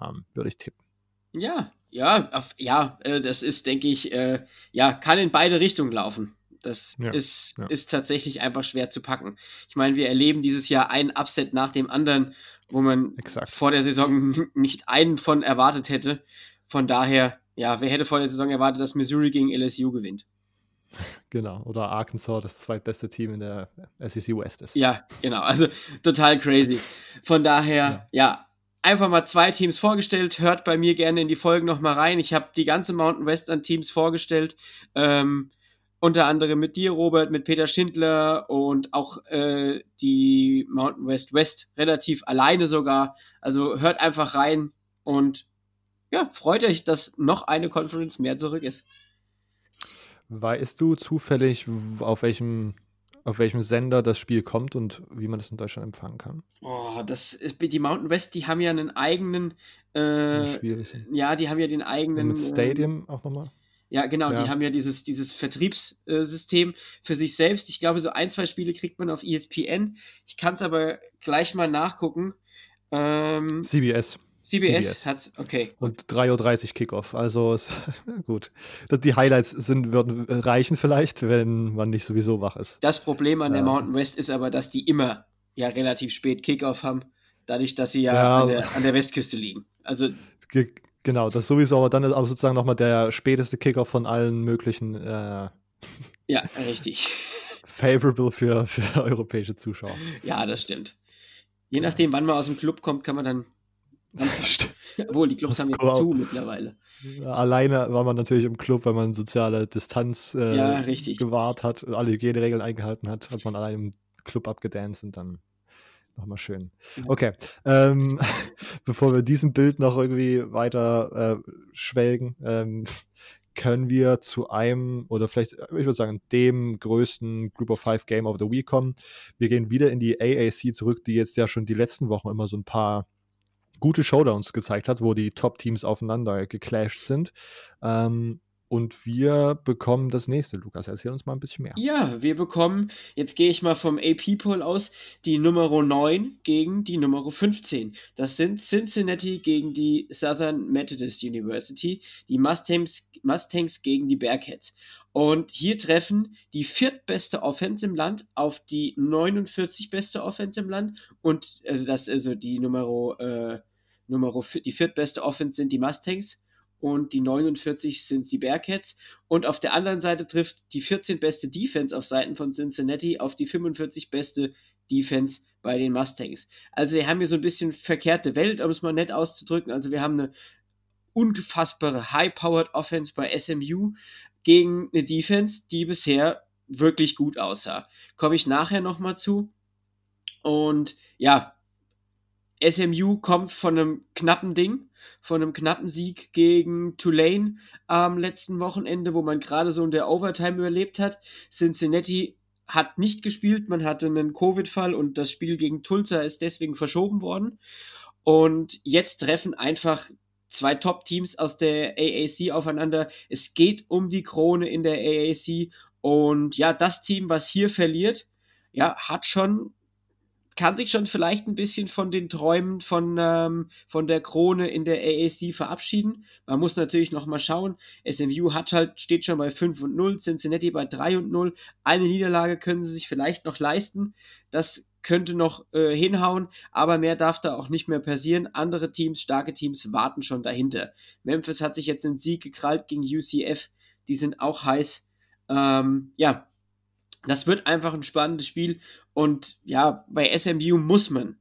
Ähm, würde ich tippen. Ja, ja, auf, ja, äh, das ist, denke ich, äh, ja, kann in beide Richtungen laufen. Das ja, ist, ja. ist tatsächlich einfach schwer zu packen. Ich meine, wir erleben dieses Jahr ein Upset nach dem anderen, wo man Exakt. vor der Saison nicht einen von erwartet hätte. Von daher, ja, wer hätte vor der Saison erwartet, dass Missouri gegen LSU gewinnt? Genau, oder Arkansas, das zweitbeste Team in der SEC West ist. Ja, genau, also total crazy. Von daher, ja, ja einfach mal zwei Teams vorgestellt. Hört bei mir gerne in die Folgen nochmal rein. Ich habe die ganze Mountain Western Teams vorgestellt. Ähm, unter anderem mit dir, Robert, mit Peter Schindler und auch äh, die Mountain West West relativ alleine sogar. Also hört einfach rein und ja, freut euch, dass noch eine Conference mehr zurück ist. Weißt du zufällig, auf welchem, auf welchem Sender das Spiel kommt und wie man das in Deutschland empfangen kann? Oh, das ist die Mountain West, die haben ja einen eigenen. Äh, schwierig. Ja, die haben ja den eigenen. Mit Stadium auch nochmal? Ja, genau, ja. die haben ja dieses, dieses Vertriebssystem für sich selbst. Ich glaube, so ein, zwei Spiele kriegt man auf ESPN. Ich kann es aber gleich mal nachgucken. Ähm, CBS. CBS, CBS. hat's, okay. Und 3.30 Uhr Kickoff. Also ist, gut. Die Highlights sind, würden reichen vielleicht, wenn man nicht sowieso wach ist. Das Problem an der Mountain West ist aber, dass die immer ja relativ spät Kickoff haben, dadurch, dass sie ja, ja. An, der, an, der, Westküste liegen. Also genau, das sowieso, aber dann ist auch sozusagen nochmal der späteste Kickoff von allen möglichen. Äh, ja, richtig. Favorable für, für europäische Zuschauer. Ja, das stimmt. Je nachdem, wann man aus dem Club kommt, kann man dann obwohl, die Clubs haben jetzt zu mittlerweile. Alleine war man natürlich im Club, weil man soziale Distanz äh, ja, gewahrt hat und alle Hygieneregeln eingehalten hat, hat man allein im Club abgedanced und dann nochmal schön. Okay, ähm, bevor wir diesem Bild noch irgendwie weiter äh, schwelgen, ähm, können wir zu einem oder vielleicht, ich würde sagen, dem größten Group of Five Game of the Week kommen. Wir gehen wieder in die AAC zurück, die jetzt ja schon die letzten Wochen immer so ein paar gute Showdowns gezeigt hat, wo die Top-Teams aufeinander geclasht sind. Ähm, und wir bekommen das nächste. Lukas, erzähl uns mal ein bisschen mehr. Ja, wir bekommen, jetzt gehe ich mal vom AP-Poll aus, die Nummer 9 gegen die Nummer 15. Das sind Cincinnati gegen die Southern Methodist University, die Mustangs, Mustangs gegen die Bearcats. Und hier treffen die viertbeste Offense im Land auf die 49 beste Offense im Land. Und also das ist also die Nummer äh, Nummer, die viertbeste Offense sind die Mustangs und die 49 sind die Bearcats. Und auf der anderen Seite trifft die 14 beste Defense auf Seiten von Cincinnati auf die 45 beste Defense bei den Mustangs. Also wir haben hier so ein bisschen verkehrte Welt, um es mal nett auszudrücken. Also wir haben eine unfassbare High-Powered Offense bei SMU gegen eine Defense, die bisher wirklich gut aussah. Komme ich nachher nochmal zu. Und ja, SMU kommt von einem knappen Ding, von einem knappen Sieg gegen Tulane am letzten Wochenende, wo man gerade so in der Overtime überlebt hat. Cincinnati hat nicht gespielt, man hatte einen Covid-Fall und das Spiel gegen Tulsa ist deswegen verschoben worden. Und jetzt treffen einfach zwei Top-Teams aus der AAC aufeinander. Es geht um die Krone in der AAC und ja, das Team, was hier verliert, ja, hat schon kann sich schon vielleicht ein bisschen von den Träumen von, ähm, von der Krone in der AAC verabschieden. Man muss natürlich noch mal schauen. SMU hat halt, steht schon bei 5 und 0, Cincinnati bei 3 und 0. Eine Niederlage können sie sich vielleicht noch leisten. Das könnte noch äh, hinhauen, aber mehr darf da auch nicht mehr passieren. Andere Teams, starke Teams warten schon dahinter. Memphis hat sich jetzt einen Sieg gekrallt gegen UCF. Die sind auch heiß. Ähm, ja, das wird einfach ein spannendes Spiel. Und ja, bei SMU muss man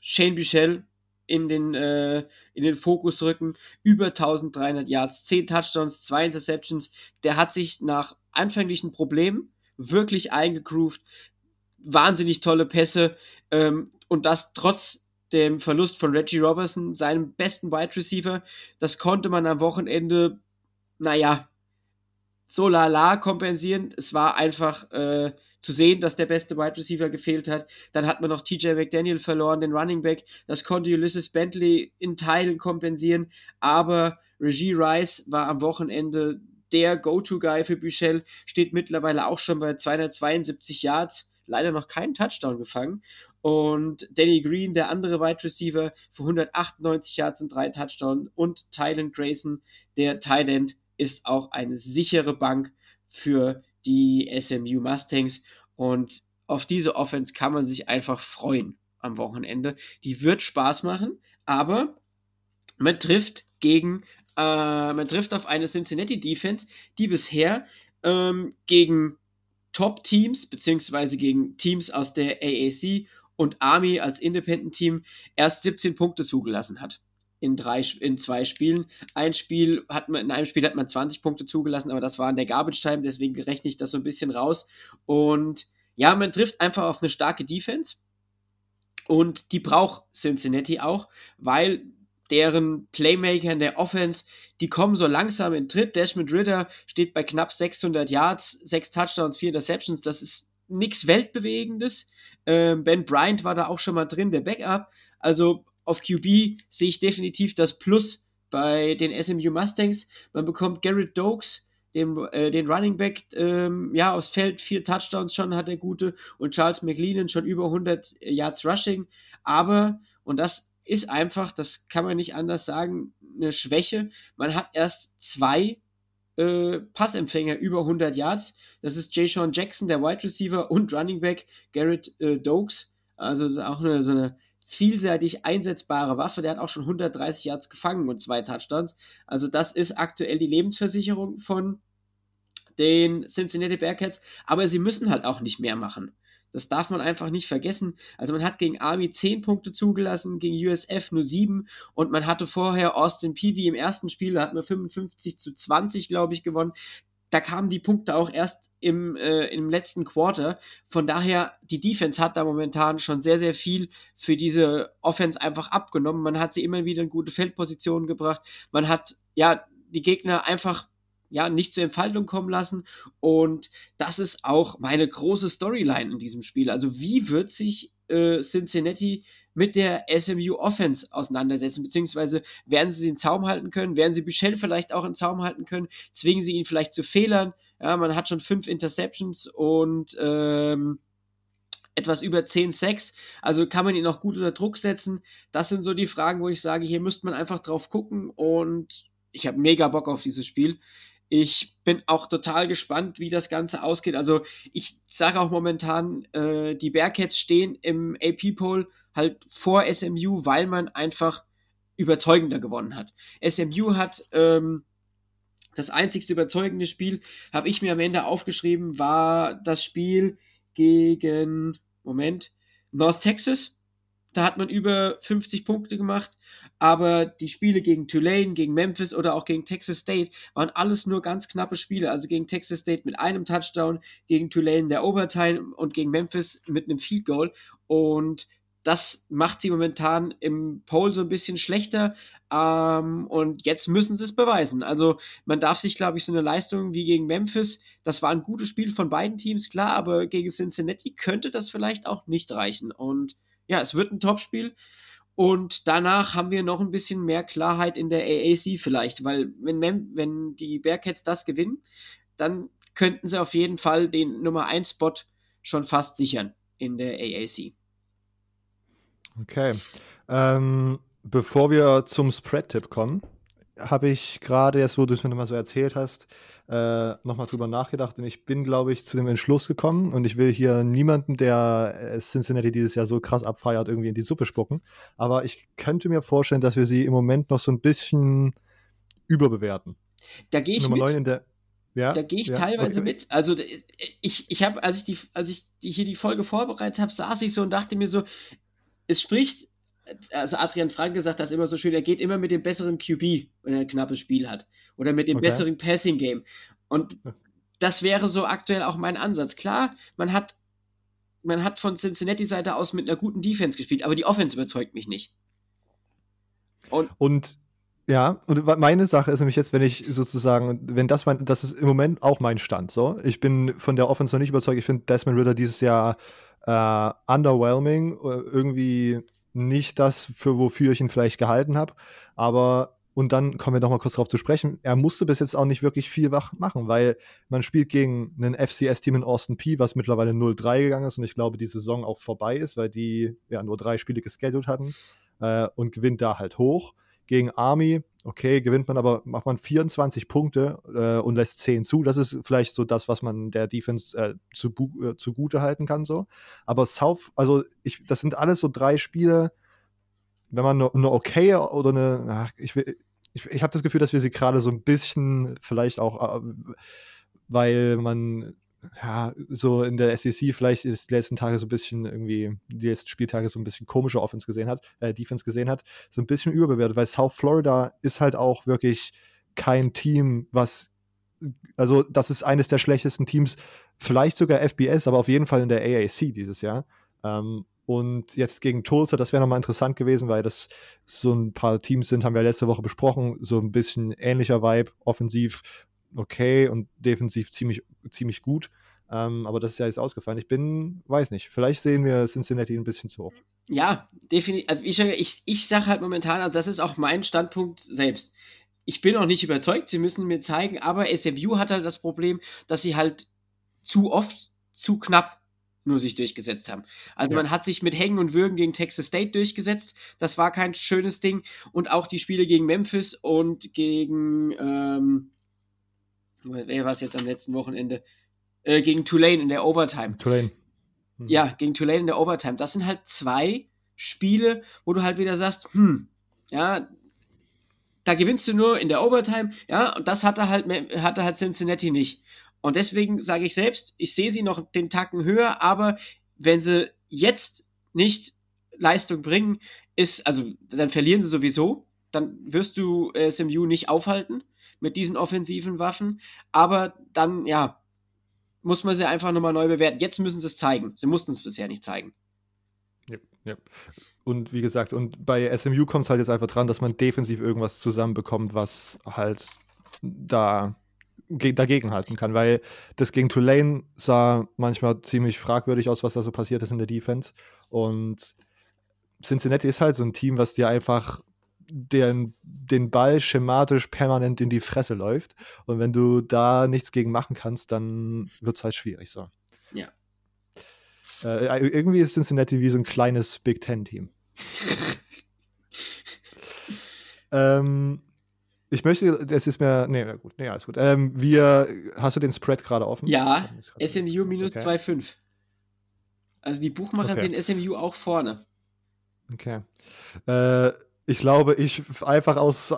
Shane Bichel in den, äh, in den Fokus rücken. Über 1300 Yards, 10 Touchdowns, 2 Interceptions. Der hat sich nach anfänglichen Problemen wirklich eingegroovt. Wahnsinnig tolle Pässe. Ähm, und das trotz dem Verlust von Reggie Robertson, seinem besten Wide Receiver. Das konnte man am Wochenende, naja, so lala kompensieren. Es war einfach äh, zu sehen, dass der beste Wide Receiver gefehlt hat. Dann hat man noch TJ McDaniel verloren, den Running Back. Das konnte Ulysses Bentley in Teilen kompensieren. Aber Reggie Rice war am Wochenende der Go-To-Guy für Büchel, steht mittlerweile auch schon bei 272 Yards. Leider noch keinen Touchdown gefangen. Und Danny Green, der andere Wide Receiver, für 198 Yards und drei Touchdowns. Und Tylen Grayson, der Tight End, ist auch eine sichere Bank für die SMU Mustangs. Und auf diese Offense kann man sich einfach freuen am Wochenende. Die wird Spaß machen, aber man trifft gegen, äh, man trifft auf eine Cincinnati Defense, die bisher ähm, gegen Top-Teams, beziehungsweise gegen Teams aus der AAC und Army als Independent-Team erst 17 Punkte zugelassen hat in drei in zwei Spielen. Ein Spiel hat man in einem Spiel hat man 20 Punkte zugelassen, aber das war in der Garbage Time, deswegen rechne ich das so ein bisschen raus und ja, man trifft einfach auf eine starke Defense und die braucht Cincinnati auch, weil deren Playmaker in der Offense, die kommen so langsam in Tritt. Desmond Ritter steht bei knapp 600 Yards, 6 Touchdowns, 4 Interceptions, das ist nichts Weltbewegendes. Ähm, ben Bryant war da auch schon mal drin, der Backup. Also auf QB sehe ich definitiv das Plus bei den SMU Mustangs. Man bekommt Garrett Dokes, den, äh, den Running Back, ähm, ja, aufs Feld, vier Touchdowns schon hat er gute und Charles McLean schon über 100 Yards Rushing. Aber, und das ist einfach, das kann man nicht anders sagen, eine Schwäche. Man hat erst zwei äh, Passempfänger über 100 Yards. Das ist Jay Sean Jackson, der Wide Receiver und Running Back Garrett äh, Dokes. Also auch eine, so eine vielseitig einsetzbare Waffe. Der hat auch schon 130 Yards gefangen und zwei Touchdowns. Also das ist aktuell die Lebensversicherung von den Cincinnati Bearcats. Aber sie müssen halt auch nicht mehr machen. Das darf man einfach nicht vergessen. Also man hat gegen Army 10 Punkte zugelassen, gegen USF nur 7 und man hatte vorher Austin Peavy im ersten Spiel, da hat man 55 zu 20, glaube ich, gewonnen da kamen die Punkte auch erst im, äh, im letzten Quarter. Von daher, die Defense hat da momentan schon sehr, sehr viel für diese Offense einfach abgenommen. Man hat sie immer wieder in gute Feldpositionen gebracht. Man hat ja die Gegner einfach ja nicht zur Entfaltung kommen lassen. Und das ist auch meine große Storyline in diesem Spiel. Also wie wird sich äh, Cincinnati mit der SMU Offense auseinandersetzen, beziehungsweise werden sie den Zaum halten können, werden sie Bichel vielleicht auch in Zaum halten können, zwingen sie ihn vielleicht zu Fehlern. Ja, man hat schon fünf Interceptions und ähm, etwas über 10 Sacks. Also kann man ihn auch gut unter Druck setzen. Das sind so die Fragen, wo ich sage, hier müsste man einfach drauf gucken und ich habe mega Bock auf dieses Spiel. Ich bin auch total gespannt, wie das Ganze ausgeht. Also ich sage auch momentan, äh, die Bearcats stehen im AP-Poll halt vor SMU, weil man einfach überzeugender gewonnen hat. SMU hat ähm, das einzigste überzeugende Spiel, habe ich mir am Ende aufgeschrieben, war das Spiel gegen, Moment, North Texas. Da hat man über 50 Punkte gemacht, aber die Spiele gegen Tulane, gegen Memphis oder auch gegen Texas State waren alles nur ganz knappe Spiele. Also gegen Texas State mit einem Touchdown, gegen Tulane der Overtime und gegen Memphis mit einem Field Goal. Und das macht sie momentan im Poll so ein bisschen schlechter. Ähm, und jetzt müssen sie es beweisen. Also man darf sich, glaube ich, so eine Leistung wie gegen Memphis, das war ein gutes Spiel von beiden Teams, klar, aber gegen Cincinnati könnte das vielleicht auch nicht reichen. Und ja, es wird ein Topspiel. Und danach haben wir noch ein bisschen mehr Klarheit in der AAC vielleicht, weil wenn, Mem wenn die Bearcats das gewinnen, dann könnten sie auf jeden Fall den Nummer 1 Spot schon fast sichern in der AAC. Okay. Ähm, bevor wir zum Spread-Tipp kommen, habe ich gerade jetzt, wo du es mir nochmal so erzählt hast, äh, nochmal drüber nachgedacht und ich bin, glaube ich, zu dem Entschluss gekommen und ich will hier niemanden, der äh, Cincinnati dieses Jahr so krass abfeiert, irgendwie in die Suppe spucken. Aber ich könnte mir vorstellen, dass wir sie im Moment noch so ein bisschen überbewerten. Da gehe ich Nummer mit. in der ja, da gehe ich ja, teilweise okay. mit. Also ich, ich habe, als ich die, als ich die, hier die Folge vorbereitet habe, saß ich so und dachte mir so, es spricht also Adrian Frank gesagt das immer so schön, er geht immer mit dem besseren QB, wenn er ein knappes Spiel hat. Oder mit dem okay. besseren Passing Game. Und das wäre so aktuell auch mein Ansatz. Klar, man hat, man hat von Cincinnati-Seite aus mit einer guten Defense gespielt, aber die Offense überzeugt mich nicht. Und, und ja, und meine Sache ist nämlich jetzt, wenn ich sozusagen, wenn das mein, das ist im Moment auch mein Stand. So, ich bin von der Offense noch nicht überzeugt. Ich finde Desmond Ritter dieses Jahr äh, underwhelming, äh, irgendwie nicht das, für wofür ich ihn vielleicht gehalten habe. Aber und dann kommen wir noch mal kurz darauf zu sprechen. Er musste bis jetzt auch nicht wirklich viel machen, weil man spielt gegen ein FCS-Team in Austin P, was mittlerweile 0-3 gegangen ist und ich glaube, die Saison auch vorbei ist, weil die ja nur drei Spiele gescheduled hatten äh, und gewinnt da halt hoch gegen Army, okay, gewinnt man aber, macht man 24 Punkte äh, und lässt 10 zu. Das ist vielleicht so das, was man der Defense äh, zu, äh, zugute halten kann, so. Aber South, also ich, das sind alles so drei Spiele, wenn man eine, eine okay oder eine, ach, ich, ich, ich habe das Gefühl, dass wir sie gerade so ein bisschen vielleicht auch, äh, weil man ja, so in der SEC vielleicht die letzten Tage so ein bisschen irgendwie, die letzten Spieltage so ein bisschen komische Offense gesehen hat, äh, Defense gesehen hat, so ein bisschen überbewertet, weil South Florida ist halt auch wirklich kein Team, was, also das ist eines der schlechtesten Teams, vielleicht sogar FBS, aber auf jeden Fall in der AAC dieses Jahr. Ähm, und jetzt gegen Tulsa, das wäre nochmal interessant gewesen, weil das so ein paar Teams sind, haben wir letzte Woche besprochen, so ein bisschen ähnlicher Vibe, offensiv okay und defensiv ziemlich, ziemlich gut. Ähm, aber das ist ja jetzt ausgefallen. Ich bin, weiß nicht, vielleicht sehen wir Cincinnati ein bisschen zu hoch. Ja, definitiv. Also ich, ich, ich sage halt momentan, also das ist auch mein Standpunkt selbst. Ich bin auch nicht überzeugt, sie müssen mir zeigen, aber SMU hat halt das Problem, dass sie halt zu oft zu knapp nur sich durchgesetzt haben. Also ja. man hat sich mit Hängen und Würgen gegen Texas State durchgesetzt. Das war kein schönes Ding. Und auch die Spiele gegen Memphis und gegen ähm, wer war es jetzt am letzten Wochenende? Äh, gegen Tulane in der Overtime. Tulane. Mhm. Ja, gegen Tulane in der Overtime. Das sind halt zwei Spiele, wo du halt wieder sagst, hm, ja, da gewinnst du nur in der Overtime, ja, und das hatte halt, hatte halt Cincinnati nicht. Und deswegen sage ich selbst, ich sehe sie noch den Tacken höher, aber wenn sie jetzt nicht Leistung bringen, ist, also dann verlieren sie sowieso, dann wirst du äh, SMU nicht aufhalten mit diesen offensiven Waffen. Aber dann, ja, muss man sie einfach nochmal neu bewerten. Jetzt müssen sie es zeigen. Sie mussten es bisher nicht zeigen. Ja, ja. Und wie gesagt, und bei SMU kommt es halt jetzt einfach dran, dass man defensiv irgendwas zusammenbekommt, was halt da dagegen halten kann, weil das gegen Tulane sah manchmal ziemlich fragwürdig aus, was da so passiert ist in der Defense. Und Cincinnati ist halt so ein Team, was dir einfach den, den Ball schematisch permanent in die Fresse läuft. Und wenn du da nichts gegen machen kannst, dann wird es halt schwierig so. Ja. Äh, irgendwie ist Cincinnati wie so ein kleines Big Ten-Team. ähm, ich möchte, es ist mir, nee, gut, nee, alles gut. Ähm, wir, hast du den Spread gerade offen? Ja, SMU minus okay. 2,5. Also die Buchmacher okay. den SMU auch vorne. Okay. Äh, ich glaube, ich einfach aus, äh,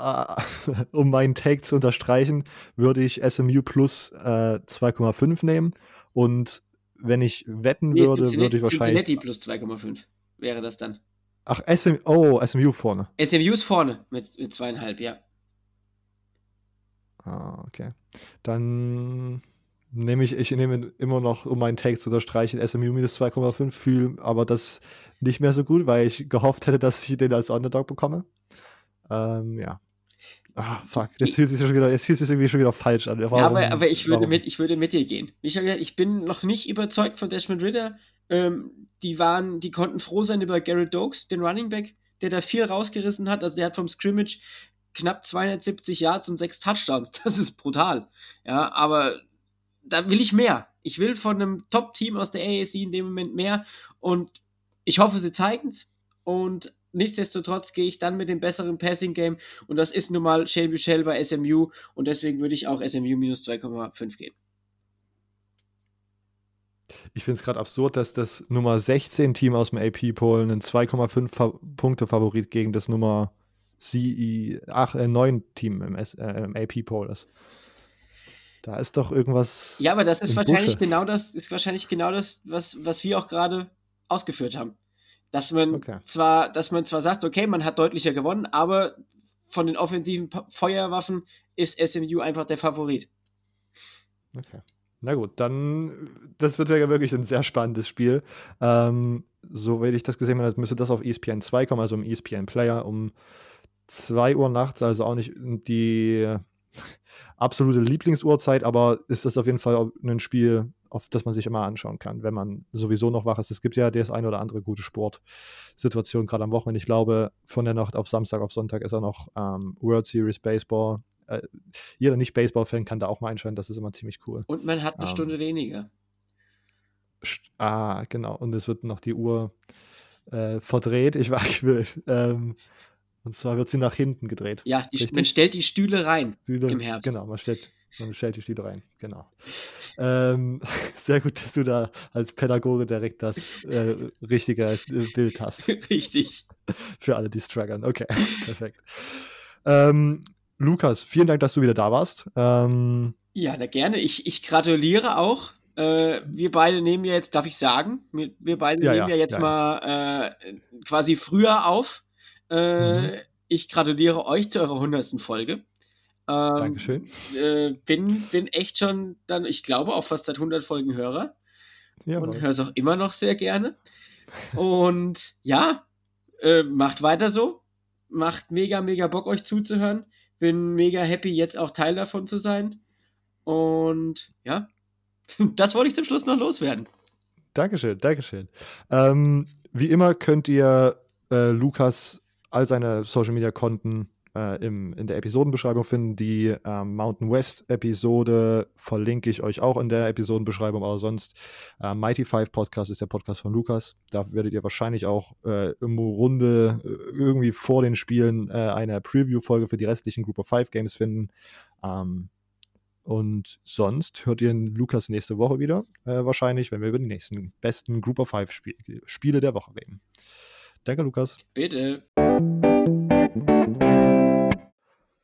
um meinen Take zu unterstreichen, würde ich SMU plus äh, 2,5 nehmen. Und wenn ich wetten nee, würde, würde ich wahrscheinlich. Cincinnati plus 2,5 wäre das dann. Ach, SM, oh, SMU vorne. SMU ist vorne mit, mit zweieinhalb, ja. Ah, okay. Dann nehme ich, ich nehme immer noch, um meinen Take zu unterstreichen, SMU minus 2,5 fühlen, aber das nicht mehr so gut, weil ich gehofft hätte, dass ich den als Underdog bekomme. Ähm, ja. Ah, fuck. Das fühlt sich schon wieder, jetzt fühlt sich irgendwie schon wieder falsch an. Warum, ja, aber, aber ich, würde mit, ich würde mit dir gehen. Schon gesagt, ich bin noch nicht überzeugt von Desmond Ritter. Ähm, die waren, die konnten froh sein über Garrett Dokes, den Running Back, der da viel rausgerissen hat. Also der hat vom Scrimmage knapp 270 Yards und sechs Touchdowns. Das ist brutal. Ja, aber da will ich mehr. Ich will von einem Top-Team aus der AAC in dem Moment mehr. Und ich hoffe, sie zeigen es. Und nichtsdestotrotz gehe ich dann mit dem besseren Passing-Game. Und das ist nun mal Shane Michel bei SMU. Und deswegen würde ich auch SMU minus 2,5 gehen. Ich finde es gerade absurd, dass das Nummer 16 Team aus dem AP-Poll einen 2,5 Punkte Favorit gegen das Nummer 8, äh, 9 Team im, äh, im AP-Poll ist. Da ist doch irgendwas. Ja, aber das ist wahrscheinlich Busche. genau das, ist wahrscheinlich genau das, was, was wir auch gerade ausgeführt haben. Dass man Okay. zwar, dass man zwar sagt, okay, man hat deutlicher gewonnen, aber von den offensiven Feuerwaffen ist SMU einfach der Favorit. Okay. Na gut, dann, das wird ja wirklich ein sehr spannendes Spiel. Ähm, so wie ich das gesehen habe, müsste das auf ESPN 2 kommen, also im ESPN Player um 2 Uhr nachts, also auch nicht die absolute Lieblingsuhrzeit, aber ist das auf jeden Fall ein Spiel, auf das man sich immer anschauen kann, wenn man sowieso noch wach ist. Es gibt ja das eine oder andere gute Sportsituation, gerade am Wochenende. Ich glaube, von der Nacht auf Samstag auf Sonntag ist er noch ähm, World Series Baseball. Äh, jeder Nicht-Baseball-Fan kann da auch mal einschalten, das ist immer ziemlich cool. Und man hat eine Ähm, Stunde weniger. St- Ah, genau. Und es wird noch die Uhr äh, verdreht. Ich war will. Ähm, und zwar wird sie nach hinten gedreht. Ja, die, man stellt die Stühle rein. Stühle, im Herbst. Genau, man stellt, man stellt die Stühle rein. Genau. Ähm, sehr gut, dass du da als Pädagoge direkt das äh, richtige äh, Bild hast. Richtig. Für alle, die strugglen. Okay, perfekt. Ähm, Lukas, vielen Dank, dass du wieder da warst. Ähm, Ja, na gerne. Ich, ich gratuliere auch. Äh, wir beide nehmen ja jetzt, darf ich sagen, wir, wir beide Ja, nehmen ja, ja, jetzt ja, mal äh, quasi früher auf. Äh, Mhm. Ich gratuliere euch zu eurer hundertsten Folge. Ähm, Dankeschön. Äh, bin, bin echt schon dann, ich glaube, auch fast seit 100 Folgen Hörer Ja, und höre es auch immer noch sehr gerne. Und ja, äh, macht weiter so. Macht mega, mega Bock, euch zuzuhören. Bin mega happy, jetzt auch Teil davon zu sein. Und ja, das wollte ich zum Schluss noch loswerden. Dankeschön, Dankeschön. Ähm, wie immer könnt ihr äh, Lukas all seine Social Media Konten äh, im, in der Episodenbeschreibung finden. Die ähm, Mountain West Episode verlinke ich euch auch in der Episodenbeschreibung, aber sonst äh, Mighty Five Podcast ist der Podcast von Lukas. Da werdet ihr wahrscheinlich auch äh, im Runde äh, irgendwie vor den Spielen äh, eine Preview-Folge für die restlichen Group of Five Games finden. Ähm, und sonst hört ihr Lukas nächste Woche wieder, äh, wahrscheinlich, wenn wir über die nächsten besten Group of Five Spiel Spiele der Woche reden. Danke, Lukas. Bitte.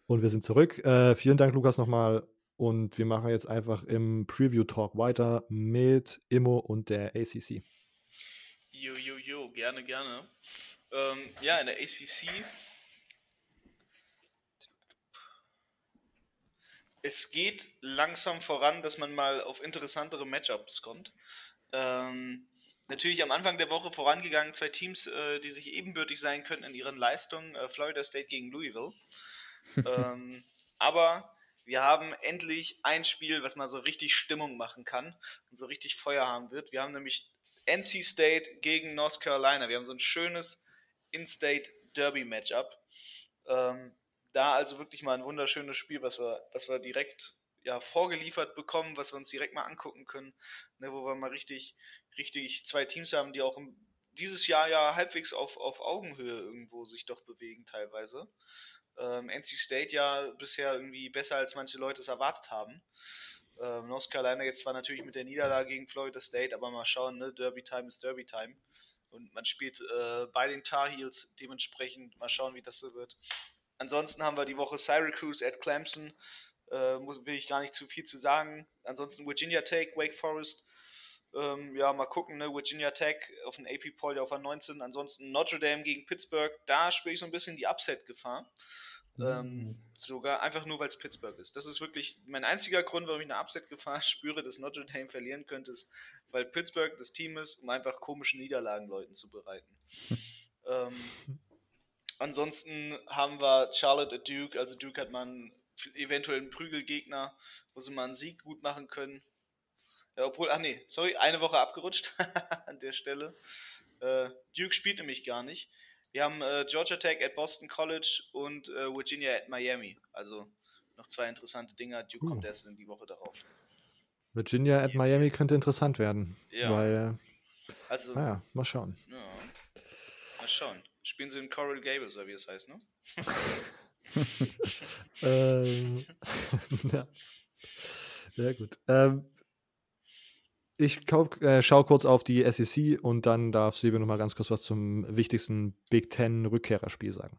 Und wir sind zurück. Äh, vielen Dank, Lukas, nochmal. Und wir machen jetzt einfach im Preview-Talk weiter mit Immo und der ACC. Jo, jo, jo, gerne, gerne. Ähm, ja, in der ACC. Es geht langsam voran, dass man mal auf interessantere Matchups kommt. Ähm, natürlich am Anfang der Woche vorangegangen, zwei Teams, äh, die sich ebenbürtig sein könnten in ihren Leistungen. Äh, Florida State gegen Louisville. Ähm, aber wir haben endlich ein Spiel, was mal so richtig Stimmung machen kann und so richtig Feuer haben wird. Wir haben nämlich NC State gegen North Carolina. Wir haben so ein schönes In-State Derby-Matchup. Ähm, da also wirklich mal ein wunderschönes Spiel, was wir, was wir direkt ja, vorgeliefert bekommen, was wir uns direkt mal angucken können, ne, wo wir mal richtig, richtig zwei Teams haben, die auch dieses Jahr ja halbwegs auf, auf Augenhöhe irgendwo sich doch bewegen teilweise. Ähm, NC State ja bisher irgendwie besser als manche Leute es erwartet haben. Ähm, North Carolina jetzt zwar natürlich mit der Niederlage gegen Florida State, aber mal schauen, ne? Derby Time ist Derby Time. Und man spielt äh, bei den Tar Heels dementsprechend. Mal schauen, wie das so wird. Ansonsten haben wir die Woche Syracuse at Clemson. Äh, muss, will ich gar nicht zu viel zu sagen. Ansonsten Virginia Tech, Wake Forest. Ähm, ja, mal gucken, ne? Virginia Tech auf den AP Poll auf der 19. Ansonsten Notre Dame gegen Pittsburgh. Da spüre ich so ein bisschen die Upset-Gefahr. Ähm, sogar einfach nur, weil es Pittsburgh ist. Das ist wirklich mein einziger Grund, warum ich eine Upset-Gefahr spüre, dass Notre Dame verlieren könnte, ist, weil Pittsburgh das Team ist, um einfach komische Niederlagen Leuten zu bereiten. ähm, ansonsten haben wir Charlotte at Duke, also Duke hat man eventuell einen Prügelgegner, wo sie mal einen Sieg gut machen können. Ja, obwohl, ach nee, sorry, eine Woche abgerutscht an der Stelle. Äh, Duke spielt nämlich gar nicht. Wir haben äh, Georgia Tech at Boston College und äh, Virginia at Miami. Also noch zwei interessante Dinger. Duke Uh. kommt erst in die Woche darauf. Virginia at Miami könnte interessant werden. Ja. Weil, Also, naja, mal schauen. ja. Mal schauen. Spielen sie in Coral Gables, oder wie es heißt, ne? ähm, ja. Sehr gut. Ähm, ich äh, schaue kurz auf die SEC und dann darf Silvio noch mal ganz kurz was zum wichtigsten Big Ten Rückkehrerspiel sagen.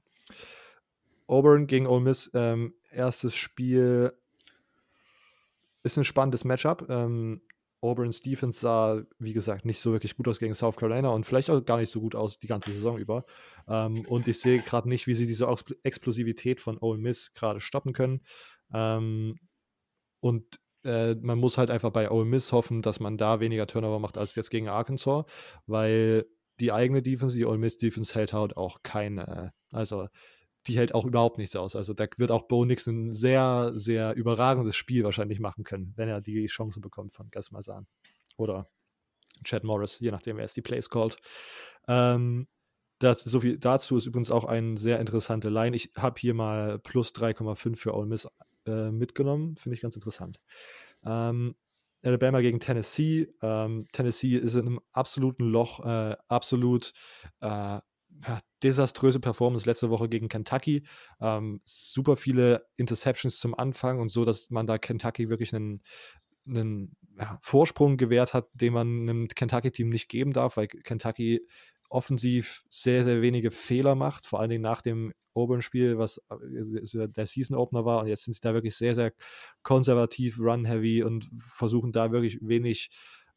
Auburn gegen Ole Miss, ähm, erstes Spiel ist ein spannendes Matchup. Ähm, Auburn's Defense sah, wie gesagt, nicht so wirklich gut aus gegen South Carolina und vielleicht auch gar nicht so gut aus die ganze Saison über. Ähm, und ich sehe gerade nicht, wie sie diese Explosivität von Ole Miss gerade stoppen können. Ähm, und äh, man muss halt einfach bei Ole Miss hoffen, dass man da weniger Turnover macht als jetzt gegen Arkansas, weil die eigene Defense, die Ole Miss Defense hält halt auch keine, also die hält auch überhaupt nichts aus. Also da wird auch Bo Nix ein sehr, sehr überragendes Spiel wahrscheinlich machen können, wenn er die Chance bekommt von Gas Malzahn. Oder Chad Morris, je nachdem, wer es die Plays called. Ähm, das, so viel dazu ist übrigens auch eine sehr interessante Line. Ich habe hier mal plus 3,5 für Ole Miss äh, mitgenommen. Finde ich ganz interessant. Ähm, Alabama gegen Tennessee. Ähm, Tennessee ist in einem absoluten Loch, äh, absolut äh, desaströse Performance letzte Woche gegen Kentucky. Ähm, super viele Interceptions zum Anfang und so, dass man da Kentucky wirklich einen, einen ja, Vorsprung gewährt hat, den man einem Kentucky-Team nicht geben darf, weil Kentucky offensiv sehr, sehr wenige Fehler macht, vor allen Dingen nach dem Auburn-Spiel, was äh, der Season-Opener war. Und jetzt sind sie da wirklich sehr, sehr konservativ, run-heavy und versuchen da wirklich wenig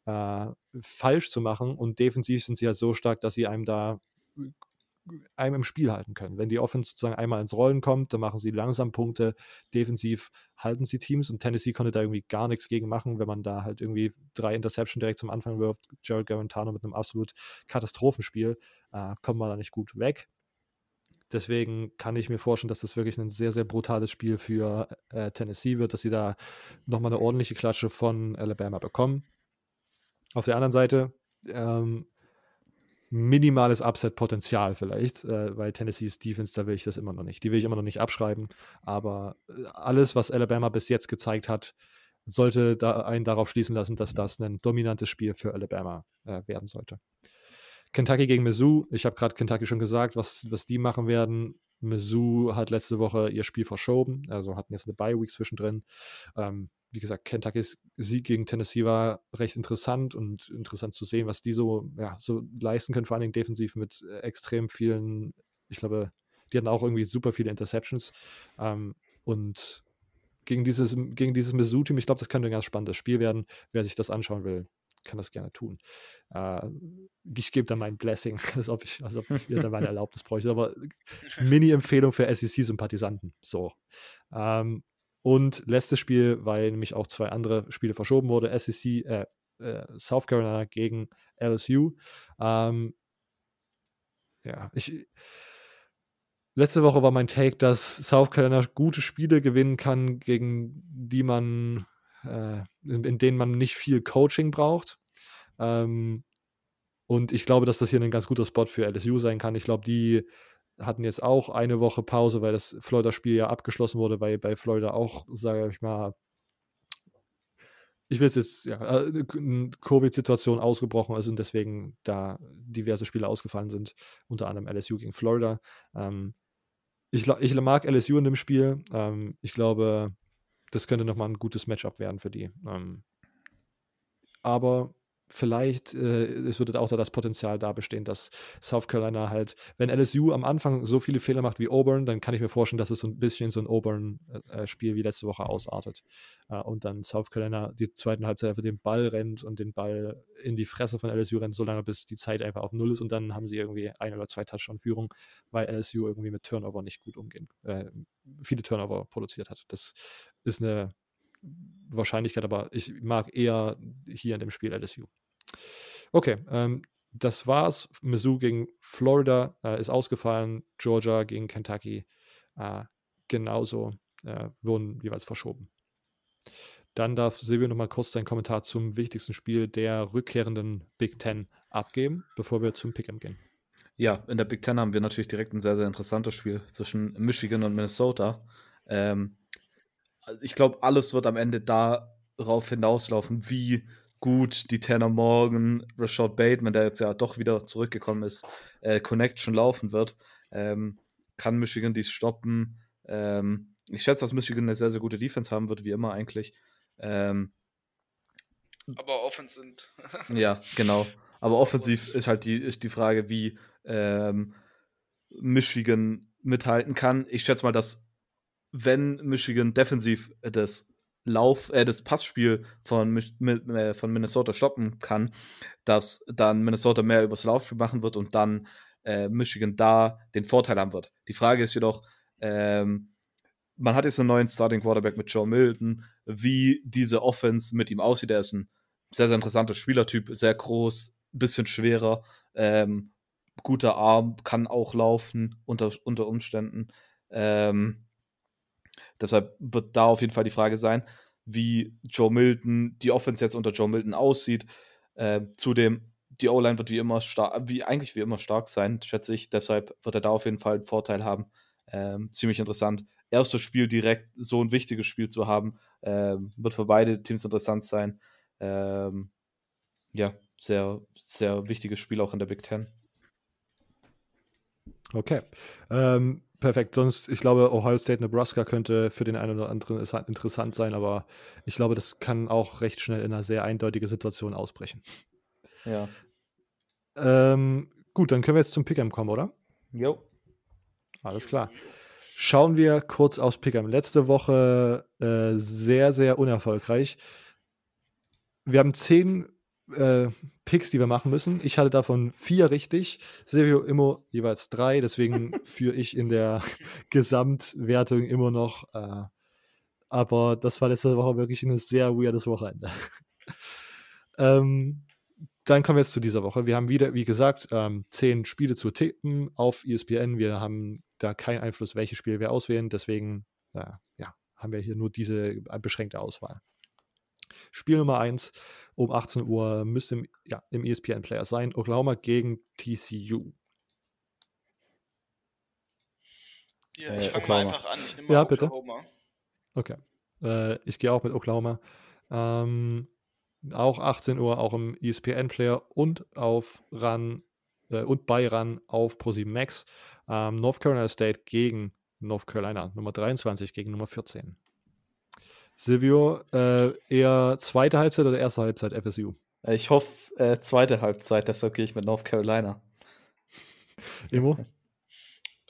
äh, falsch zu machen. Und defensiv sind sie halt so stark, dass sie einem da einem im Spiel halten können. Wenn die Offense sozusagen einmal ins Rollen kommt, dann machen sie langsam Punkte. Defensiv halten sie Teams und Tennessee konnte da irgendwie gar nichts gegen machen, wenn man da halt irgendwie drei Interception direkt zum Anfang wirft. Jared Garantano mit einem absolut Katastrophenspiel, äh, kommt man da nicht gut weg. Deswegen kann ich mir vorstellen, dass das wirklich ein sehr, sehr brutales Spiel für äh, Tennessee wird, dass sie da nochmal eine ordentliche Klatsche von Alabama bekommen. Auf der anderen Seite, ähm, minimales Upset-Potenzial vielleicht, äh, weil Tennessees Defense, da will ich das immer noch nicht. Die will ich immer noch nicht abschreiben. Aber äh, alles, was Alabama bis jetzt gezeigt hat, sollte da einen darauf schließen lassen, dass das ein dominantes Spiel für Alabama äh, werden sollte. Kentucky gegen Mizzou. Ich habe gerade Kentucky schon gesagt, was, was die machen werden. Mizzou hat letzte Woche ihr Spiel verschoben, also hatten jetzt eine Bye-Week zwischendrin. Ähm, wie gesagt, Kentuckys Sieg gegen Tennessee war recht interessant und interessant zu sehen, was die so, ja, so leisten können, vor allen Dingen defensiv mit äh, extrem vielen, ich glaube, die hatten auch irgendwie super viele Interceptions. Ähm, und gegen dieses, gegen dieses Mizzou-Team, ich glaube, das könnte ein ganz spannendes Spiel werden. Wer sich das anschauen will, kann das gerne tun. Äh, ich gebe da mein Blessing, als ob ich, als ob ihr da meine Erlaubnis bräuchte. Aber Mini-Empfehlung für SEC-Sympathisanten. So. Ähm, und letztes Spiel, weil nämlich auch zwei andere Spiele verschoben wurde, SEC, äh, äh, South Carolina gegen LSU. Ähm, ja, ich. Letzte Woche war mein Take, dass South Carolina gute Spiele gewinnen kann, gegen die man, äh, in, in, denen man nicht viel Coaching braucht. Ähm, und ich glaube, dass das hier ein ganz guter Spot für LSU sein kann. Ich glaube, die hatten jetzt auch eine Woche Pause, weil das Florida-Spiel ja abgeschlossen wurde, weil bei Florida auch, sage ich mal, ich will es jetzt, ja, eine äh, Covid-Situation ausgebrochen ist und deswegen da diverse Spiele ausgefallen sind, unter anderem LSU gegen Florida. Ähm, ich, ich, mag LSU in dem Spiel. Ähm, ich glaube, das könnte nochmal ein gutes Matchup werden für die. Ähm, aber vielleicht äh, würde auch da das Potenzial da bestehen, dass South Carolina halt, wenn LSU am Anfang so viele Fehler macht wie Auburn, dann kann ich mir vorstellen, dass es so ein bisschen so ein Auburn-Spiel äh, wie letzte Woche ausartet. Äh, und dann South Carolina die zweiten Halbzeit für den Ball rennt und den Ball in die Fresse von LSU rennt, solange bis die Zeit einfach auf Null ist und dann haben sie irgendwie ein oder zwei Touchdown-Führung, weil LSU irgendwie mit Turnover nicht gut umgehen, äh, viele Turnover produziert hat. Das ist eine Wahrscheinlichkeit, aber ich mag eher hier in dem Spiel LSU. Okay, ähm, das war's. Mizzou gegen Florida äh, ist ausgefallen. Georgia gegen Kentucky äh, genauso äh, wurden jeweils verschoben. Dann darf Silvio noch mal kurz seinen Kommentar zum wichtigsten Spiel der rückkehrenden Big Ten abgeben, bevor wir zum Pick'em gehen. Ja, in der Big Ten haben wir natürlich direkt ein sehr, sehr interessantes Spiel zwischen Michigan und Minnesota. Ähm, ich glaube, alles wird am Ende darauf hinauslaufen, wie gut die Tanner Morgan, Rashad Bateman, der jetzt ja doch wieder zurückgekommen ist, äh, Connection laufen wird. Ähm, kann Michigan dies stoppen? Ähm, ich schätze, dass Michigan eine sehr, sehr gute Defense haben wird, wie immer eigentlich. Ähm, aber Offense sind. ja, genau. Aber offensiv ist halt die, ist die Frage, wie ähm, Michigan mithalten kann. Ich schätze mal, dass wenn Michigan defensiv das Lauf, äh, das Passspiel von, äh, von Minnesota stoppen kann, dass dann Minnesota mehr übers Laufspiel machen wird und dann äh, Michigan da den Vorteil haben wird. Die Frage ist jedoch, ähm, man hat jetzt einen neuen Starting Quarterback mit Joe Milton, wie diese Offense mit ihm aussieht. Er ist ein sehr, sehr interessanter Spielertyp, sehr groß, bisschen schwerer, ähm, guter Arm, kann auch laufen unter, unter Umständen. Ähm, deshalb wird da auf jeden Fall die Frage sein, wie Joe Milton, die Offense jetzt unter Joe Milton aussieht. Äh, zudem, die O-Line wird wie immer stark, wie eigentlich wie immer stark sein, schätze ich. Deshalb wird er da auf jeden Fall einen Vorteil haben. Ähm, ziemlich interessant. Erstes Spiel direkt so ein wichtiges Spiel zu haben, ähm, wird für beide Teams interessant sein. Ähm, ja, sehr, sehr wichtiges Spiel auch in der Big Ten. Okay. Ähm, perfekt. Sonst, ich glaube, Ohio State, Nebraska könnte für den einen oder anderen interessant sein, aber ich glaube, das kann auch recht schnell in einer sehr eindeutige Situation ausbrechen. Ja. Ähm, gut, dann können wir jetzt zum Pick'em kommen, oder? Jo. Alles klar. Schauen wir kurz aufs Pick'em. Letzte Woche äh, sehr, sehr unerfolgreich. Wir haben zehn äh, Picks, die wir machen müssen. Ich hatte davon vier richtig. Silvio Immo jeweils drei. Deswegen führe ich in der Gesamtwertung immer noch. Äh, aber das war letzte Woche wirklich ein sehr weirdes Wochenende. ähm, dann kommen wir jetzt zu dieser Woche. Wir haben wieder, wie gesagt, ähm, zehn Spiele zu tippen auf ESPN. Wir haben da keinen Einfluss, welche Spiele wir auswählen. Deswegen äh, ja, haben wir hier nur diese beschränkte Auswahl. Spiel Nummer 1 um 18 Uhr müsste im, ja, im ESPN-Player sein. Oklahoma gegen TCU. Ja, Äh, ich fange mal einfach an. Ich nehme mal Ja, bitte. Oklahoma. Okay. Äh, ich gehe auch mit Oklahoma. Ähm, auch 18 Uhr, auch im E ESPN-Player und auf RAN äh, und bei RAN auf ProSieben Max. Ähm, North Carolina State gegen North Carolina, Nummer 23 gegen Nummer 14. Silvio, äh, eher zweite Halbzeit oder erste Halbzeit FSU? Ich hoffe, äh, zweite Halbzeit, deshalb gehe ich mit North Carolina. Immo?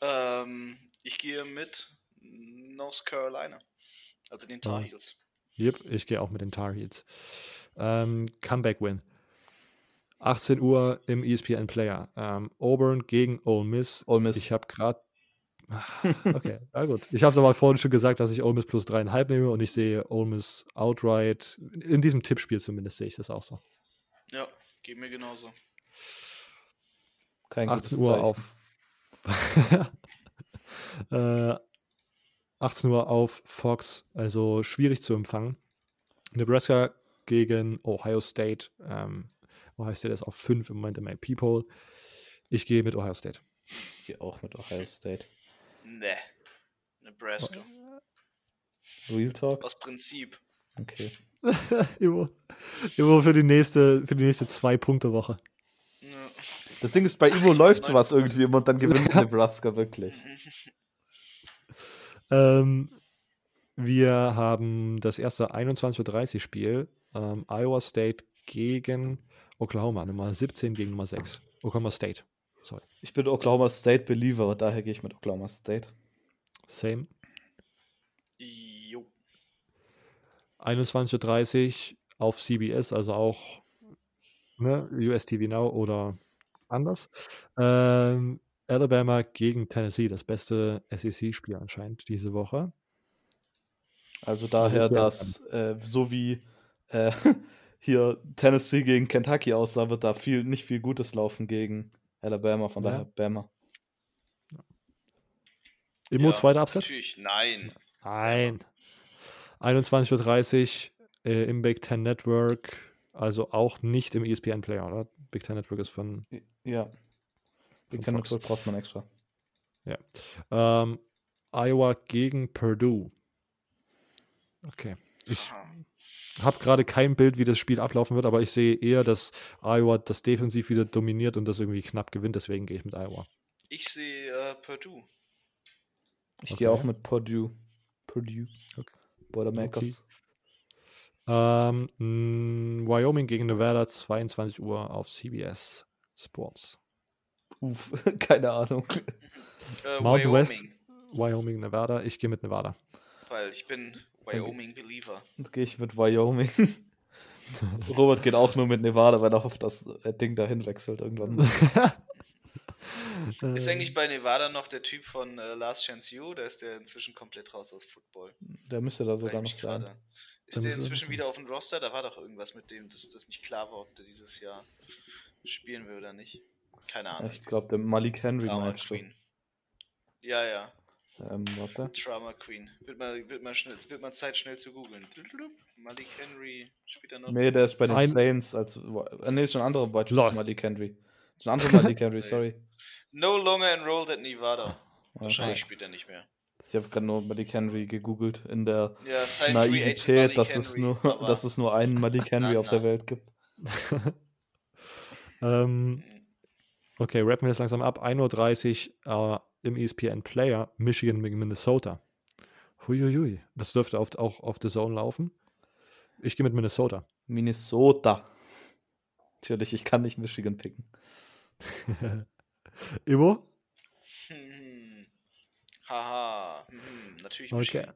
Ähm, ich gehe mit North Carolina. Also den Tar Ah. Heels. Yep, ich gehe auch mit den Tar Heels. Ähm, Comeback-Win. 18 Uhr im ESPN Player. Ähm, Auburn gegen Ole Miss. Ole Miss. Ich habe gerade. Okay, na gut. Ich habe es aber vorhin schon gesagt, dass ich Ole Miss plus dreieinhalb nehme und ich sehe Ole Miss outright. In diesem Tippspiel zumindest sehe ich das auch so. Ja, geht mir genauso. Kein 18 gutes Uhr Zeichen. auf. äh, 18 Uhr auf Fox, also schwierig zu empfangen. Nebraska gegen Ohio State. Ähm, Ohio State ist auf 5 im Moment im AP Poll. Ich gehe mit Ohio State. Ich gehe auch mit Ohio State. Ne. Nebraska. Real Talk? Aus Prinzip. Okay. Immer, immer für die nächste, für die nächste Zwei-Punkte-Woche. Ja. Das Ding ist, bei Ivo läuft sowas irgendwie immer und dann gewinnt Nebraska wirklich. Ähm, wir haben das erste 21.30 Uhr Spiel. Ähm, Iowa State gegen Oklahoma. Nummer 17 gegen Nummer 6. Oklahoma State. Sorry. Ich bin Oklahoma State Believer, daher gehe ich mit Oklahoma State. Same. Jo. 21.30 Uhr auf CBS, also auch ne, US TV Now oder anders. Ähm, Alabama gegen Tennessee, das beste SEC-Spiel anscheinend diese Woche. Also daher, dass äh, so wie äh, hier Tennessee gegen Kentucky aussah, wird da viel, nicht viel Gutes laufen gegen Alabama, von Ja. daher Bama. Immo, Ja, zweiter Upset? Natürlich, nein. Nein. 21.30 Uhr äh, im Big Ten Network, also auch nicht im ESPN-Player, oder? Big Ten Network ist von Ja. Von Big Ten Fox. Network braucht man extra. ähm, Iowa gegen Purdue. Okay. Ich Aha. Habe gerade kein Bild, wie das Spiel ablaufen wird, aber ich sehe eher, dass Iowa das defensiv wieder dominiert und das irgendwie knapp gewinnt, deswegen gehe ich mit Iowa. Ich sehe äh, Purdue. Ich Okay. gehe auch mit Purdue. Purdue. Okay. Boilermakers. Ähm, mh, Wyoming gegen Nevada, 22 Uhr auf CBS Sports. Uff, keine Ahnung. Äh, Mountain Wyoming. West. Wyoming, Nevada. Ich gehe mit Nevada. Weil ich bin Wyoming Believer. Dann gehe ich mit Wyoming. Robert geht auch nur mit Nevada, weil er hofft, dass das Ding dahin wechselt irgendwann. Ist eigentlich bei Nevada noch der Typ von äh, Last Chance You? Da ist der inzwischen komplett raus aus Football. Der müsste da sogar noch sein. Ist der muss er inzwischen wieder auf dem Roster? Da war doch irgendwas mit dem, dass das nicht klar war, ob der dieses Jahr spielen will oder nicht. Keine Ahnung. Ich glaube, der Malik Henry Trauma meinst. Queen. Ja, ja. Ähm, warte. Trauma Queen. Wird mal, wird mal, schnell, wird mal Zeit, schnell zu googeln. Malik Henry spielt er noch. Nee, der ist bei den Ein- Saints. Als, äh, nee, ist schon ein anderer Lol. Malik Henry. Ist ein anderer Malik Henry, sorry. No longer enrolled at Nevada. Okay. Wahrscheinlich spielt er nicht mehr. Ich habe gerade nur Malik Henry gegoogelt in der Ja, Naivität, dass es, nur, dass es nur einen Malik Henry Na, auf der na. Welt gibt. ähm, okay, rappen wir jetzt langsam ab. 1.30 Uhr äh, im ESPN Player, Michigan gegen Minnesota. Huiuiui. Das dürfte auf, auch auf The Zone laufen. Ich gehe mit Minnesota. Minnesota. Natürlich, ich kann nicht Michigan picken. Immo? Hm. Haha. Hm. Natürlich Okay. Michigan.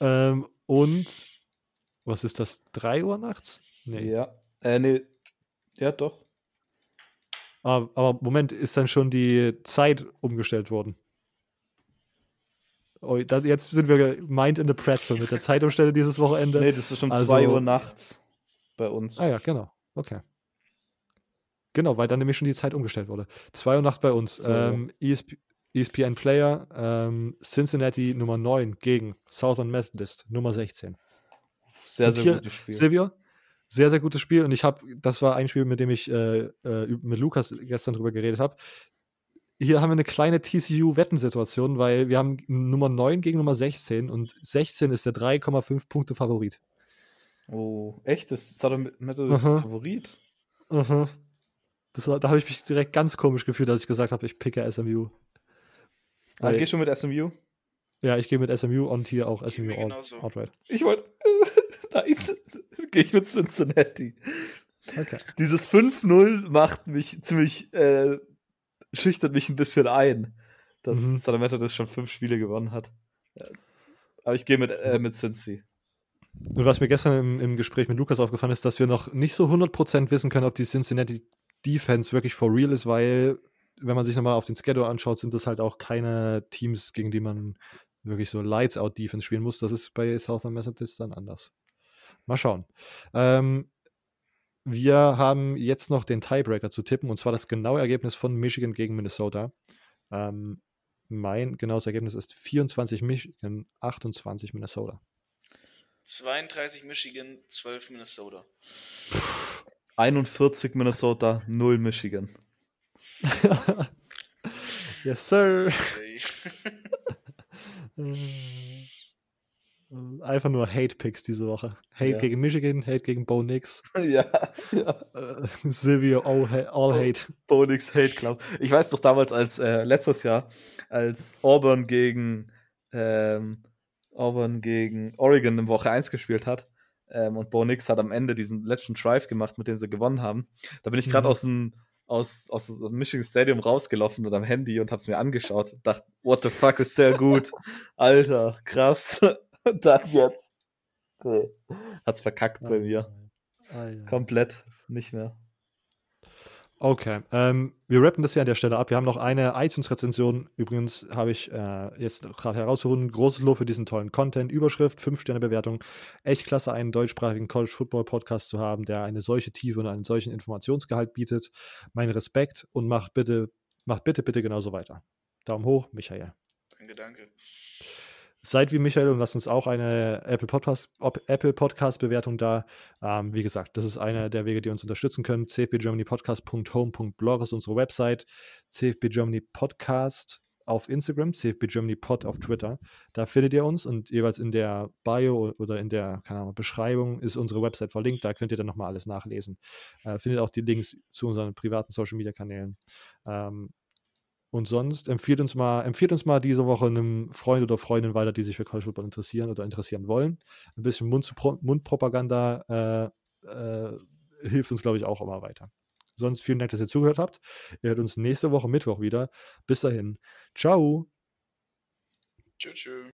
Ähm, und was ist das? 3 Uhr nachts? Nee. Ja. Äh, nee. Ja, doch. Aber, aber Moment, ist dann schon die Zeit umgestellt worden? Oh, da, jetzt sind wir mind in the pretzel mit der Zeitumstellung dieses Wochenende. Nee, das ist um Also- 2 Uhr nachts bei uns. Ah ja, genau. Okay. Genau, weil dann nämlich schon die Zeit umgestellt wurde. 2 Uhr nachts bei uns. So. Ähm, ESP, ESPN Player, ähm, Cincinnati Nummer 9 gegen Southern Methodist Nummer 16. Sehr, sehr gutes Spiel. Silvio, sehr, sehr gutes Spiel. Und ich habe, das war ein Spiel, mit dem ich äh, äh, mit Lukas gestern drüber geredet habe. Hier haben wir eine kleine TCU-Wettensituation, weil wir haben Nummer 9 gegen Nummer 16 und 16 ist der 3,5 Punkte Favorit. Oh, echt? Das ist Southern Methodist Aha. Favorit? Mhm. Das war, da habe ich mich direkt ganz komisch gefühlt, als ich gesagt habe, ich picke SMU. Ah, gehst du mit SMU? Ja, ich gehe mit SMU und hier auch SMU out, genauso. outright. Ich wollte. Nein, gehe ich mit Cincinnati. Okay. Dieses 5-0 macht mich ziemlich, äh, schüchtert mich ein bisschen ein, dass Mhm. Southern Methodist schon fünf Spiele gewonnen hat. Aber ich gehe mit, äh, mit Cincy. Und was mir gestern im, im Gespräch mit Lukas aufgefallen ist, dass wir noch nicht so 100% wissen können, ob die Cincinnati Defense wirklich for real ist, weil, wenn man sich nochmal auf den Schedule anschaut, sind das halt auch keine Teams, gegen die man wirklich so Lights-Out-Defense spielen muss. Das ist bei Southern Methodist dann anders. Mal schauen. Ähm, wir haben jetzt noch den Tiebreaker zu tippen, und zwar das genaue Ergebnis von Michigan gegen Minnesota. Ähm, mein genaues Ergebnis ist 24 Michigan, 28 Minnesota. 32 Michigan, 12 Minnesota. 41 Minnesota, 0 Michigan. yes, sir. Okay. Einfach nur Hate-Picks diese Woche. Hate Ja. gegen Michigan, Hate gegen Bo Nix, ja, ja. äh, Silvio, all, ha all. Hate. Bonix Hate Club. Ich weiß doch damals, als äh, letztes Jahr, als Auburn gegen ähm, Auburn gegen Oregon in Woche 1 gespielt hat ähm, und Bo Nix hat am Ende diesen letzten Drive gemacht, mit dem sie gewonnen haben. Da bin ich gerade Mhm. aus dem aus, aus dem Michigan Stadium rausgelaufen mit am Handy und hab's mir angeschaut. Dachte, what the fuck ist der gut? Alter, krass. Und dann jetzt. Nee. Hat's verkackt bei mir. Ah, ja. Komplett nicht mehr. Okay, ähm, wir rappen das hier an der Stelle ab. Wir haben noch eine iTunes-Rezension. Übrigens habe ich äh, jetzt gerade herausgefunden, großes Lob für diesen tollen Content. Überschrift, 5-Sterne-Bewertung. Echt klasse, einen deutschsprachigen College-Football-Podcast zu haben, der eine solche Tiefe und einen solchen Informationsgehalt bietet. Mein Respekt und macht bitte, macht bitte, bitte genauso weiter. Daumen hoch, Michael. Danke, danke. Seid wie Michael und lasst uns auch eine Apple Podcast, Apple Podcast Bewertung da. Ähm, wie gesagt, das ist einer der Wege, die uns unterstützen können. cfbgermanypodcast.home.blog ist unsere Website. CFB Germany Podcast auf Instagram, CFB Germany Pod auf Twitter. Da findet ihr uns und jeweils in der Bio oder in der Ahnung, Beschreibung ist unsere Website verlinkt. Da könnt ihr dann nochmal alles nachlesen. Äh, findet auch die Links zu unseren privaten Social Media Kanälen. Ähm, und sonst empfiehlt uns mal, empfiehlt uns mal diese Woche einem Freund oder Freundin weiter, die sich für College Football interessieren oder interessieren wollen. Ein bisschen Mund Mundpropaganda äh, äh, hilft uns, glaube ich, auch immer weiter. Sonst vielen Dank, dass ihr zugehört habt. Ihr hört uns nächste Woche Mittwoch wieder. Bis dahin. Ciao. Tschüss.